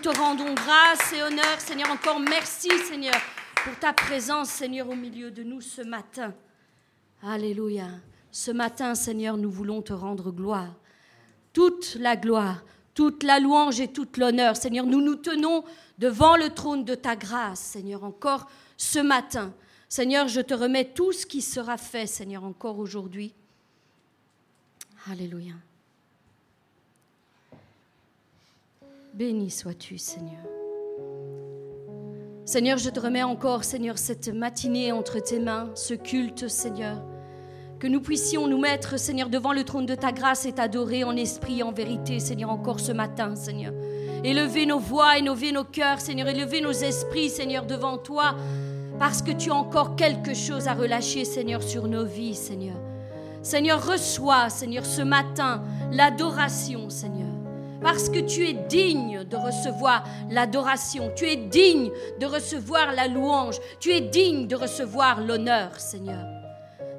te rendons grâce et honneur, Seigneur. Encore merci, Seigneur, pour ta présence, Seigneur, au milieu de nous ce matin. Alléluia. Ce matin, Seigneur, nous voulons te rendre gloire. Toute la gloire, toute la louange et toute l'honneur, Seigneur. Nous nous tenons devant le trône de ta grâce, Seigneur, encore ce matin. Seigneur, je te remets tout ce qui sera fait, Seigneur, encore aujourd'hui. Alléluia. Béni sois-tu, Seigneur. Seigneur, je te remets encore, Seigneur, cette matinée entre tes mains, ce culte, Seigneur. Que nous puissions nous mettre, Seigneur, devant le trône de ta grâce et t'adorer en esprit et en vérité, Seigneur, encore ce matin, Seigneur. Élever nos voix, élever nos cœurs, Seigneur, élever nos esprits, Seigneur, devant toi, parce que tu as encore quelque chose à relâcher, Seigneur, sur nos vies, Seigneur. Seigneur, reçois, Seigneur, ce matin l'adoration, Seigneur. Parce que tu es digne de recevoir l'adoration, tu es digne de recevoir la louange, tu es digne de recevoir l'honneur, Seigneur.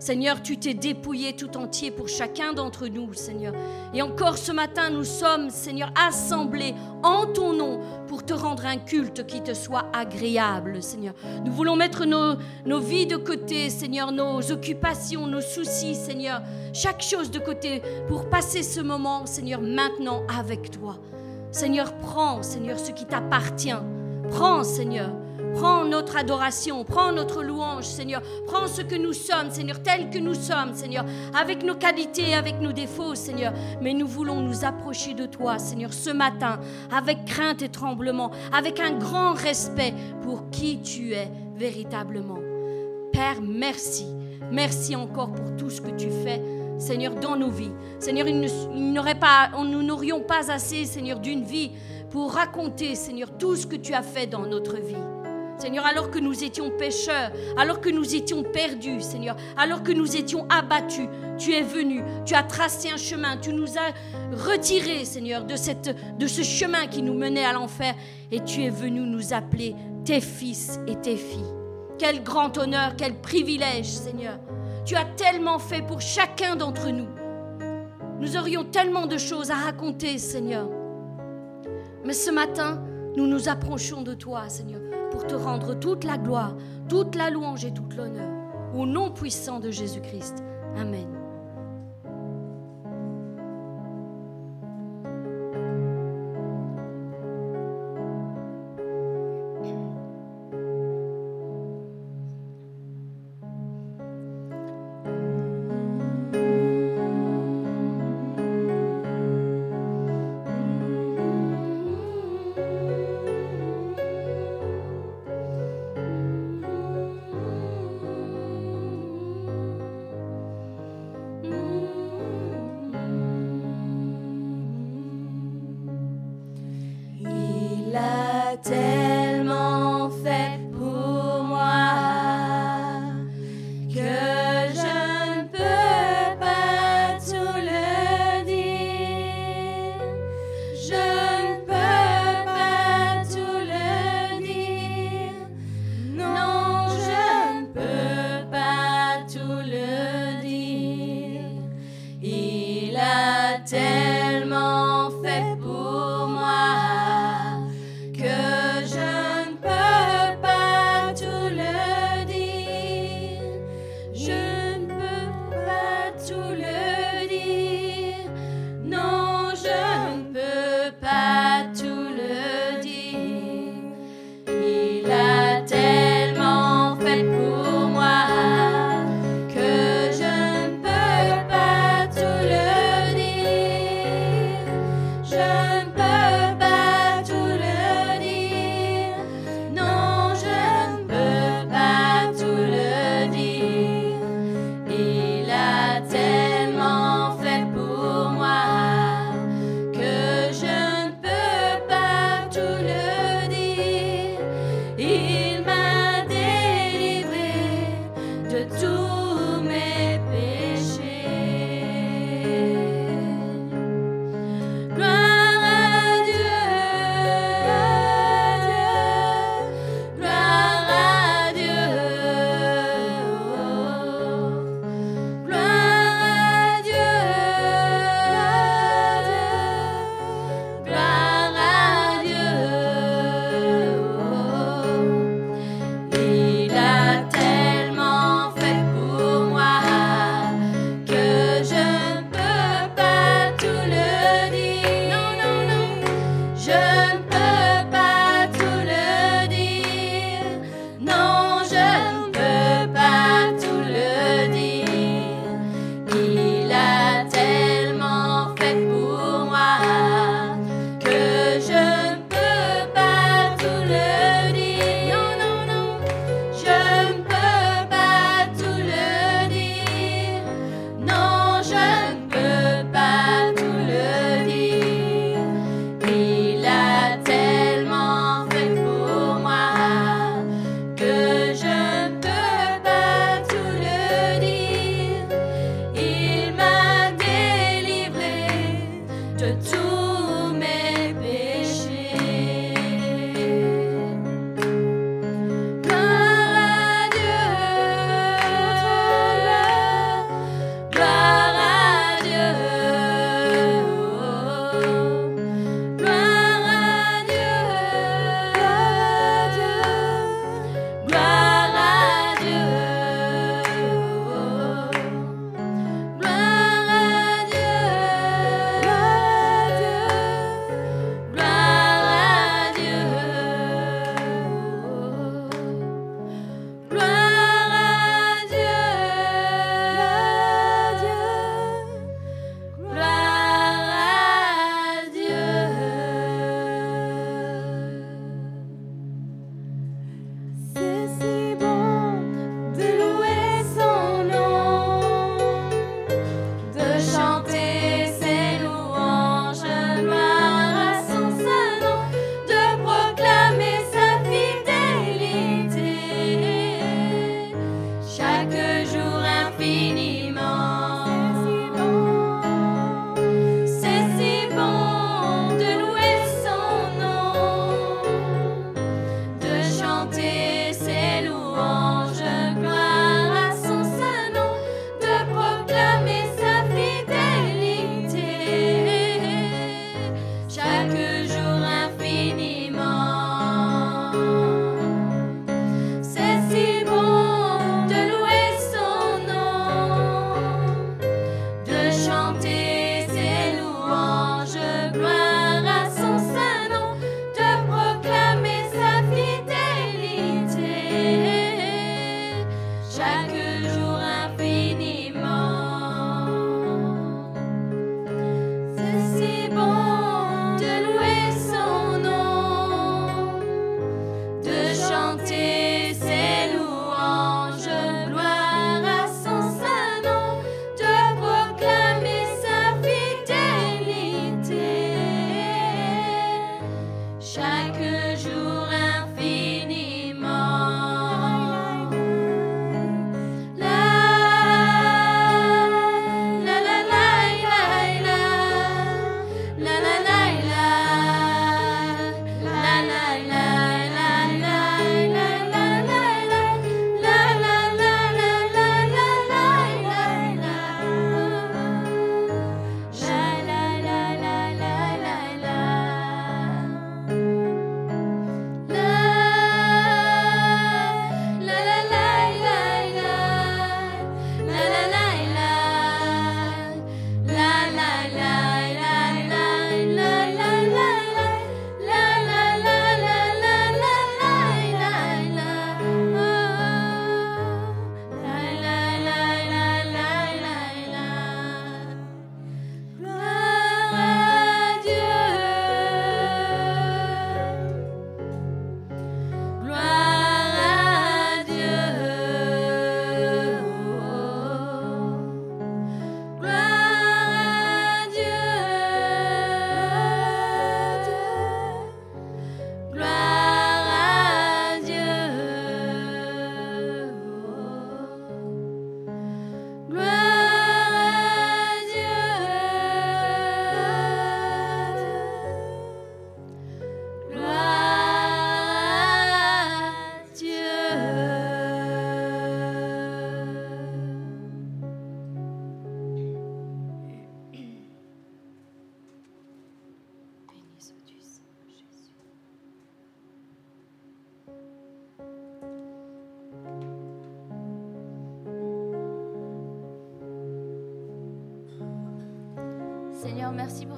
Seigneur, tu t'es dépouillé tout entier pour chacun d'entre nous, Seigneur. Et encore ce matin, nous sommes, Seigneur, assemblés en ton nom pour te rendre un culte qui te soit agréable, Seigneur. Nous voulons mettre nos, nos vies de côté, Seigneur, nos occupations, nos soucis, Seigneur, chaque chose de côté pour passer ce moment, Seigneur, maintenant avec toi. Seigneur, prends, Seigneur, ce qui t'appartient. Prends, Seigneur. Prends notre adoration, prends notre louange, Seigneur. Prends ce que nous sommes, Seigneur, tel que nous sommes, Seigneur, avec nos qualités, avec nos défauts, Seigneur. Mais nous voulons nous approcher de toi, Seigneur, ce matin, avec crainte et tremblement, avec un grand respect pour qui tu es véritablement. Père, merci. Merci encore pour tout ce que tu fais. Seigneur, dans nos vies. Seigneur, nous n'aurions pas assez, Seigneur, d'une vie pour raconter, Seigneur, tout ce que tu as fait dans notre vie. Seigneur, alors que nous étions pécheurs, alors que nous étions perdus, Seigneur, alors que nous étions abattus, tu es venu, tu as tracé un chemin, tu nous as retirés, Seigneur, de, de ce chemin qui nous menait à l'enfer, et tu es venu nous appeler tes fils et tes filles. Quel grand honneur, quel privilège, Seigneur. Tu as tellement fait pour chacun d'entre nous. Nous aurions tellement de choses à raconter, Seigneur. Mais ce matin, nous nous approchons de toi, Seigneur, te rendre toute la gloire, toute la louange et toute l'honneur. Au nom puissant de Jésus-Christ. Amen.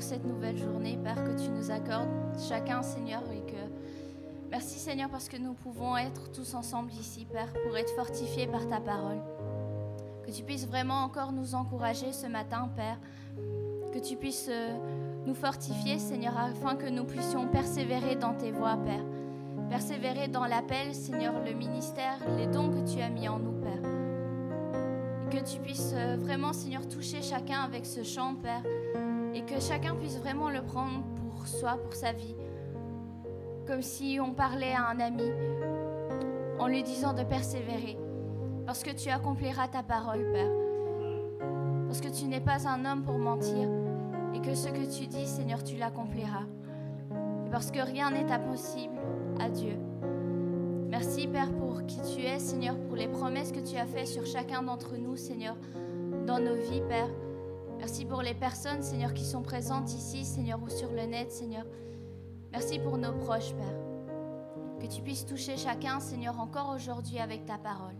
cette nouvelle journée, Père, que tu nous accordes chacun, Seigneur, et que merci, Seigneur, parce que nous pouvons être tous ensemble ici, Père, pour être fortifiés par ta parole. Que tu puisses vraiment encore nous encourager ce matin, Père. Que tu puisses euh, nous fortifier, Seigneur, afin que nous puissions persévérer dans tes voies, Père. Persévérer dans l'appel, Seigneur, le ministère, les dons que tu as mis en nous, Père. Que tu puisses euh, vraiment, Seigneur, toucher chacun avec ce chant, Père et que chacun puisse vraiment le prendre pour soi, pour sa vie, comme si on parlait à un ami en lui disant de persévérer, parce que tu accompliras ta parole, Père, parce que tu n'es pas un homme pour mentir, et que ce que tu dis, Seigneur, tu l'accompliras, et parce que rien n'est impossible à Dieu. Merci Père pour qui tu es, Seigneur, pour les promesses que tu as faites sur chacun d'entre nous, Seigneur, dans nos vies, Père. Merci pour les personnes, Seigneur, qui sont présentes ici, Seigneur, ou sur le net, Seigneur. Merci pour nos proches, Père. Que tu puisses toucher chacun, Seigneur, encore aujourd'hui avec ta parole.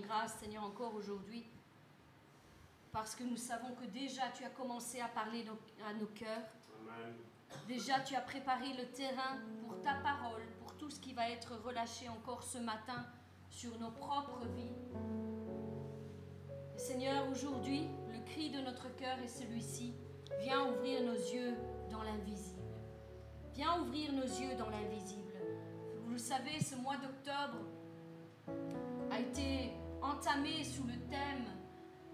Grâce, Seigneur, encore aujourd'hui, parce que nous savons que déjà tu as commencé à parler à nos cœurs. Déjà tu as préparé le terrain pour ta parole, pour tout ce qui va être relâché encore ce matin sur nos propres vies. Seigneur, aujourd'hui, le cri de notre cœur est celui-ci. Viens ouvrir nos yeux dans l'invisible. Viens ouvrir nos yeux dans l'invisible. Vous le savez, ce mois d'octobre a été entamé sous le thème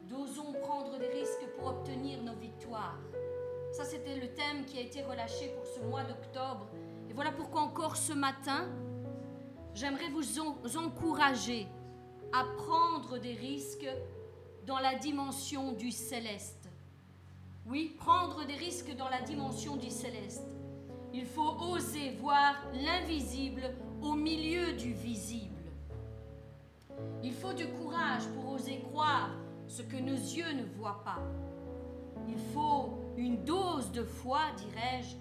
D'osons prendre des risques pour obtenir nos victoires. Ça, c'était le thème qui a été relâché pour ce mois d'octobre. Et voilà pourquoi encore ce matin, j'aimerais vous encourager à prendre des risques dans la dimension du céleste. Oui, prendre des risques dans la dimension du céleste. Il faut oser voir l'invisible au milieu du visible. Il faut du courage pour oser croire ce que nos yeux ne voient pas. Il faut une dose de foi, dirais-je,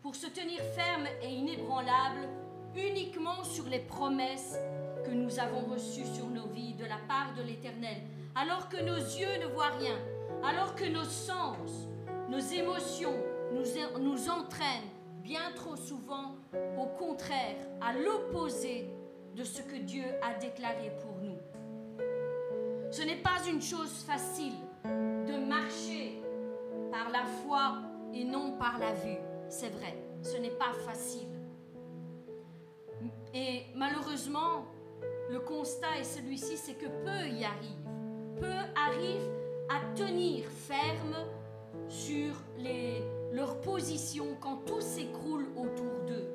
pour se tenir ferme et inébranlable uniquement sur les promesses que nous avons reçues sur nos vies de la part de l'Éternel, alors que nos yeux ne voient rien, alors que nos sens, nos émotions nous, nous entraînent bien trop souvent au contraire, à l'opposé de ce que Dieu a déclaré pour nous. Ce n'est pas une chose facile de marcher par la foi et non par la vue. C'est vrai, ce n'est pas facile. Et malheureusement, le constat est celui-ci, c'est que peu y arrivent. Peu arrivent à tenir ferme sur les, leur position quand tout s'écroule autour d'eux.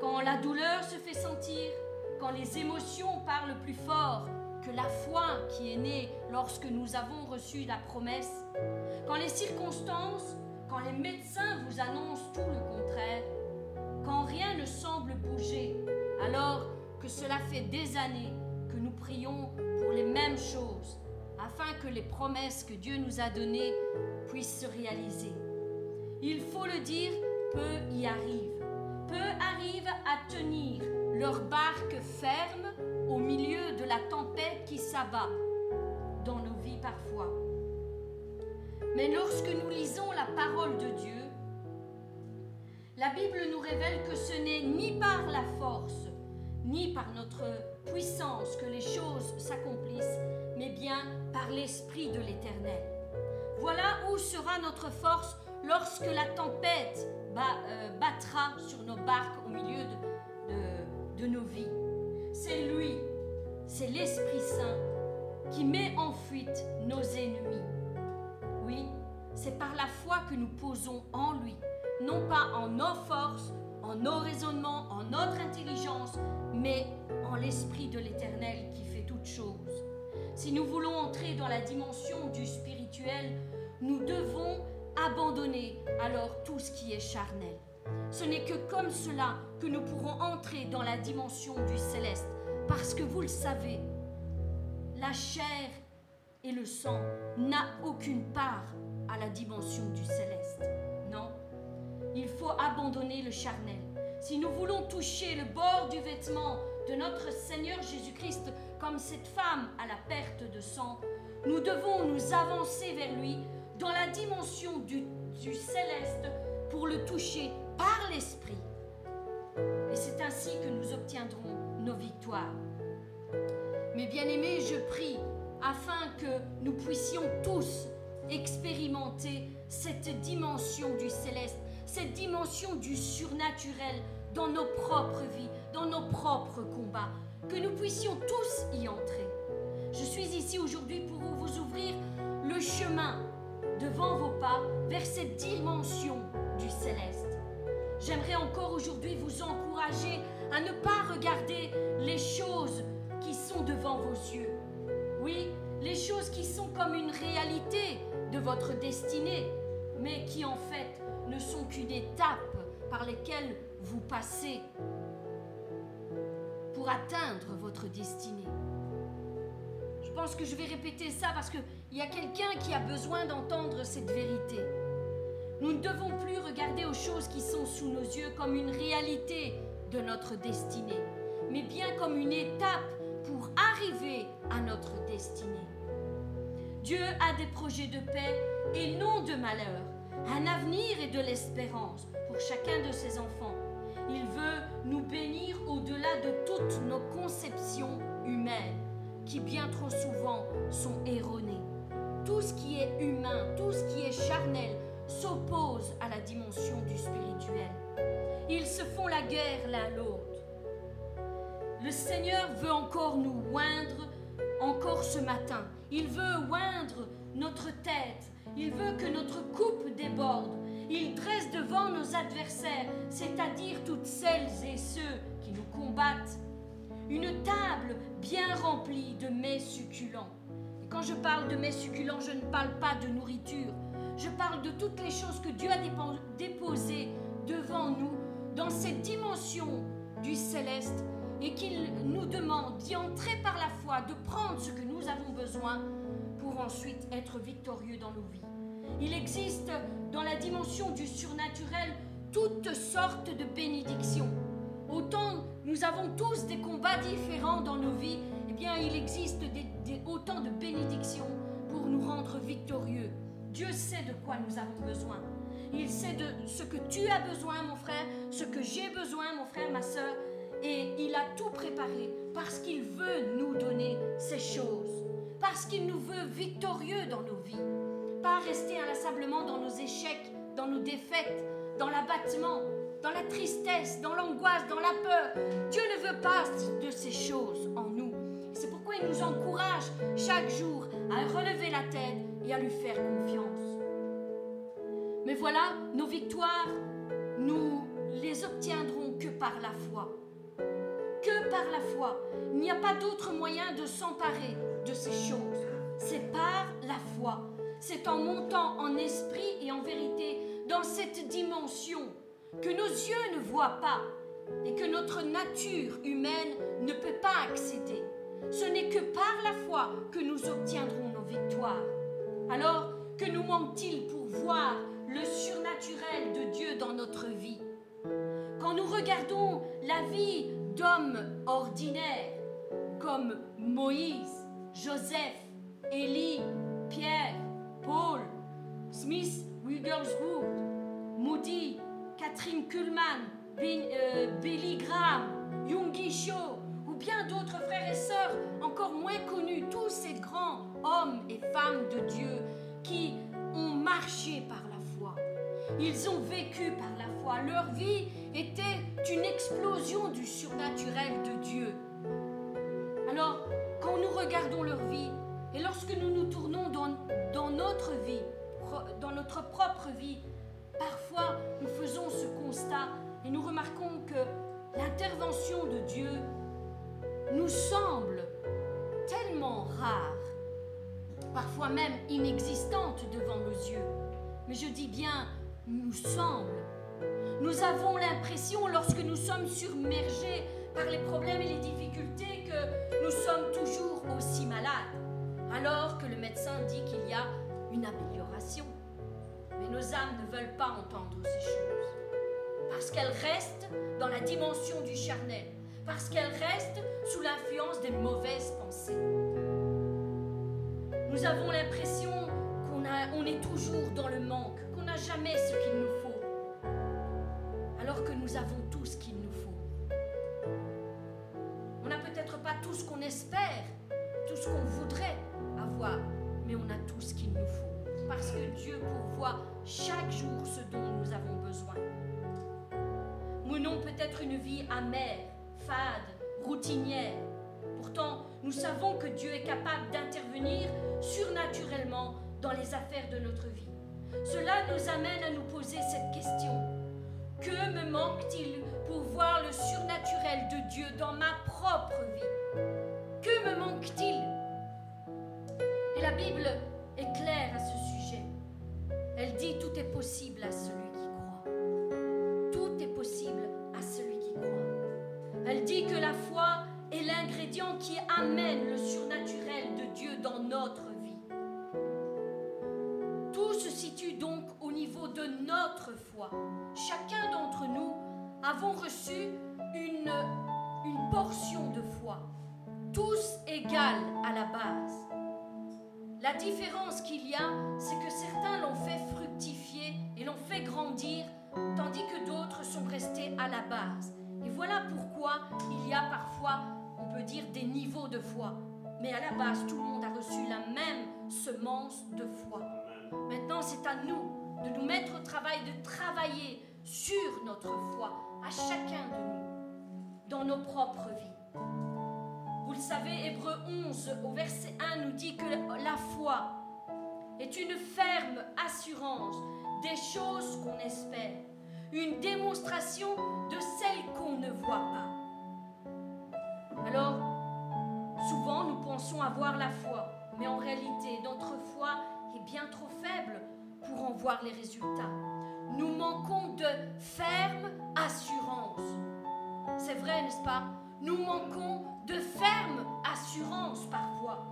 Quand la douleur se fait sentir, quand les émotions parlent plus fort que la foi qui est née lorsque nous avons reçu la promesse, quand les circonstances, quand les médecins vous annoncent tout le contraire, quand rien ne semble bouger, alors que cela fait des années que nous prions pour les mêmes choses, afin que les promesses que Dieu nous a données puissent se réaliser. Il faut le dire, peu y arrivent. Peu arrivent à tenir leur barque ferme au milieu de la tempête qui s'abat dans nos vies parfois. Mais lorsque nous lisons la parole de Dieu, la Bible nous révèle que ce n'est ni par la force, ni par notre puissance que les choses s'accomplissent, mais bien par l'Esprit de l'Éternel. Voilà où sera notre force lorsque la tempête battra sur nos barques au milieu de, de nos vies. C'est lui, c'est l'Esprit Saint qui met en fuite nos ennemis. Oui, c'est par la foi que nous posons en lui, non pas en nos forces, en nos raisonnements, en notre intelligence, mais en l'Esprit de l'Éternel qui fait toutes choses. Si nous voulons entrer dans la dimension du spirituel, nous devons abandonner alors tout ce qui est charnel. Ce n'est que comme cela que nous pourrons entrer dans la dimension du céleste, parce que vous le savez, la chair et le sang n'a aucune part à la dimension du céleste. Non, il faut abandonner le charnel. Si nous voulons toucher le bord du vêtement de notre Seigneur Jésus-Christ comme cette femme à la perte de sang, nous devons nous avancer vers lui dans la dimension du, céleste pour le toucher par l'Esprit. Et c'est ainsi que nous obtiendrons nos victoires. Mes bien-aimés, je prie afin que nous puissions tous expérimenter cette dimension du céleste, cette dimension du surnaturel dans nos propres vies, dans nos propres combats, que nous puissions tous y entrer. Je suis ici aujourd'hui pour vous ouvrir le chemin devant vos pas vers cette dimension du céleste. J'aimerais encore aujourd'hui vous encourager à ne pas regarder les choses qui sont devant vos yeux. Oui, les choses qui sont comme une réalité de votre destinée, mais qui en fait ne sont qu'une étape par lesquelles vous passez pour atteindre votre destinée. Je pense que je vais répéter ça parce qu'il y a quelqu'un qui a besoin d'entendre cette vérité. Nous ne devons plus regarder aux choses qui sont sous nos yeux comme une réalité de notre destinée, mais bien comme une étape pour arriver à notre destinée. Dieu a des projets de paix et non de malheur, un avenir et de l'espérance pour chacun de ses enfants. Il veut nous bénir au-delà de toutes nos conceptions humaines, qui bien trop souvent sont erronées. Tout ce qui est humain, tout ce qui est charnel, s'oppose à la dimension du spirituel. Ils se font la guerre l'un l'autre. Le Seigneur veut encore nous oindre, encore ce matin. Il veut oindre notre tête. Il veut que notre coupe déborde. Il dresse devant nos adversaires, c'est-à-dire toutes celles et ceux qui nous combattent, une table bien remplie de mets succulents. Quand je parle de mets succulents, je ne parle pas de nourriture. Je parle de toutes les choses que Dieu a déposées devant nous dans cette dimension du céleste et qu'il nous demande d'y entrer par la foi, de prendre ce que nous avons besoin pour ensuite être victorieux dans nos vies. Il existe dans la dimension du surnaturel toutes sortes de bénédictions. Autant nous avons tous des combats différents dans nos vies, bien il existe des, autant de bénédictions pour nous rendre victorieux. Dieu sait de quoi nous avons besoin. Il sait de ce que tu as besoin, mon frère, ce que j'ai besoin, mon frère, ma soeur, et il a tout préparé parce qu'il veut nous donner ces choses, parce qu'il nous veut victorieux dans nos vies, pas rester inlassablement dans nos échecs, dans nos défaites, dans l'abattement, dans la tristesse, dans l'angoisse, dans la peur. Dieu ne veut pas de ces choses en nous encourage chaque jour à relever la tête et à lui faire confiance. Mais voilà, nos victoires, nous les obtiendrons que par la foi que par la foi. Il n'y a pas d'autre moyen de s'emparer de ces choses. C'est par la foi. C'est en montant en esprit et en vérité dans cette dimension que nos yeux ne voient pas et que notre nature humaine ne peut pas accéder. Ce n'est que par la foi que nous obtiendrons nos victoires. Alors, que nous manque-t-il pour voir le surnaturel de Dieu dans notre vie? Quand nous regardons la vie d'hommes ordinaires comme Moïse, Joseph, Élie, Pierre, Paul, Smith Wigglesworth, Moody, Catherine Kuhlman, euh, Billy Graham, Yungi bien d'autres frères et sœurs encore moins connus, tous ces grands hommes et femmes de Dieu qui ont marché par la foi. Ils ont vécu par la foi. Leur vie était une explosion du surnaturel de Dieu. Alors, quand nous regardons leur vie, et lorsque nous nous tournons dans, dans notre vie, dans notre propre vie, parfois nous faisons ce constat et nous remarquons que l'intervention de Dieu nous semble tellement rare, parfois même inexistante devant nos yeux. Mais je dis bien nous semble nous avons l'impression, lorsque nous sommes submergés par les problèmes et les difficultés, que nous sommes toujours aussi malades, alors que le médecin dit qu'il y a une amélioration. Mais nos âmes ne veulent pas entendre ces choses, parce qu'elles restent dans la dimension du charnel, parce qu'elles restent sous l'influence des mauvaises pensées. Nous avons l'impression qu'on on est toujours dans le manque, qu'on n'a jamais ce qu'il nous faut alors que nous avons tout ce qu'il nous faut. On n'a peut-être pas tout ce qu'on espère, tout ce qu'on voudrait, avoir, mais on a tout ce qu'il nous faut. Parce que Dieu pourvoit chaque jour ce dont nous avons besoin. Menons peut-être une vie amère, fade, routinière. Pourtant, nous savons que Dieu est capable d'intervenir surnaturellement dans les affaires de notre vie. Cela nous amène à nous poser cette question. Que me manque-t-il pour voir le surnaturel de Dieu dans ma propre vie? Que me manque-t-il? Et la Bible est claire à ce sujet. Elle dit tout est possible à celui qui croit. Tout est possible Elle dit que la foi est l'ingrédient qui amène le surnaturel de Dieu dans notre vie. Tout se situe donc au niveau de notre foi. Chacun d'entre nous avons reçu une, une portion de foi, tous égales à la base. La différence qu'il y a, c'est que certains l'ont fait fructifier et l'ont fait grandir, tandis que d'autres sont restés à la base. Et voilà pourquoi il y a parfois, on peut dire, des niveaux de foi. Mais à la base, tout le monde a reçu la même semence de foi. Maintenant, c'est à nous de nous mettre au travail, de travailler sur notre foi, à chacun de nous, dans nos propres vies. Vous le savez, Hébreu 11 au verset 1 nous dit que la foi est une ferme assurance des choses qu'on espère, une démonstration de celles qu'on ne voit pas. Alors, souvent nous pensons avoir la foi, mais en réalité, notre foi est bien trop faible pour en voir les résultats nous manquons de ferme assurance. C'est vrai, n'est-ce pas? Nous manquons de ferme assurance parfois,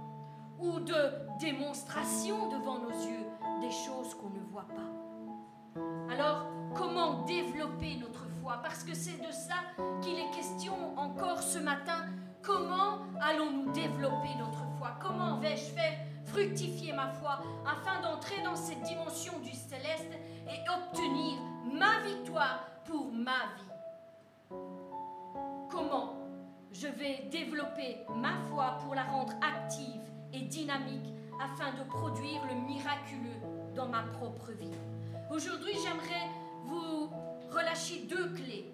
ou de démonstration devant nos yeux des choses qu'on ne voit pas. Alors, comment développer notre foi? Parce que c'est de ça qu'il est question encore ce matin. Comment allons-nous développer notre foi? Comment vais-je faire fructifier ma foi afin d'entrer dans cette dimension du céleste et obtenir ma victoire pour ma vie? Comment je vais développer ma foi pour la rendre active et dynamique afin de produire le miraculeux dans ma propre vie? Aujourd'hui, j'aimerais vous relâcher deux clés.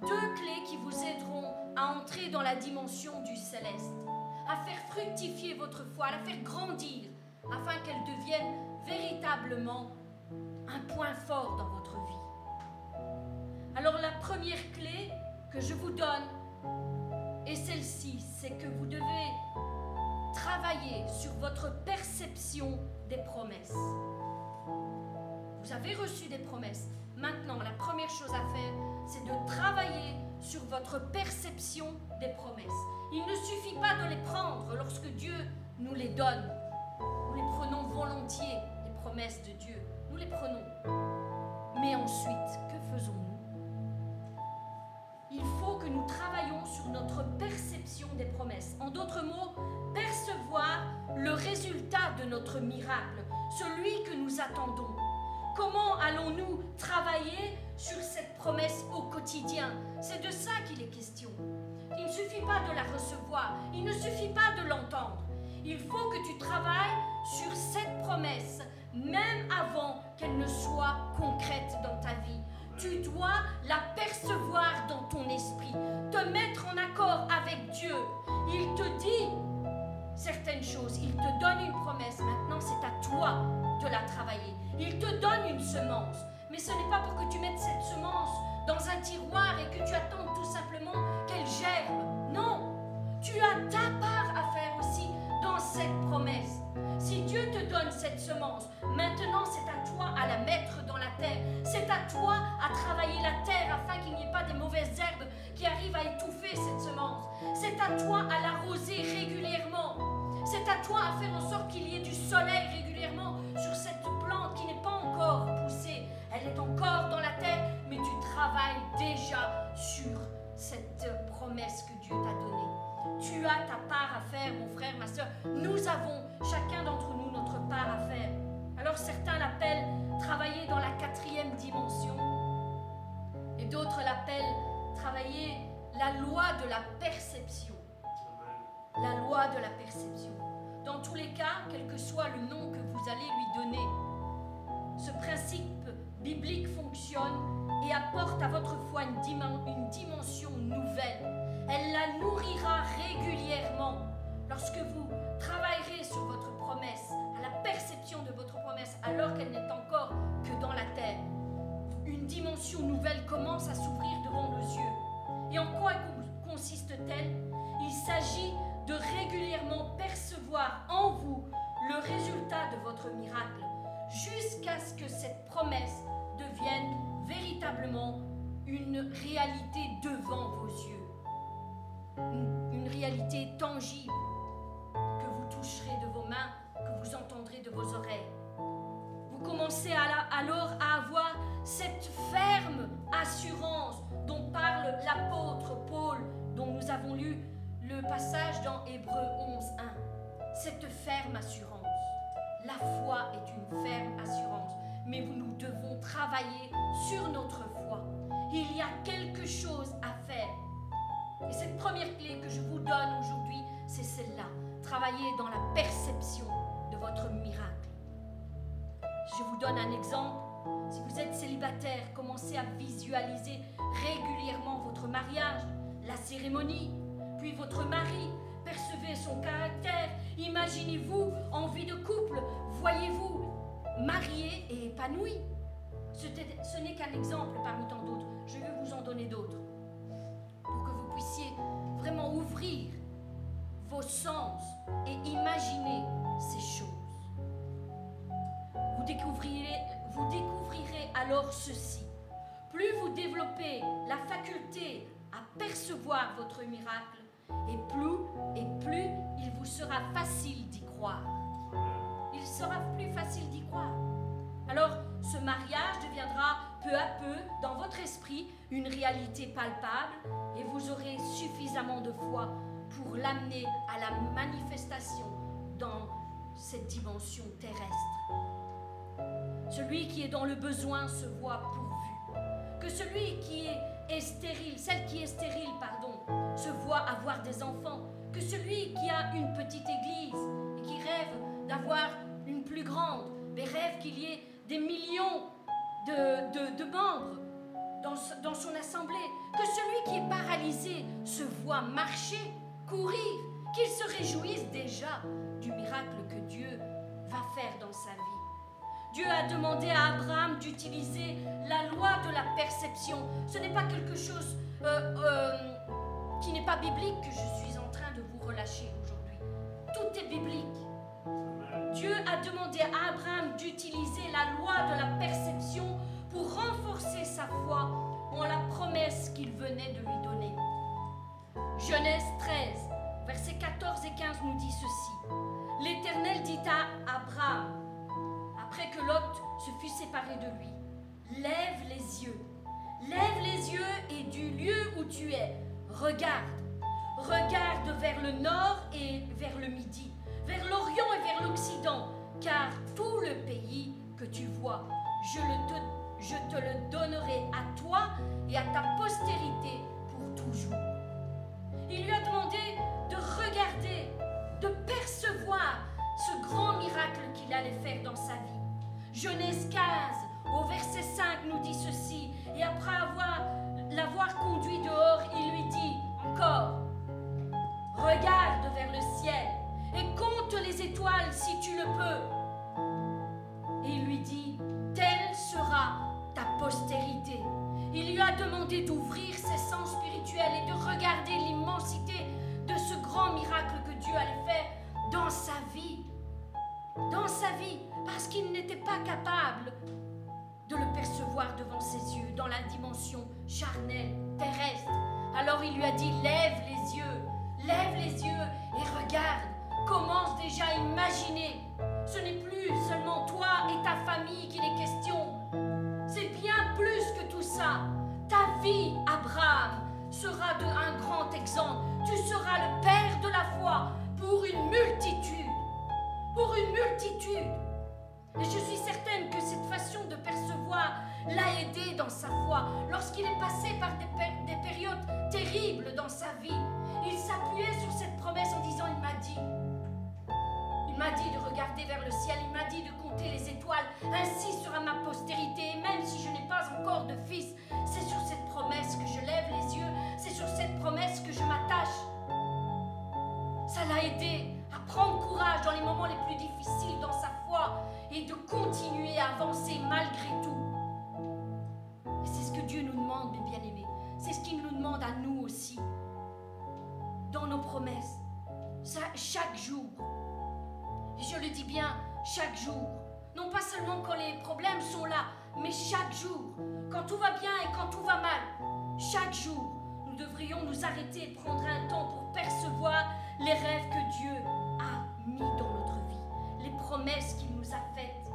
Deux clés qui vous aideront à entrer dans la dimension du céleste, à faire fructifier votre foi, à la faire grandir, afin qu'elle devienne véritablement un point fort dans votre vie. Alors la première clé que je vous donne est celle-ci, c'est que vous devez travailler sur votre perception des promesses. Vous avez reçu des promesses. Maintenant, la première chose à faire, c'est de travailler sur votre perception des promesses. Il ne suffit pas de les prendre lorsque Dieu nous les donne. Nous les prenons volontiers, les promesses de Dieu nous les prenons. Mais ensuite, que faisons-nous? Il faut que nous travaillions sur notre perception des promesses. En d'autres mots, percevoir le résultat de notre miracle, celui que nous attendons. Comment allons-nous travailler sur cette promesse au quotidien? C'est de ça qu'il est question. Il ne suffit pas de la recevoir, il ne suffit pas de l'entendre. Il faut que tu travailles sur cette promesse même avant qu'elle ne soit concrète dans ta vie. Tu dois la percevoir dans ton esprit, te mettre en accord avec Dieu. Il te dit certaines choses, il te donne une promesse. Maintenant, c'est à toi de la travailler. Il te donne une semence, mais ce n'est pas pour que tu mettes cette semence dans un tiroir et que tu attendes tout simplement qu'elle germe. Non, tu as ta part cette promesse. Si Dieu te donne cette semence, maintenant c'est à toi à la mettre dans la terre. C'est à toi à travailler la terre afin qu'il n'y ait pas des mauvaises herbes qui arrivent à étouffer cette semence. C'est à toi à l'arroser régulièrement. C'est à toi à faire en sorte qu'il y ait du soleil régulièrement sur cette plante qui n'est pas encore poussée. Elle est encore dans la terre, mais tu travailles déjà sur cette promesse que Dieu t'a donnée. Tu as ta part à faire, mon frère, ma soeur. Nous avons, chacun d'entre nous, notre part à faire. Alors certains l'appellent travailler dans la quatrième dimension. Et d'autres l'appellent travailler la loi de la perception. La loi de la perception. Dans tous les cas, soit le nom que vous allez lui donner. Ce principe biblique fonctionne et apporte à votre foi une, dimension nouvelle. Elle la nourrira régulièrement lorsque vous travaillerez sur votre promesse, à la perception de votre promesse, alors qu'elle n'est encore que dans la terre. Une dimension nouvelle commence à s'ouvrir devant nos yeux. Et en quoi consiste-t-elle? Il s'agit de régulièrement percevoir en vous le résultat de votre miracle, jusqu'à ce que cette promesse devienne véritablement une réalité devant vos yeux, une, réalité tangible que vous toucherez de vos mains, que vous entendrez de vos oreilles. Vous commencez alors à avoir cette ferme assurance dont parle l'apôtre Paul, dont nous avons lu le passage dans Hébreu 11.1. Cette ferme assurance. La foi est une ferme assurance, mais nous devons travailler sur notre foi. Il y a quelque chose à faire. Et cette première clé que je vous donne aujourd'hui, c'est celle-là. Travailler dans la perception de votre miracle. Je vous donne un exemple. Si vous êtes célibataire, commencez à visualiser régulièrement votre mariage, la cérémonie, puis votre mari. Percevez son caractère. Imaginez-vous en vie de couple. Voyez-vous marié et épanoui. Ce n'est qu'un exemple parmi tant d'autres. Je vais vous en donner d'autres. Puissiez vraiment ouvrir vos sens et imaginer ces choses. Vous découvrirez, vous découvrirez alors ceci. Plus vous développez la faculté à percevoir votre miracle, et plus et plus il vous sera facile d'y croire. Il sera plus facile d'y croire. Alors, ce mariage deviendra peu à peu dans votre esprit une réalité palpable et vous aurez suffisamment de foi pour l'amener à la manifestation dans cette dimension terrestre. Celui qui est dans le besoin se voit pourvu. Que celui qui est, stérile, celle qui est stérile, pardon, se voit avoir des enfants, que celui qui a une petite église et qui rêve d'avoir une plus grande, mais rêve qu'il y ait des millions de, membres dans, son assemblée, que celui qui est paralysé se voit marcher, courir, qu'il se réjouisse déjà du miracle que Dieu va faire dans sa vie. Dieu a demandé à Abraham d'utiliser la loi de la perception. Ce n'est pas quelque chose euh, euh, qui n'est pas biblique que je suis en train de vous relâcher aujourd'hui. Tout est biblique. Dieu a demandé à Abraham d'utiliser la loi de la perception pour renforcer sa foi en la promesse qu'il venait de lui donner. Genèse 13, versets 14 et 15 nous dit ceci. L'Éternel dit à Abraham, après que Lot se fut séparé de lui, lève les yeux, lève les yeux et du lieu où tu es, Regarde, regarde vers le nord et vers le midi, vers l'Orient et vers l'Occident, car tout le pays que tu vois, je, te, te le donnerai à toi et à ta postérité pour toujours. Il lui a demandé de regarder, de percevoir ce grand miracle qu'il allait faire dans sa vie. Genèse 15, au verset 5, nous dit ceci, et après avoir l'avoir conduit dehors, il lui dit encore, regarde vers le ciel et compte les étoiles si tu le peux. Et il lui dit, telle sera ta postérité. Il lui a demandé d'ouvrir ses sens spirituels et de regarder l'immensité de ce grand miracle que Dieu allait faire dans sa vie. Dans sa vie, parce qu'il n'était pas capable de le percevoir devant ses yeux, dans la dimension charnelle, terrestre. Alors il lui a dit, lève les yeux, lève les yeux et regarde, commence déjà à imaginer. Ce n'est plus seulement toi et ta famille qu'il est question, c'est bien plus que tout ça. Ta vie, Abraham, sera de un grand exemple. Tu seras le père de la foi pour une multitude. Pour une multitude. Et je suis certaine que cette façon de percevoir l'a aidé dans sa foi. Lorsqu'il est passé par des, des, périodes terribles dans sa vie, il s'appuyait sur cette promesse en disant, il m'a dit, m'a dit de regarder vers le ciel, il m'a dit de compter les étoiles. Ainsi sera ma postérité. Et même si je n'ai pas encore de fils, c'est sur cette promesse que je lève les yeux, c'est sur cette promesse que je m'attache. Ça l'a aidé à prendre courage dans les moments les plus difficiles dans sa foi et de continuer à avancer malgré tout. Et c'est ce que Dieu nous demande, mes bien-aimés. C'est ce qu'il nous demande à nous aussi. Dans nos promesses. Ça, chaque jour. Et je le dis bien, chaque jour. Non pas seulement quand les problèmes sont là, mais chaque jour. Quand tout va bien et quand tout va mal. Chaque jour, nous devrions nous arrêter et prendre un temps pour percevoir les rêves que Dieu a mis dans notre vie, les promesses qu'il nous a faites.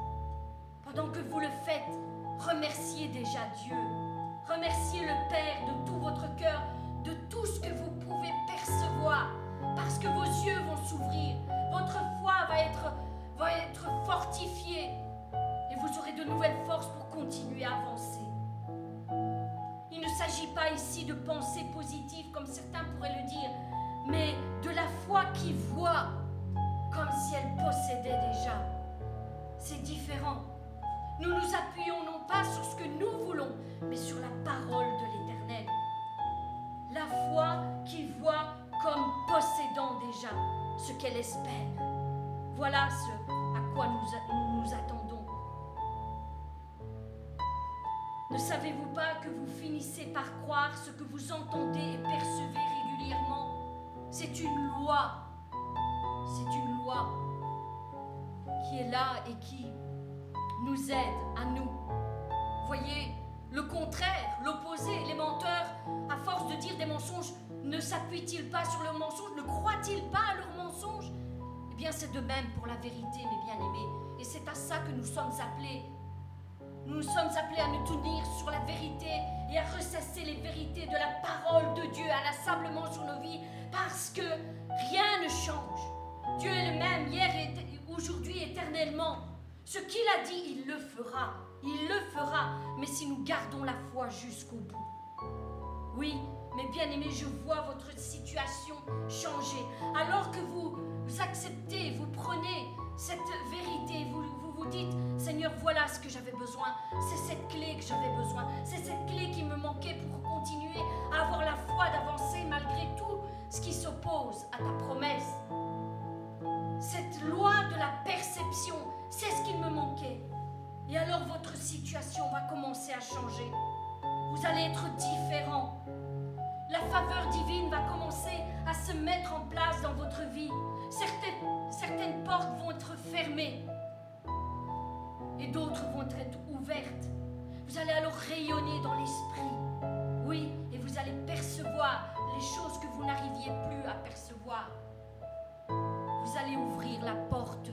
Pendant que vous le faites, remerciez déjà Dieu. Remerciez le Père de tout votre cœur, de tout ce que vous pouvez percevoir, parce que vos yeux vont s'ouvrir, votre foi va être, va être fortifiée, et vous aurez de nouvelles forces pour continuer à avancer. Il ne s'agit pas ici de pensées positives comme certains pourraient le dire, mais de la foi qui voit comme si elle possédait déjà. C'est différent. Nous nous appuyons non pas sur ce que nous voulons, mais sur la parole de l'Éternel. La foi qui voit comme possédant déjà ce qu'elle espère. Voilà ce à quoi nous nous attendons. Ne savez-vous pas que vous finissez par croire ce que vous entendez et percevez régulièrement? C'est une loi. C'est une loi qui est là et qui nous aide à nous. Voyez, le contraire, l'opposé, les menteurs, à force de dire des mensonges, ne s'appuient-ils pas sur leurs mensonges Ne croient-ils pas à leurs Eh bien, c'est de même pour la vérité, mes bien-aimés. Et c'est à ça que nous sommes appelés. Nous sommes appelés à nous tenir sur la vérité et à ressasser les vérités de la parole de Dieu inlassablement sur nos vies, parce que rien ne change. Dieu est le même hier et aujourd'hui éternellement. Ce qu'il a dit, il le fera. Il le fera, mais si nous gardons la foi jusqu'au bout. Oui, mais bien aimés, je vois votre situation changer. Alors que vous, acceptez, vous prenez cette vérité, vous, vous vous dites, Seigneur, voilà ce que j'avais besoin. C'est cette clé que j'avais besoin. C'est cette clé qui me manquait pour continuer à avoir la foi d'avancer malgré tout ce qui s'oppose à ta promesse. Cette loi de la perception, c'est ce qu'il me manquait. Et alors votre situation va commencer à changer. Vous allez être différent. La faveur divine va commencer à se mettre en place dans votre vie. Certaines, portes vont être fermées et d'autres vont être ouvertes. Vous allez alors rayonner dans l'esprit. Oui, et vous allez percevoir les choses que vous n'arriviez plus à percevoir. Vous allez ouvrir la porte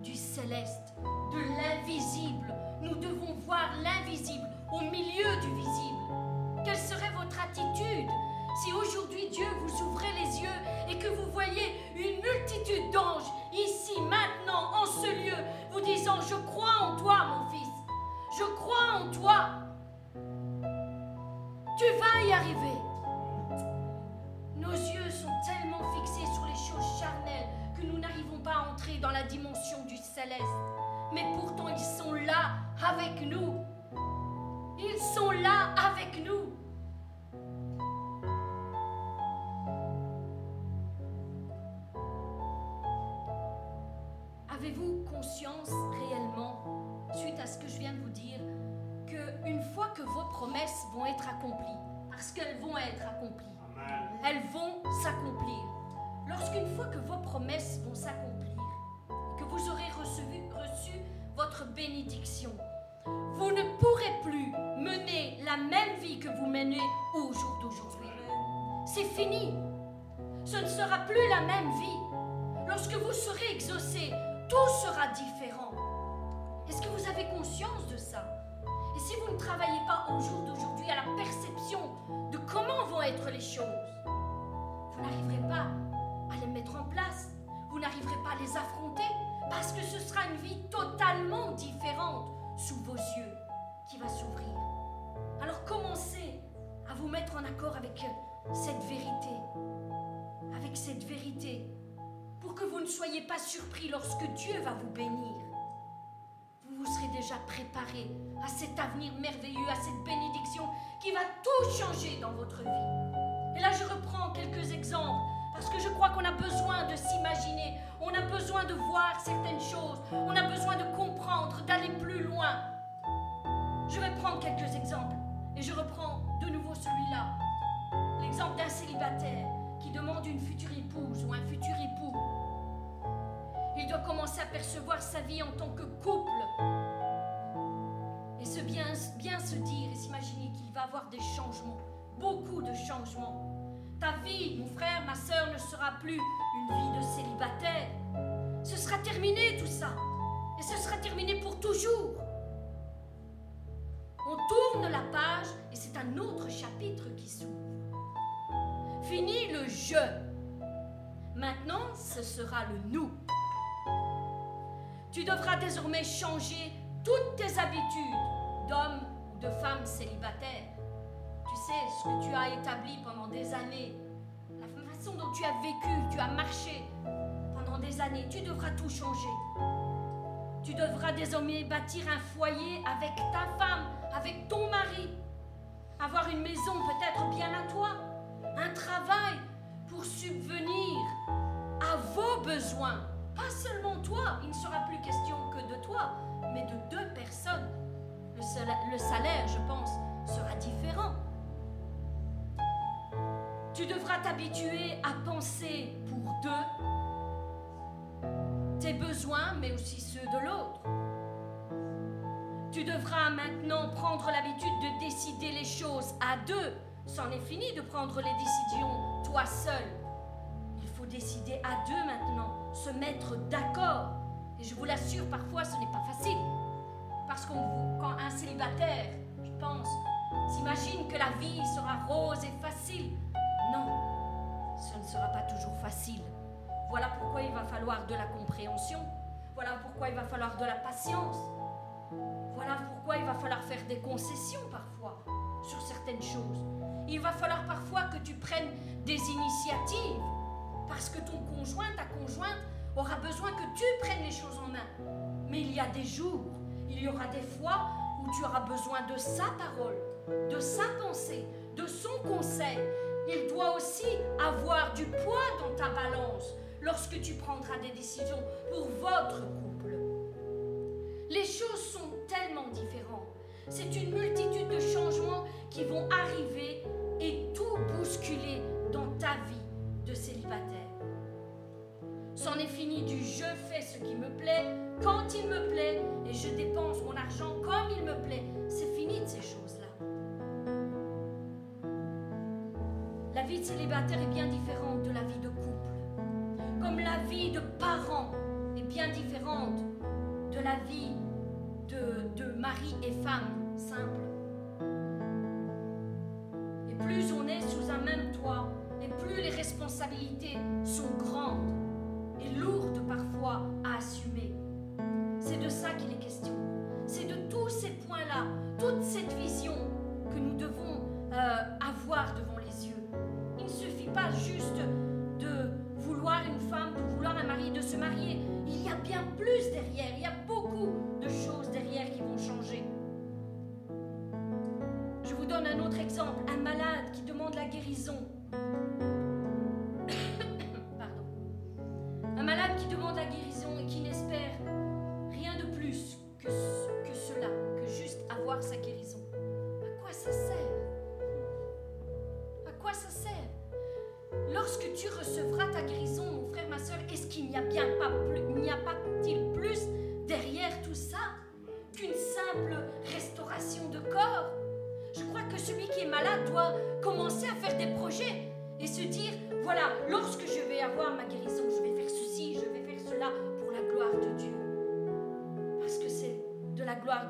du céleste, de l'invisible. Nous devons voir l'invisible au milieu du visible. Quelle serait votre attitude si aujourd'hui Dieu vous ouvrait les yeux et que vous voyez une multitude d'anges ici, maintenant, en ce lieu, vous disant, je crois en toi, mon fils, je crois en toi, tu vas y arriver. Nos yeux sont tellement fixés sur les choses charnelles que nous n'arrivons pas à entrer dans la dimension du céleste. Mais pourtant, ils sont là avec nous. Ils sont là avec nous. Avez-vous conscience réellement, suite à ce que je viens de vous dire, qu'une fois que vos promesses vont être accomplies, parce qu'elles vont être accomplies, elles vont s'accomplir. Lorsqu'une fois que vos promesses vont s'accomplir, que vous aurez reçu, reçu votre bénédiction, vous ne pourrez plus mener la même vie que vous menez au jour d'aujourd'hui. C'est fini. Ce ne sera plus la même vie. Lorsque vous serez exaucé, tout sera différent. Est-ce que vous avez conscience de ça? Et si vous ne travaillez pas au jour d'aujourd'hui à la perception de comment vont être les choses, vous n'arriverez pas à les mettre en place. Vous n'arriverez pas à les affronter parce que ce sera une vie totalement différente sous vos yeux qui va s'ouvrir. Alors commencez à vous mettre en accord avec cette vérité. Avec cette vérité pour que vous ne soyez pas surpris lorsque Dieu va vous bénir. Vous vous serez déjà préparé à cet avenir merveilleux, à cette bénédiction qui va tout changer dans votre vie. Et là, je reprends quelques exemples parce que je crois qu'on a besoin de s'imaginer, on a besoin de voir certaines choses, on a besoin de comprendre, d'aller plus loin. Je vais prendre quelques exemples et je reprends de nouveau celui-là. L'exemple d'un célibataire qui demande une future épouse ou un futur époux. Il doit commencer à percevoir sa vie en tant que couple et se bien, bien se dire et s'imaginer qu'il va avoir des changements, beaucoup de changements. Ta vie, mon frère, ma soeur, ne sera plus une vie de célibataire. Ce sera terminé tout ça. Et ce sera terminé pour toujours. On tourne la page et c'est un autre chapitre qui s'ouvre. Fini le je. Maintenant, ce sera le nous. Tu devras désormais changer toutes tes habitudes d'homme ou de femme célibataire. Tu sais, ce que tu as établi pendant des années, la façon dont tu as vécu, tu as marché pendant des années, tu devras tout changer. Tu devras désormais bâtir un foyer avec ta femme, avec ton mari, avoir une maison peut-être bien à toi, un travail pour subvenir à vos besoins. Pas seulement toi, il ne sera plus question que de toi, mais de deux personnes. Le salaire, je pense, sera différent. Tu devras t'habituer à penser pour deux, tes besoins, mais aussi ceux de l'autre. Tu devras maintenant prendre l'habitude de décider les choses à deux. C'en est fini de prendre les décisions toi seul. Il faut décider à deux maintenant, se mettre d'accord. Et je vous l'assure, parfois ce n'est pas facile. Parce qu'on quand un célibataire, je pense, s'imagine que la vie sera rose et facile. Non, ce ne sera pas toujours facile. Voilà pourquoi il va falloir de la compréhension. Voilà pourquoi il va falloir de la patience. Voilà pourquoi il va falloir faire des concessions parfois sur certaines choses. Il va falloir parfois que tu prennes des initiatives parce que ton conjoint, ta conjointe aura besoin que tu prennes les choses en main. Mais il y a des jours, il y aura des fois où tu auras besoin de sa parole, de sa pensée, de son conseil. Il doit aussi avoir du poids dans ta balance lorsque tu prendras des décisions pour votre couple. Les choses sont tellement différentes. C'est une multitude de changements qui vont arriver et tout bousculer dans ta vie. C'en est fini du je fais ce qui me plaît, quand il me plaît, et je dépense mon argent comme il me plaît. C'est fini de ces choses-là. La vie de célibataire est bien différente de la vie de couple. Comme la vie de parents est bien différente de la vie de, de mari et femme simple. Et plus on est sous un même toit, et plus les responsabilités sont grandes et lourdes parfois à assumer. C'est de ça qu'il est question. C'est de tous ces points-là, toute cette vision que nous devons euh, avoir devant les yeux. Il ne suffit pas juste de vouloir une femme, de vouloir un mari, de se marier. Il y a bien plus derrière. Il y a beaucoup de choses derrière qui vont changer. Je vous donne un autre exemple. Un malade qui demande la guérison. Malade qui demande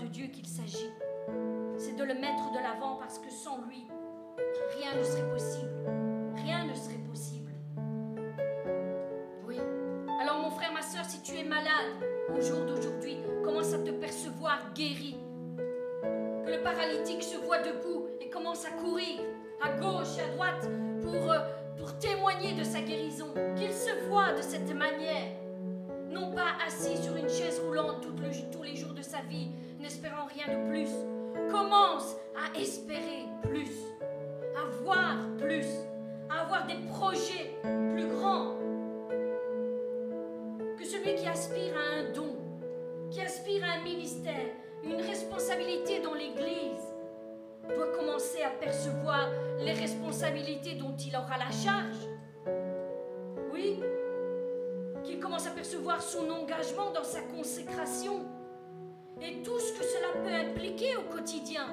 Dieu qu'il s'agit. C'est de le mettre de l'avant parce que sans lui, rien ne serait possible. Rien ne serait possible. Oui. Alors mon frère, ma soeur, si tu es malade au jour d'aujourd'hui, commence à te percevoir guéri. Que le paralytique se voit debout et commence à courir à gauche et à droite pour, euh, pour témoigner de sa guérison, qu'il se voit de cette manière, non pas assis sur une chaise roulante tous les jours de sa vie, n'espérant rien de plus. Commence à espérer plus, à voir plus, à avoir des projets plus grands. Que celui qui aspire à un don, qui aspire à un ministère, une responsabilité dans l'Église, doit commencer à percevoir les responsabilités dont il aura la charge. Oui, qu'il commence à percevoir son engagement dans sa consécration et tout ce que cela peut impliquer au quotidien.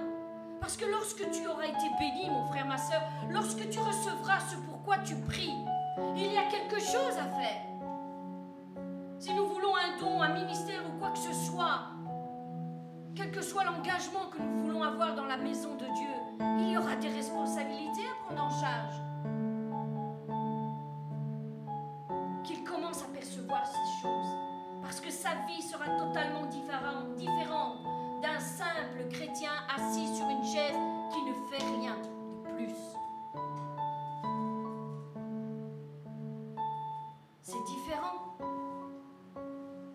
Parce que lorsque tu auras été béni, mon frère, ma soeur, lorsque tu recevras ce pourquoi tu pries, il y a quelque chose à faire. Si nous voulons un don, un ministère ou quoi que ce soit, quel que soit l'engagement que nous voulons avoir dans la maison de Dieu, il y aura des responsabilités à prendre en charge. Qu'il commence à percevoir ces choses, parce que sa vie sera totalement différente d'un simple chrétien assis sur une chaise qui ne fait rien de plus. C'est différent.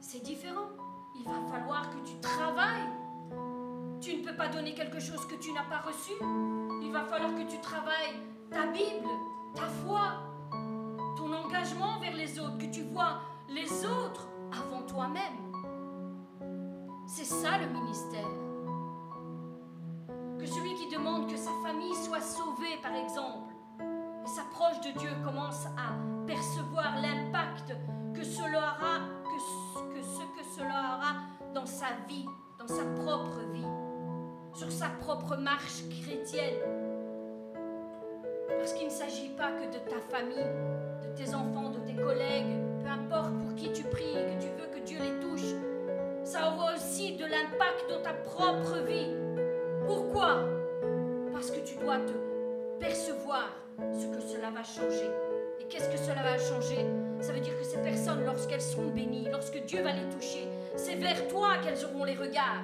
C'est différent. Il va falloir que tu travailles tu ne peux pas donner quelque chose que tu n'as pas reçu. Il va falloir que tu travailles ta Bible, ta foi, ton engagement vers les autres, que tu vois les autres avant toi-même. C'est ça le ministère. Que celui qui demande que sa famille soit sauvée, par exemple, et s'approche de Dieu, commence à percevoir l'impact que cela aura, dans sa vie, dans sa propre vie sur sa propre marche chrétienne. Parce qu'il ne s'agit pas que de ta famille, de tes enfants, de tes collègues, peu importe pour qui tu pries et que tu veux que Dieu les touche. Ça aura aussi de l'impact dans ta propre vie. Pourquoi? Parce que tu dois te percevoir ce que cela va changer. Et qu'est-ce que cela va changer? Ça veut dire que ces personnes, lorsqu'elles seront bénies, lorsque Dieu va les toucher, c'est vers toi qu'elles auront les regards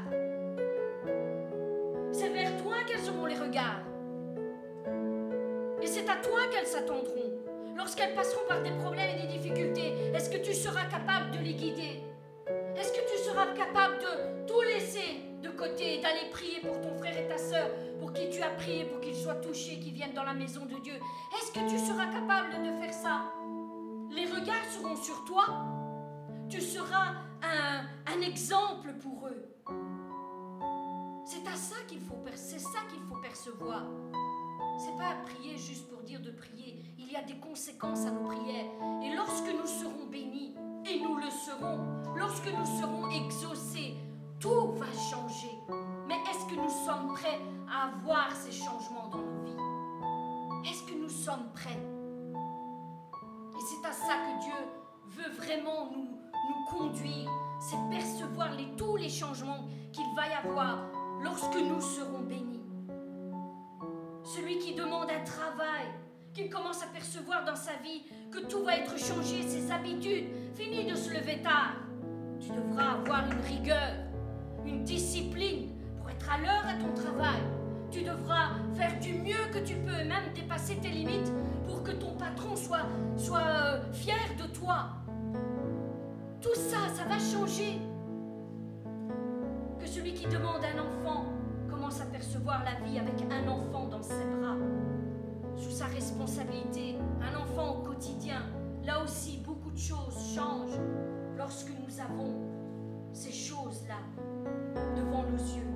c'est vers toi qu'elles auront les regards. Et c'est à toi qu'elles s'attendront. Lorsqu'elles passeront par des problèmes et des difficultés, est-ce que tu seras capable de les guider? Est-ce que tu seras capable de tout laisser de côté et d'aller prier pour ton frère et ta soeur, pour qui tu as prié, pour qu'ils soient touchés, qu'ils viennent dans la maison de Dieu? Est-ce que tu seras capable de faire ça? Les regards seront sur toi. Tu seras un, un exemple pour eux. C'est à ça qu'il faut, c'est ça qu'il faut percevoir. C'est pas prier juste pour dire de prier. Y a des conséquences à nos prières. Et lorsque nous serons bénis, et nous le serons, lorsque nous serons exaucés, tout va changer. Mais est-ce que nous sommes prêts à avoir ces changements dans nos vies? Est-ce que nous sommes prêts? Et c'est à ça que Dieu veut vraiment nous, nous conduire. C'est percevoir tous les changements qu'il va y avoir lorsque nous serons bénis. Celui qui demande un travail, qu'il commence à percevoir dans sa vie que tout va être changé, ses habitudes, fini de se lever tard. Tu devras avoir une rigueur, une discipline pour être à l'heure à ton travail. Tu devras faire du mieux que tu peux, même dépasser tes limites pour que ton patron soit, soit euh, fier de toi. Tout ça, ça va changer celui qui demande un enfant commence à percevoir la vie avec un enfant dans ses bras, sous sa responsabilité, un enfant au quotidien. Là aussi, beaucoup de choses changent lorsque nous avons ces choses-là devant nos yeux.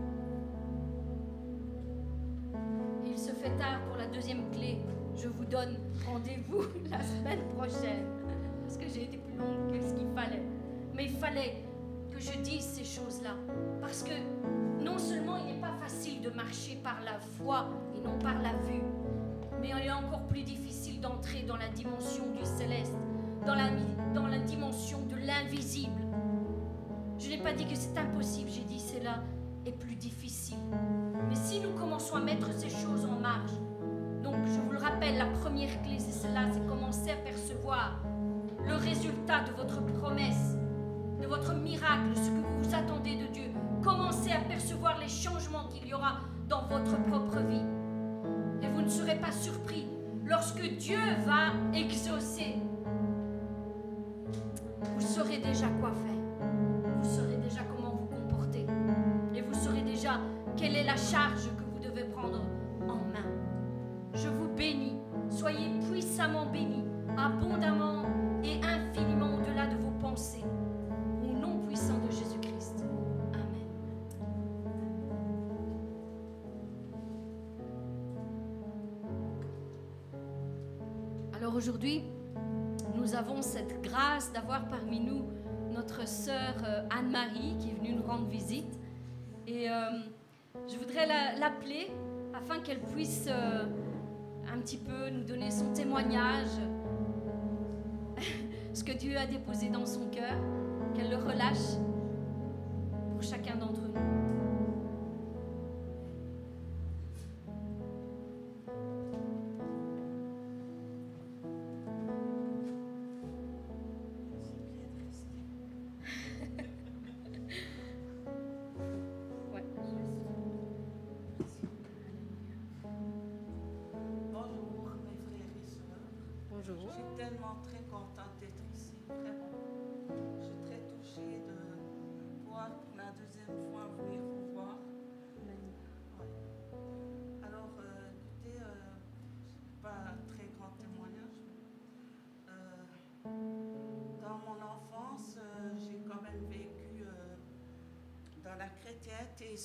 Il se fait tard pour la deuxième clé. Je vous donne rendez-vous la semaine prochaine. Parce que j'ai été plus longue que ce qu'il fallait. Mais il fallait je dise ces choses-là. Parce que non seulement il n'est pas facile de marcher par la foi et non par la vue, mais il est encore plus difficile d'entrer dans la dimension du céleste, dans la, dans la dimension de l'invisible. Je n'ai pas dit que c'est impossible, j'ai dit cela est plus difficile. Mais si nous commençons à mettre ces choses en marche, donc je vous le rappelle, la première clé, c'est cela, c'est commencer à percevoir le résultat de votre promesse de votre miracle, ce que vous attendez de Dieu. Commencez à percevoir les changements qu'il y aura dans votre propre vie. Et vous ne serez pas surpris lorsque Dieu va exaucer, vous saurez déjà quoi faire. Vous saurez déjà comment vous comporter. Et vous saurez déjà quelle est la charge que vous devez prendre en main. Je vous bénis. Soyez puissamment bénis, abondamment et infiniment au-delà de vos pensées. Au nom puissant de Jésus-Christ. Alors aujourd'hui, nous avons cette grâce d'avoir parmi nous notre sœur euh, Anne-Marie qui est venue nous rendre visite. Et euh, je voudrais la- l'appeler afin qu'elle puisse euh, un petit peu nous donner son témoignage, ce que Dieu a déposé dans son cœur, qu'elle le relâche pour chacun d'entre nous.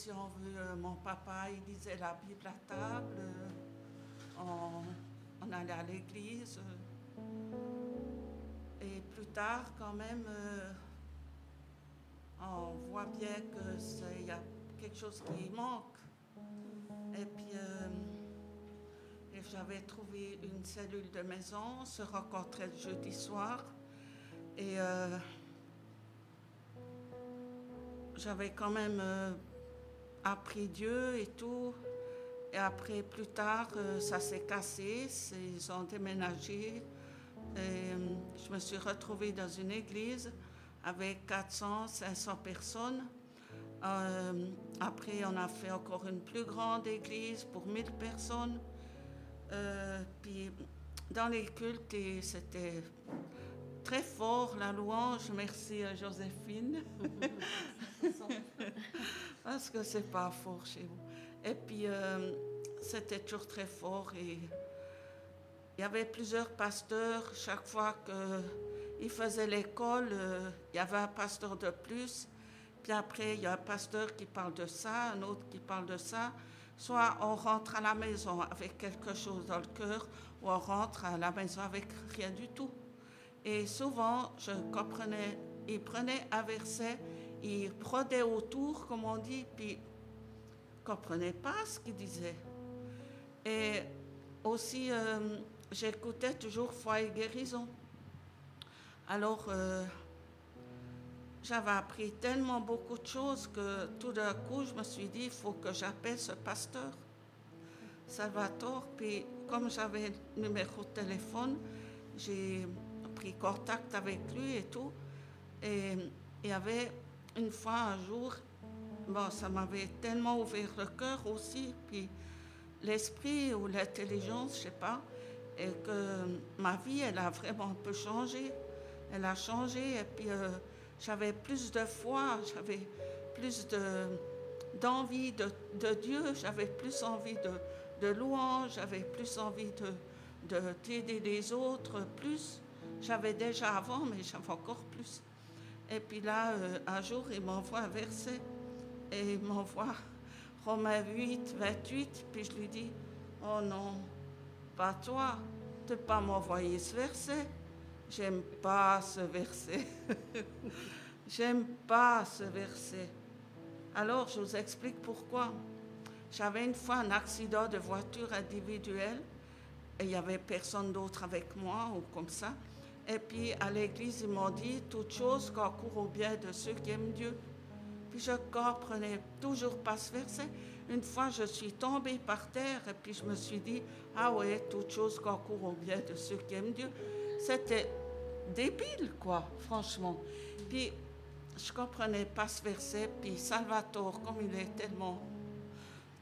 Si on veut. Euh, mon papa, il lisait la Bible à table. euh, on, allait à l'église. et plus tard, quand même, euh, on voit bien que c'est- il y a quelque chose qui manque. Et puis, j'avais trouvé une cellule de maison, on se rencontrait le jeudi soir. Et j'avais quand même appris Dieu et tout. Et après, plus tard, euh, ça s'est cassé, ils ont déménagé. Et euh, je me suis retrouvée dans une église avec 400, 500 personnes. Euh, après, on a fait encore une plus grande église pour 1000 personnes. Euh, puis, dans les cultes, c'était très fort, la louange. Merci à Joséphine. Parce que c'est pas fort chez vous? Et puis, euh, c'était toujours très fort. Et il y avait plusieurs pasteurs. Chaque fois qu'ils faisaient l'école, euh, il y avait un pasteur de plus. Puis après, il y a un pasteur qui parle de ça, un autre qui parle de ça. Soit on rentre à la maison avec quelque chose dans le cœur, ou on rentre à la maison avec rien du tout. Et souvent, je comprenais, il prenait un verset, il brodait autour, comme on dit, puis comprenait pas ce qu'il disait. Et aussi, euh, j'écoutais toujours foi et guérison. Alors, euh, j'avais appris tellement beaucoup de choses que tout d'un coup, je me suis dit, il faut que j'appelle ce pasteur, Salvatore. Puis, comme j'avais le numéro de téléphone, j'ai pris contact avec lui et tout. Et il y avait une fois, un jour, bon, ça m'avait tellement ouvert le cœur aussi, puis l'esprit ou l'intelligence, je sais pas, et que ma vie, elle a vraiment un peu changé. Elle a changé, et puis euh, j'avais plus de foi, j'avais plus de, d'envie de, de Dieu, j'avais plus envie de, de louange, j'avais plus envie de, de d'aider les autres, plus. J'avais déjà avant, mais j'avais encore plus. Et puis là, euh, un jour, il m'envoie un verset, et il m'envoie Romains 8, 28, puis je lui dis, oh non, pas toi, de pas m'envoyer ce verset. J'aime pas ce verset. J'aime pas ce verset. Alors, je vous explique pourquoi. J'avais une fois un accident de voiture individuelle et il n'y avait personne d'autre avec moi ou comme ça. Et puis à l'église, ils m'ont dit toute chose concourt au bien de ceux qui aiment Dieu. Puis je comprenais toujours pas ce verset. Une fois, je suis tombée par terre et puis je me suis dit ah ouais, toute chose concourt au bien de ceux qui aiment Dieu. C'était débile, quoi, franchement. Puis je comprenais pas ce verset. Puis Salvatore, comme il est tellement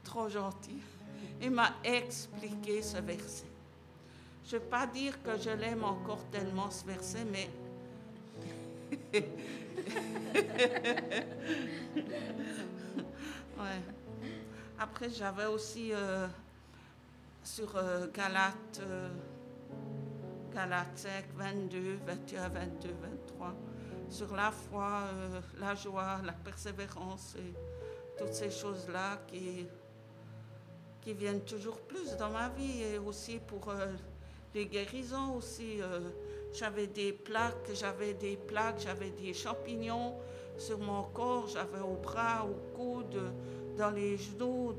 trop gentil, il m'a expliqué ce verset. Je ne vais pas dire que je l'aime encore tellement ce verset, mais. Après, j'avais aussi euh, sur euh, Galates, euh, Galates 5, 22, 21, 22, 23, sur la foi, euh, la joie, la persévérance et toutes ces choses-là qui, qui viennent toujours plus dans ma vie et aussi pour les guérisons aussi. euh, j'avais des plaques, j'avais des plaques, j'avais des champignons sur mon corps, j'avais au bras, au coude, dans les genoux,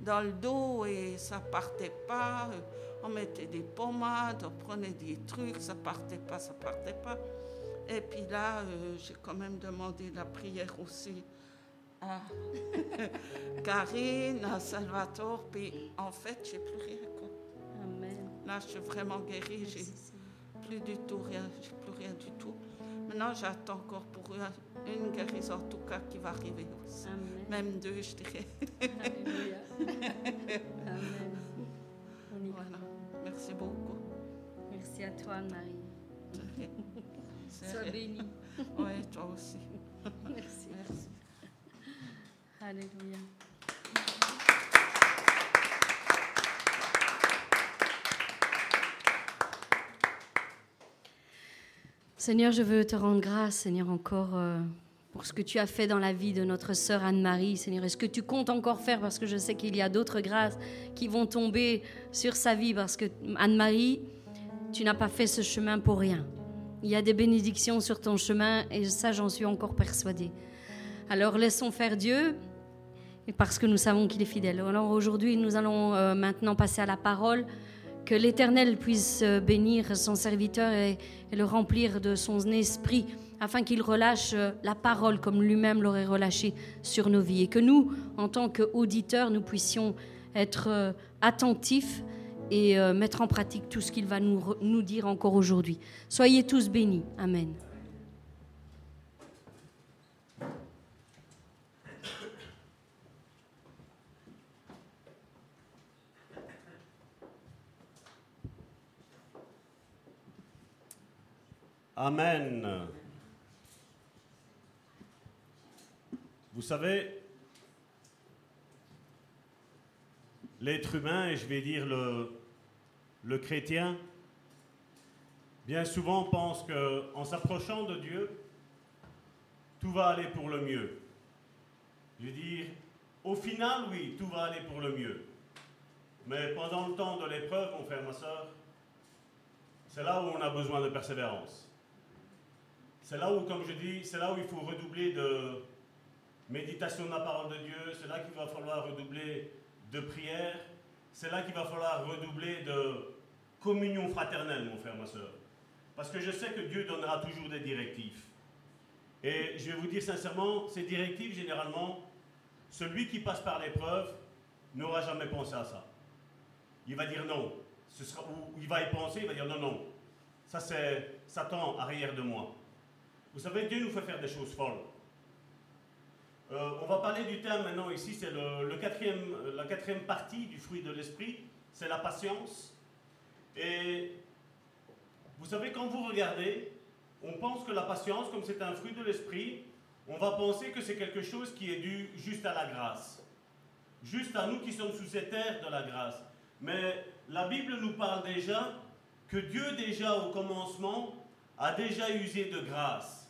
dans le dos et ça partait pas. On mettait des pommades, on prenait des trucs, ça partait pas, ça partait pas. Et puis là, euh, j'ai quand même demandé la prière aussi à Karine, à Salvatore, puis en fait, j'ai plus rien. Là, je suis vraiment guérie, j'ai plus du tout rien, j'ai plus rien du tout. Maintenant, j'attends encore pour une, une guérison, en tout cas, qui va arriver aussi. Amen. Même deux, je dirais. Alléluia. Amen. On y. Voilà. Merci beaucoup. Merci à toi, Anne-Marie. C'est Sois bénie. Oui, toi aussi. Merci. Merci. Alléluia. Seigneur, je veux te rendre grâce, Seigneur, encore euh, pour ce que tu as fait dans la vie de notre sœur Anne-Marie, Seigneur. Est-ce que tu comptes encore faire Parce que je sais qu'il y a d'autres grâces qui vont tomber sur sa vie, parce que Anne-Marie, tu n'as pas fait ce chemin pour rien. Il y a des bénédictions sur ton chemin, et ça, j'en suis encore persuadée. Alors laissons faire Dieu, parce que nous savons qu'il est fidèle. Alors aujourd'hui, nous allons euh, maintenant passer à la parole. Que l'Éternel puisse bénir son serviteur et, le remplir de son esprit, afin qu'il relâche euh, la parole comme lui-même l'aurait relâchée sur nos vies. Et que nous, en tant qu'auditeurs, nous puissions être euh, attentifs et euh, mettre en pratique tout ce qu'il va nous, nous dire encore aujourd'hui. Soyez tous bénis. Amen. Amen. Vous savez, l'être humain, et je vais dire le, le chrétien, bien souvent pense qu'en s'approchant de Dieu, tout va aller pour le mieux. Je veux dire, au final, oui, tout va aller pour le mieux. Mais pendant le temps de l'épreuve, mon frère, ma soeur, c'est là où on a besoin de persévérance. C'est là où, comme je dis, c'est là où il faut redoubler de méditation de la parole de Dieu, c'est là qu'il va falloir redoubler de prière, c'est là qu'il va falloir redoubler de communion fraternelle, mon frère, ma soeur. Parce que je sais que Dieu donnera toujours des directives. Et je vais vous dire sincèrement, ces directives, généralement, celui qui passe par l'épreuve n'aura jamais pensé à ça. Il va dire non. Ou il va y penser, il va dire non, non. Ça, c'est Satan arrière de moi. Vous savez, Dieu nous fait faire des choses folles. Euh, on va parler du thème maintenant ici, c'est le, quatrième, la quatrième partie du fruit de l'esprit, c'est la patience. Et vous savez, quand vous regardez, on pense que la patience, comme c'est un fruit de l'esprit, on va penser que c'est quelque chose qui est dû juste à la grâce. Juste à nous qui sommes sous cette ère de la grâce. Mais la Bible nous parle déjà que Dieu déjà au commencement a déjà usé de grâce,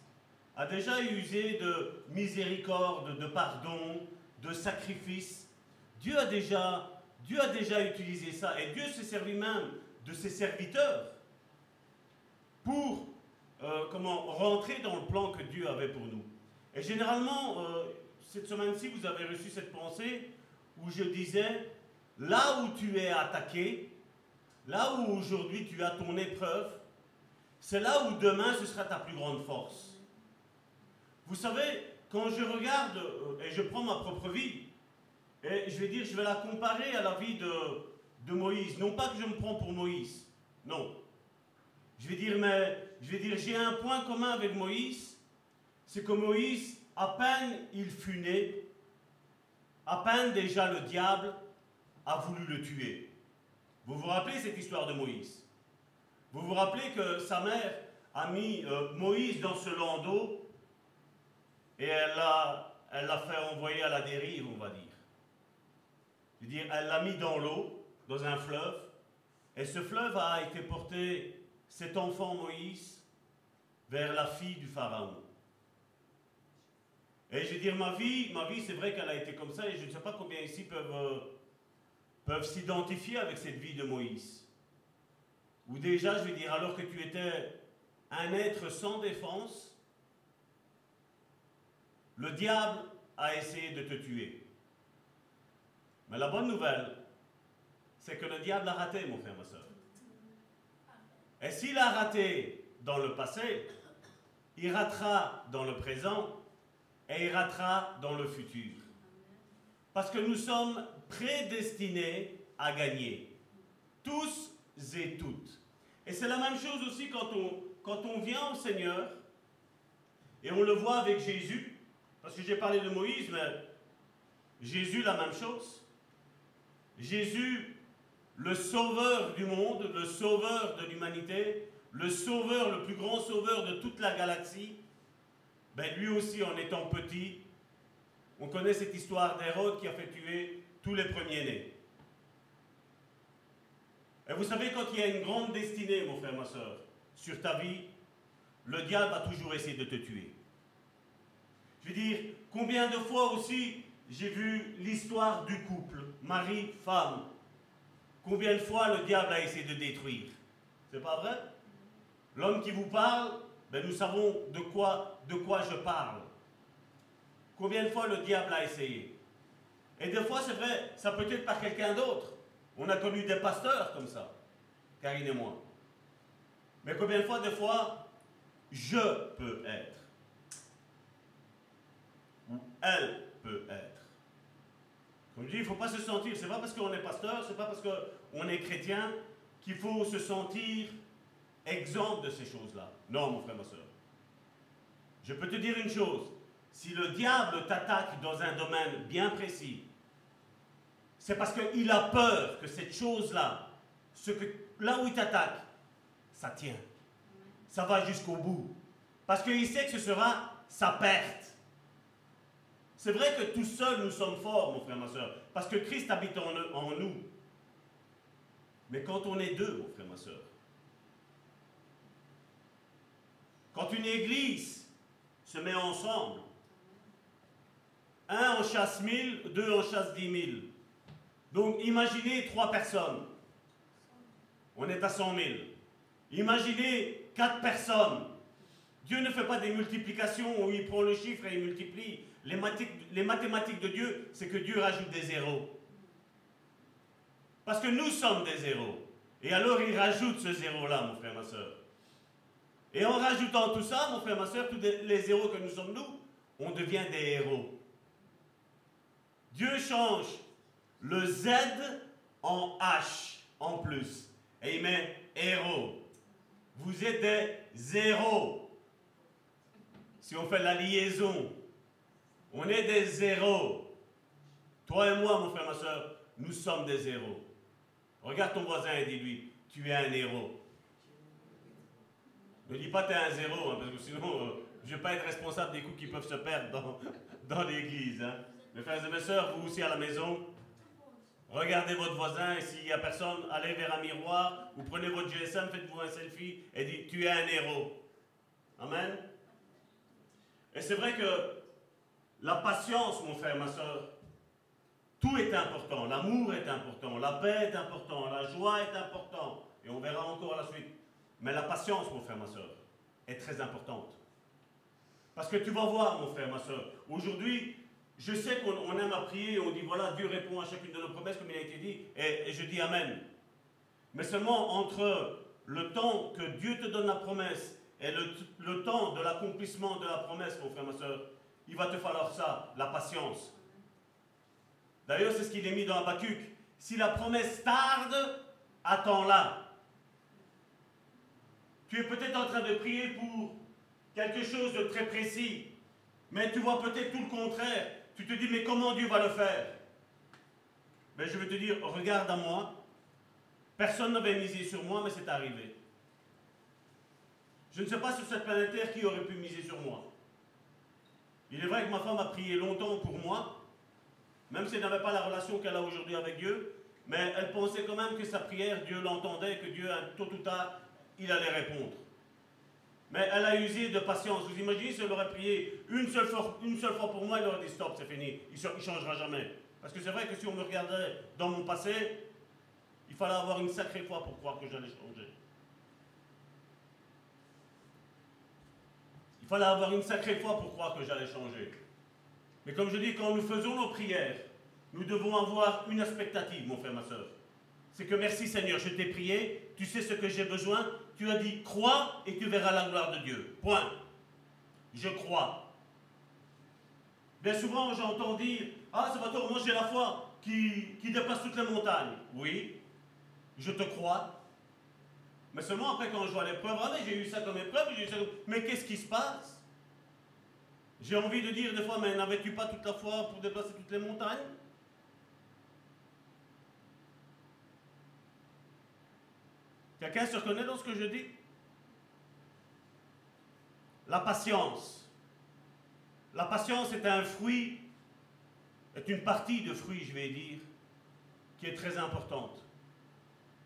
a déjà usé de miséricorde, de pardon, de sacrifice. Dieu a déjà, Dieu a déjà utilisé ça et Dieu s'est servi même de ses serviteurs pour euh, comment rentrer dans le plan que Dieu avait pour nous. Et généralement, euh, cette semaine-ci, vous avez reçu cette pensée où je disais, là où tu es attaqué, là où aujourd'hui tu as ton épreuve, c'est là où demain ce sera ta plus grande force. Vous savez, quand je regarde, euh, et je prends ma propre vie, et je vais dire, je vais la comparer à la vie de, Moïse. Non pas que je me prends pour Moïse, non. Je vais dire, mais je vais dire, j'ai un point commun avec Moïse, c'est que Moïse, à peine il fut né, à peine déjà le diable a voulu le tuer. Vous vous rappelez cette histoire de Moïse? Vous vous rappelez que sa mère a mis euh, Moïse dans ce landau et elle l'a, elle fait envoyer à la dérive, on va dire. Je veux dire, elle l'a mis dans l'eau, dans un fleuve, et ce fleuve a été porté, cet enfant Moïse, vers la fille du Pharaon. Et je veux dire, ma vie, ma vie, c'est vrai qu'elle a été comme ça, et je ne sais pas combien ici peuvent, euh, peuvent s'identifier avec cette vie de Moïse. Ou déjà, je veux dire, alors que tu étais un être sans défense, le diable a essayé de te tuer. Mais la bonne nouvelle, c'est que le diable a raté, mon frère, ma soeur. Et s'il a raté dans le passé, il ratera dans le présent et il ratera dans le futur. Parce que nous sommes prédestinés à gagner. Tous et toutes. Et c'est la même chose aussi quand on, quand on vient au Seigneur, et on le voit avec Jésus, parce que j'ai parlé de Moïse, mais Jésus, la même chose. Jésus, le sauveur du monde, le sauveur de l'humanité, le sauveur, le plus grand sauveur de toute la galaxie, ben lui aussi, en étant petit, on connaît cette histoire d'Hérode qui a fait tuer tous les premiers-nés. Et vous savez, quand il y a une grande destinée, mon frère, ma soeur, sur ta vie, le diable va toujours essayer de te tuer. Je veux dire, combien de fois aussi j'ai vu l'histoire du couple, mari, femme? Combien de fois le diable a essayé de détruire? C'est pas vrai? L'homme qui vous parle, ben nous savons de quoi, de quoi je parle. Combien de fois le diable a essayé? Et des fois, c'est vrai, ça peut être par quelqu'un d'autre. On a connu des pasteurs comme ça, Karine et moi. Mais combien de fois, des fois, je peux être? Elle peut être Comme je dis, il ne faut pas se sentir, c'est pas parce qu'on est pasteur, c'est pas parce qu'on est chrétien qu'il faut se sentir exempt de ces choses-là. Non, mon frère, ma soeur. Je peux te dire une chose, si le diable t'attaque dans un domaine bien précis, c'est parce qu'il a peur que cette chose-là, ce que, là où il t'attaque, ça tient. Ça va jusqu'au bout. Parce qu'il sait que ce sera sa perte. C'est vrai que tout seul nous sommes forts, mon frère, ma soeur, parce que Christ habite en, nous. Mais quand on est deux, mon frère, ma soeur, quand une église se met ensemble, un en chasse mille, deux en chasse dix mille. Donc imaginez trois personnes. On est à cent mille. Imaginez quatre personnes. Dieu ne fait pas des multiplications où il prend le chiffre et il multiplie. Les, mathématiques de Dieu, c'est que Dieu rajoute des zéros. Parce que nous sommes des zéros. Et alors il rajoute ce zéro-là, mon frère, ma soeur. Et en rajoutant tout ça, mon frère, ma soeur, tous les zéros que nous sommes nous, on devient des héros. Dieu change le Z en H en plus. Et il met héros. Vous êtes des zéros. Si on fait la liaison, on est des zéros. Toi et moi, mon frère, ma soeur, nous sommes des zéros. Regarde ton voisin et dis-lui, tu es un héros. Ne dis pas tu es un zéro, hein, parce que sinon, euh, je ne vais pas être responsable des coups qui peuvent se perdre dans, dans l'église. Hein. Mes frères et mes sœurs, vous aussi à la maison, regardez votre voisin et s'il n'y a personne, allez vers un miroir ou prenez votre GSM, faites-vous un selfie et dites Tu es un héros. Amen. Et c'est vrai que la patience, mon frère, ma soeur, tout est important. L'amour est important, la paix est important, la joie est important. Et on verra encore la suite. Mais la patience, mon frère, ma soeur, est très importante. Parce que tu vas voir, mon frère, ma soeur, aujourd'hui, je sais qu'on aime à prier, on dit voilà, Dieu répond à chacune de nos promesses, comme il a été dit, et, je dis Amen. Mais seulement entre le temps que Dieu te donne la promesse et le, le temps de l'accomplissement de la promesse, mon frère, ma soeur, il va te falloir ça, la patience. D'ailleurs, c'est ce qu'il est mis dans Habakkuk. Si la promesse tarde, attends-la. Tu es peut-être en train de prier pour quelque chose de très précis, mais tu vois peut-être tout le contraire. Tu te dis, mais comment Dieu va le faire? Mais je vais te dire, regarde à moi, Personne n'avait misé sur moi, mais c'est arrivé. Je ne sais pas sur cette planète Terre qui aurait pu miser sur moi. Il est vrai que ma femme a prié longtemps pour moi, même si elle n'avait pas la relation qu'elle a aujourd'hui avec Dieu, mais elle pensait quand même que sa prière, Dieu l'entendait, que Dieu, tôt ou tard, il allait répondre. Mais elle a usé de patience. Vous imaginez si elle aurait prié une seule fois, une seule fois pour moi, elle aurait dit stop, c'est fini, il ne changera jamais. Parce que c'est vrai que si on me regardait dans mon passé, il fallait avoir une sacrée foi pour croire que j'allais changer. Il fallait avoir une sacrée foi pour croire que j'allais changer. Mais comme je dis, quand nous faisons nos prières, nous devons avoir une expectative, mon frère, ma soeur. C'est que merci Seigneur, je t'ai prié, tu sais ce que j'ai besoin, tu as dit crois et tu verras la gloire de Dieu. Point. Je crois. Bien souvent, j'entends dire Ah, c'est toi, moi j'ai la foi qui, qui dépasse toutes les montagnes. Oui, je te crois. Mais seulement après, quand je vois l'épreuve, ah, j'ai eu ça comme épreuve. Mais qu'est-ce qui se passe? J'ai envie de dire des fois, mais n'avais-tu pas toute la foi pour déplacer toutes les montagnes? Quelqu'un se reconnaît dans ce que je dis? La patience. La patience est un fruit, est une partie de fruit, je vais dire, qui est très importante.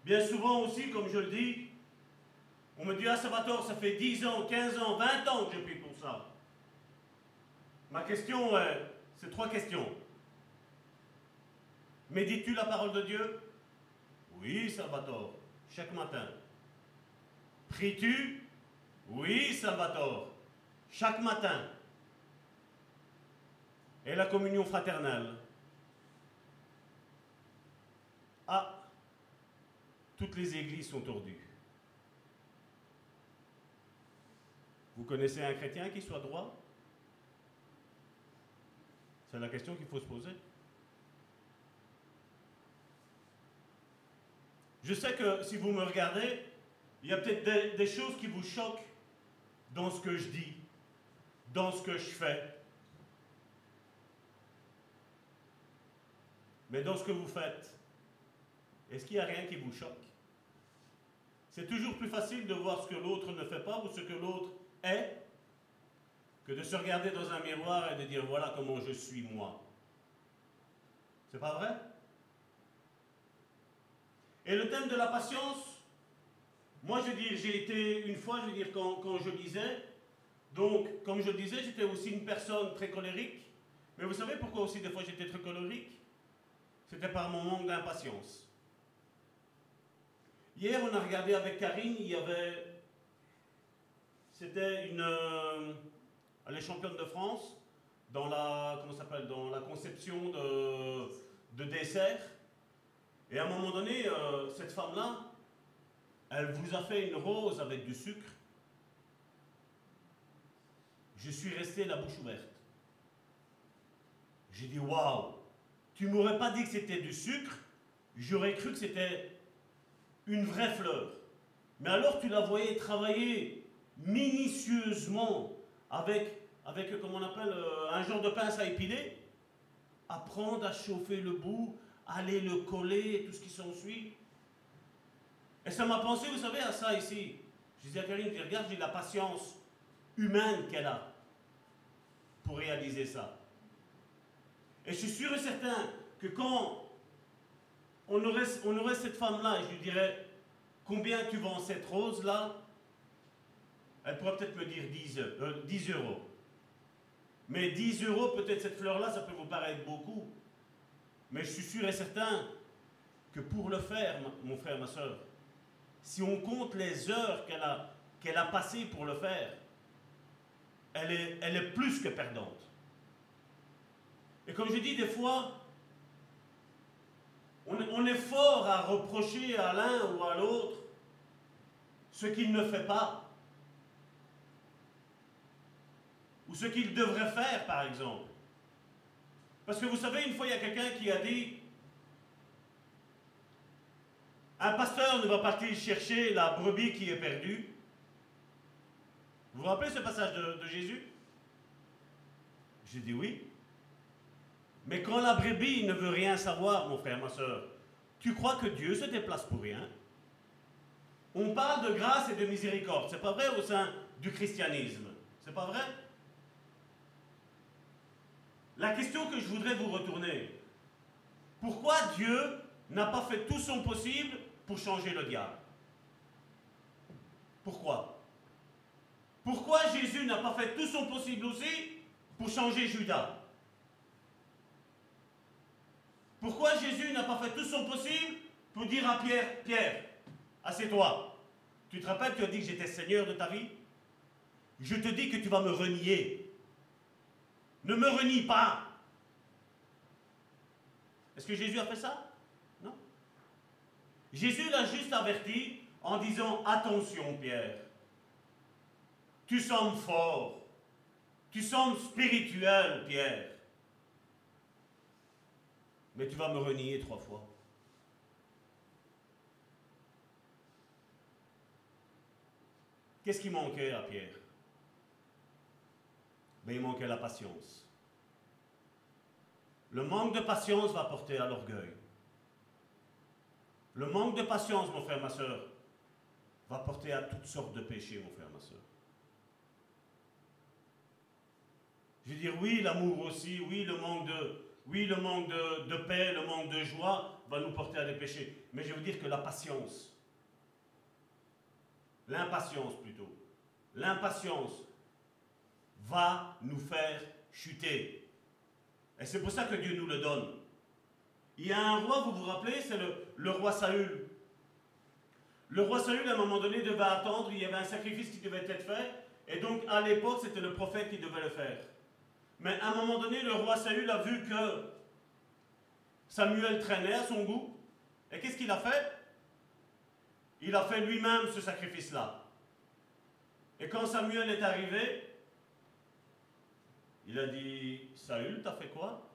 Bien souvent aussi, comme je le dis, on me dit, ah Salvatore, ça fait 10 ans, 15 ans, 20 ans que je prie pour ça. Ma question, est, c'est trois questions. Médites-tu la parole de Dieu? Oui, Salvatore chaque matin. Pries-tu? Oui, Salvatore, chaque matin. Et la communion fraternelle? Ah, toutes les églises sont tordues. Vous connaissez un chrétien qui soit droit? C'est la question qu'il faut se poser. Je sais que si vous me regardez, il y a peut-être des, choses qui vous choquent dans ce que je dis, dans ce que je fais. Mais dans ce que vous faites, est-ce qu'il n'y a rien qui vous choque? C'est toujours plus facile de voir ce que l'autre ne fait pas ou ce que l'autre est que de se regarder dans un miroir et de dire voilà comment je suis moi. C'est pas vrai? Et le thème de la patience, moi je veux dire, j'ai été une fois, je veux dire, quand, quand je lisais, donc comme je disais, j'étais aussi une personne très colérique. Mais vous savez pourquoi aussi des fois j'étais très colérique? C'était par mon manque d'impatience. Hier, on a regardé avec Karine, il y avait. C'était une. Euh, elle est championne de France dans la. Conception de, de. Et à un moment donné, euh, cette femme-là, elle vous a fait une rose avec du sucre. Je suis resté la bouche ouverte. J'ai dit waouh, tu m'aurais pas dit que c'était du sucre, j'aurais cru que c'était une vraie fleur. Mais alors tu la voyais travailler minutieusement avec, avec comment on appelle, euh, un genre de pince à épiler, apprendre à chauffer le bout, aller le coller, tout ce qui s'ensuit. Et ça m'a pensé, vous savez, à ça ici? Je disais à Karine, tu regardes, j'ai la patience humaine qu'elle a pour réaliser ça. Et je suis sûr et certain que quand on aurait, on aurait cette femme-là, je lui dirais, combien tu vends cette rose-là? Elle pourrait peut-être me dire 10, 10 euh, euros. Mais 10 euros, peut-être cette fleur-là, ça peut vous paraître beaucoup. Mais je suis sûr et certain que pour le faire, mon frère, ma soeur, si on compte les heures qu'elle a, a passées pour le faire, elle est, elle est plus que perdante. Et comme je dis des fois, on est fort à reprocher à l'un ou à l'autre ce qu'il ne fait pas. Ou ce qu'il devrait faire, par exemple. Parce que vous savez, une fois, il y a quelqu'un qui a dit, un pasteur ne va pas chercher la brebis qui est perdue. Vous vous rappelez ce passage de, Jésus? J'ai dit oui. Mais quand la brebis ne veut rien savoir, mon frère, ma soeur, Tu crois que Dieu se déplace pour rien? On parle de grâce et de miséricorde. C'est pas vrai au sein du christianisme? C'est pas vrai? La question que je voudrais vous retourner. Pourquoi Dieu n'a pas fait tout son possible pour changer le diable? Pourquoi? Pourquoi Jésus n'a pas fait tout son possible aussi pour changer Judas? Pourquoi Jésus n'a pas fait tout son possible pour dire à Pierre, Pierre, assieds-toi. Tu te rappelles, tu as dit que j'étais Seigneur de ta vie? Je te dis que tu vas me renier. Ne me renie pas. Est-ce que Jésus a fait ça? Non. Jésus l'a juste averti en disant, attention Pierre, tu sembles fort, tu sembles spirituel Pierre, mais tu vas me renier trois fois. Qu'est-ce qui manquait à Pierre? Ben, Il manquait la patience. Le manque de patience va porter à l'orgueil. Le manque de patience, mon frère, ma soeur, va porter à toutes sortes de péchés, mon frère, ma soeur. Je veux dire, oui, l'amour aussi, oui, le manque de, oui, le manque de, paix, le manque de joie va nous porter à des péchés. Mais je veux dire que la patience, l'impatience plutôt, l'impatience va nous faire chuter. Et c'est pour ça que Dieu nous le donne. Il y a un roi, vous vous rappelez, c'est le, roi Saül. Le roi Saül, à un moment donné, devait attendre, il y avait un sacrifice qui devait être fait, et donc à l'époque, c'était le prophète qui devait le faire. Mais à un moment donné, le roi Saül a vu que Samuel traînait à son goût. Et qu'est-ce qu'il a fait? Il a fait lui-même ce sacrifice-là. Et quand Samuel est arrivé, il a dit, Saül, t'as fait quoi?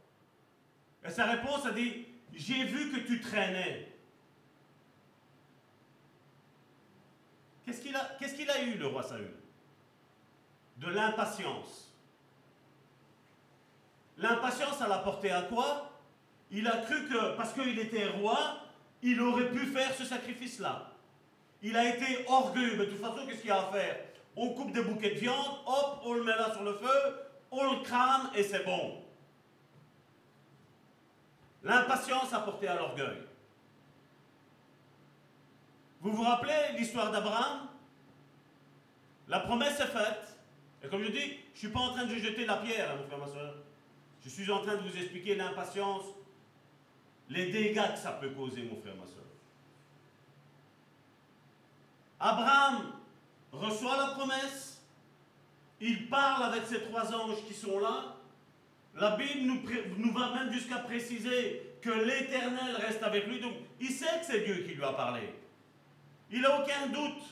Et sa réponse a dit, j'ai vu que tu traînais. Qu'est-ce qu'il a, eu, le roi Saül? De l'impatience. L'impatience, elle a porté à quoi? Il a cru que, parce qu'il était roi, il aurait pu faire ce sacrifice-là. Il a été orgueilleux. Mais de toute façon, qu'est-ce qu'il y a à faire? On coupe des bouquets de viande, hop, on le met là sur le feu, on le crame et c'est bon. L'impatience a porté à l'orgueil. Vous vous rappelez l'histoire d'Abraham? La promesse est faite. Et comme je dis, je ne suis pas en train de jeter la pierre, à mon frère, ma soeur. Je suis en train de vous expliquer l'impatience, les dégâts que ça peut causer, mon frère, ma soeur. Abraham reçoit la promesse, il parle avec ces trois anges qui sont là. La Bible nous, va même jusqu'à préciser que l'Éternel reste avec lui. Donc, il sait que c'est Dieu qui lui a parlé. Il n'a aucun doute.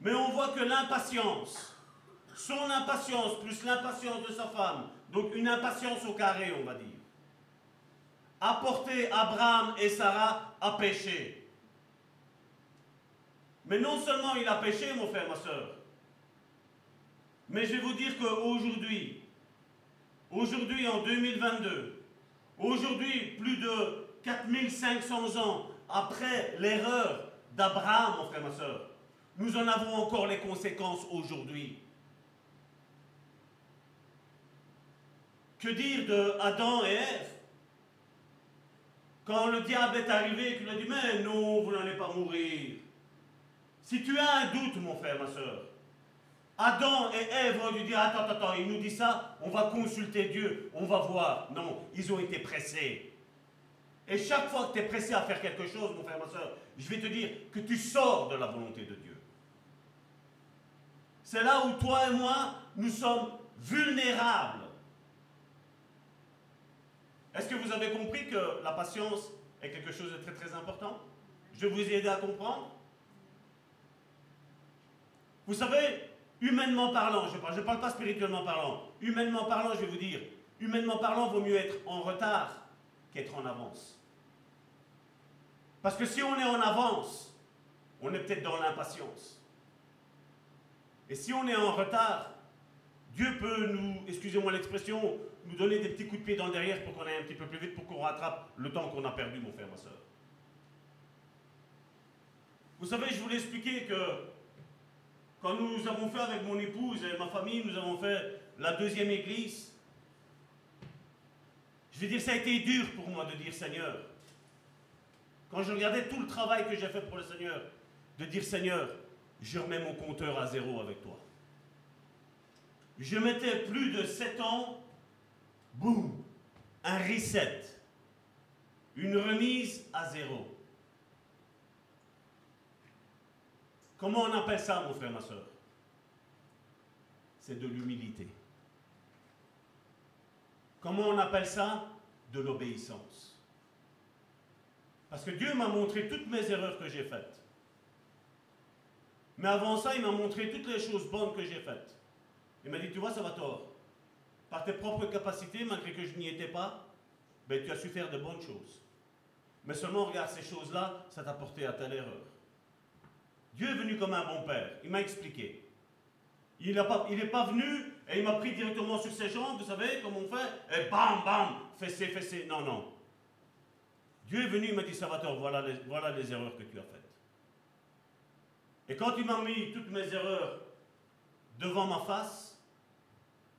Mais on voit que l'impatience, son impatience plus l'impatience de sa femme, donc une impatience au carré, on va dire, a porté Abraham et Sarah à pécher. Mais non seulement il a péché, mon frère, ma soeur, mais je vais vous dire qu'aujourd'hui, aujourd'hui en 2022, aujourd'hui plus de 4500 ans après l'erreur d'Abraham, mon frère, ma soeur, nous en avons encore les conséquences aujourd'hui. Que dire de Adam et Ève? Quand le diable est arrivé et qu'il a dit Mais non, vous n'allez pas mourir. Si tu as un doute, mon frère, ma soeur, Adam et Ève ont dû dire Attends, attends, il nous dit ça, on va consulter Dieu, on va voir. Non, ils ont été pressés. Et chaque fois que tu es pressé à faire quelque chose, mon frère, ma soeur, je vais te dire que tu sors de la volonté de Dieu. C'est là où toi et moi, nous sommes vulnérables est-ce que vous avez compris que la patience est quelque chose de très très important? Je vous ai aidé à comprendre Vous savez, humainement parlant, je ne parle, pas spirituellement parlant, humainement parlant, je vais vous dire, humainement parlant, vaut mieux être en retard qu'être en avance. Parce que si on est en avance, on est peut-être dans l'impatience. Et si on est en retard, Dieu peut nous, excusez-moi l'expression, nous donner des petits coups de pied dans le derrière pour qu'on aille un petit peu plus vite, pour qu'on rattrape le temps qu'on a perdu, mon frère, ma soeur. Vous savez, je voulais expliquer que quand nous avons fait avec mon épouse et ma famille, nous avons fait la deuxième église, je vais dire, ça a été dur pour moi de dire Seigneur. Quand je regardais tout le travail que j'ai fait pour le Seigneur, de dire Seigneur, je remets mon compteur à zéro avec toi. Je mettais plus de sept ans, boum, un reset, une remise à zéro. Comment on appelle ça, mon frère, ma soeur? C'est de l'humilité. Comment on appelle ça? De l'obéissance. Parce que Dieu m'a montré toutes mes erreurs que j'ai faites. Mais avant ça, il m'a montré toutes les choses bonnes que j'ai faites. Il m'a dit, tu vois, ça va tort. Par tes propres capacités, malgré que je n'y étais pas, ben, tu as su faire de bonnes choses. Mais seulement, regarde, ces choses-là, ça t'a porté à telle erreur. Dieu est venu comme un bon père. Il m'a expliqué. Il n'est pas, venu et il m'a pris directement sur ses jambes, vous savez, comme on fait, et bam, bam, fessé, fessé. Non, non. Dieu est venu, il m'a dit, Salvatore, voilà les, voilà les erreurs que tu as faites. Et quand il m'a mis toutes mes erreurs devant ma face,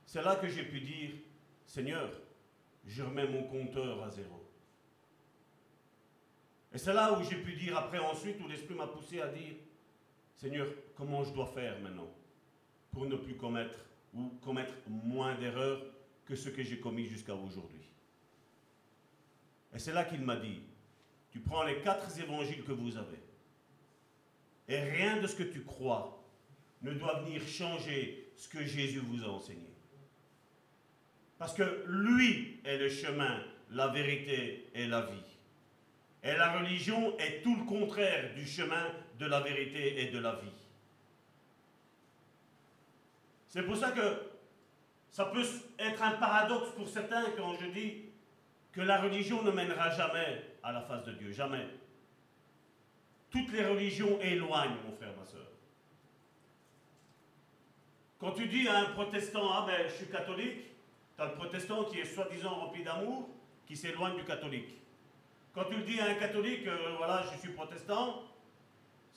c'est là que j'ai pu dire, Seigneur, je remets mon compteur à zéro. Et c'est là où j'ai pu dire après, ensuite, où l'Esprit m'a poussé à dire, Seigneur, comment je dois faire maintenant pour ne plus commettre ou commettre moins d'erreurs que ce que j'ai commis jusqu'à aujourd'hui? Et c'est là qu'il m'a dit, tu prends les quatre évangiles que vous avez, et rien de ce que tu crois ne doit venir changer ce que Jésus vous a enseigné. Parce que lui est le chemin, la vérité et la vie. Et la religion est tout le contraire du chemin de la vérité et de la vie. C'est pour ça que ça peut être un paradoxe pour certains quand je dis que la religion ne mènera jamais à la face de Dieu, jamais. Toutes les religions éloignent, mon frère, ma soeur. Quand tu dis à un protestant, ah ben je suis catholique, tu as le protestant qui est soi-disant rempli d'amour, qui s'éloigne du catholique. Quand tu le dis à un catholique, euh, voilà, je suis protestant,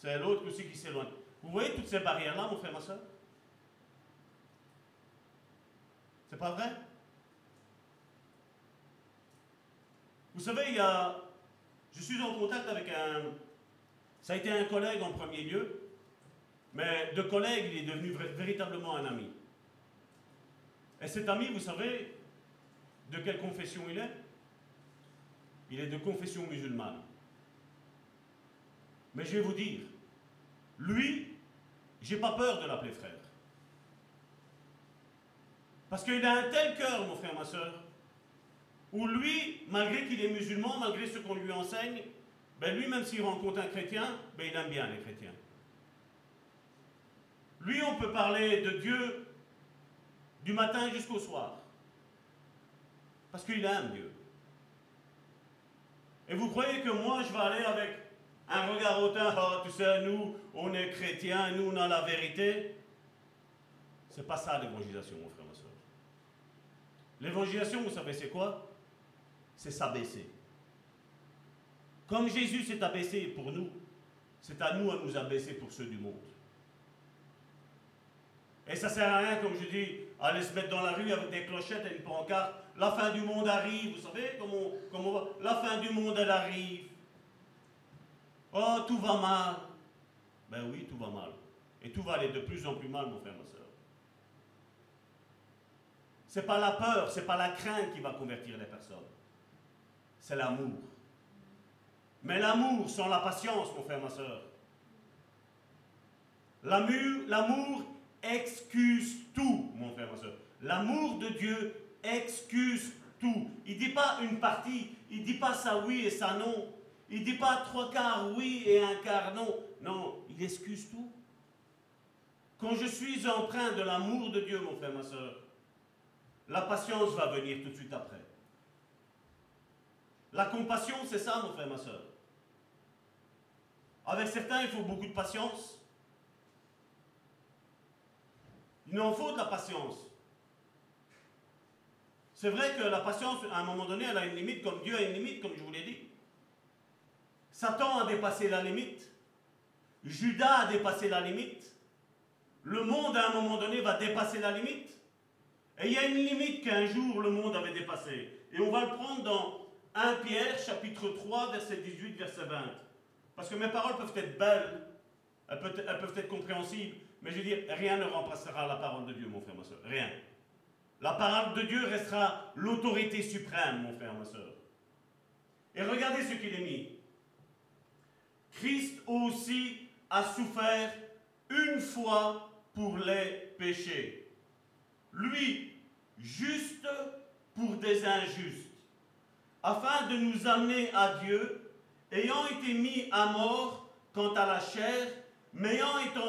c'est l'autre aussi qui s'éloigne. Vous voyez toutes ces barrières-là, mon frère, ma soeur? C'est pas vrai? Vous savez, il y a, je suis en contact avec un, ça a été un collègue en premier lieu, mais de collègue, il est devenu véritablement un ami. Et cet ami, vous savez de quelle confession il est? Il est de confession musulmane. Mais je vais vous dire, lui, j'ai pas peur de l'appeler frère. Parce qu'il a un tel cœur, mon frère, ma soeur, où lui, malgré qu'il est musulman, malgré ce qu'on lui enseigne, ben lui, même s'il rencontre un chrétien, ben il aime bien les chrétiens. Lui, on peut parler de Dieu du matin jusqu'au soir. Parce qu'il aime Dieu. Et vous croyez que moi, je vais aller avec un regard hautain, oh, tu sais, nous, on est chrétiens, nous, on a la vérité. C'est pas ça l'évangélisation, mon frère, ma soeur. L'évangélisation, vous savez, c'est quoi? C'est s'abaisser. Comme Jésus s'est abaissé pour nous, c'est à nous à nous abaisser pour ceux du monde. Et ça sert à rien, comme je dis, aller se mettre dans la rue avec des clochettes et une pancarte. La fin du monde arrive, vous savez comment, comment La fin du monde, elle arrive. Oh, tout va mal. Ben oui, tout va mal. Et tout va aller de plus en plus mal, mon frère, ma soeur. C'est pas la peur, c'est pas la crainte qui va convertir les personnes. C'est l'amour. Mais l'amour sans la patience, mon frère, ma soeur. L'amour excuse tout, mon frère, ma soeur. L'amour de Dieu excuse tout. Il ne dit pas une partie, il ne dit pas ça oui et ça non. Il ne dit pas trois quarts oui et un quart non. Non, il excuse tout. Quand je suis empreint de l'amour de Dieu, mon frère, ma soeur, la patience va venir tout de suite après. La compassion, c'est ça, mon frère, ma soeur. Avec certains, il faut beaucoup de patience. Il en faut de la patience. C'est vrai que la patience, à un moment donné, elle a une limite, comme Dieu a une limite, comme je vous l'ai dit. Satan a dépassé la limite. Judas a dépassé la limite. Le monde, à un moment donné, va dépasser la limite. Et il y a une limite qu'un jour le monde avait dépassée. Et on va le prendre dans 1 Pierre, chapitre 3, verset 18, verset 20. Parce que mes paroles peuvent être belles, elles peuvent, être compréhensibles, mais je veux dire, rien ne remplacera la parole de Dieu, mon frère, ma soeur. Rien. La parole de Dieu restera l'autorité suprême, mon frère, ma soeur. Et regardez ce qu'il est mis. Christ aussi a souffert une fois pour les péchés. Lui, juste pour des injustes, afin de nous amener à Dieu, ayant été mis à mort quant à la chair, mais ayant été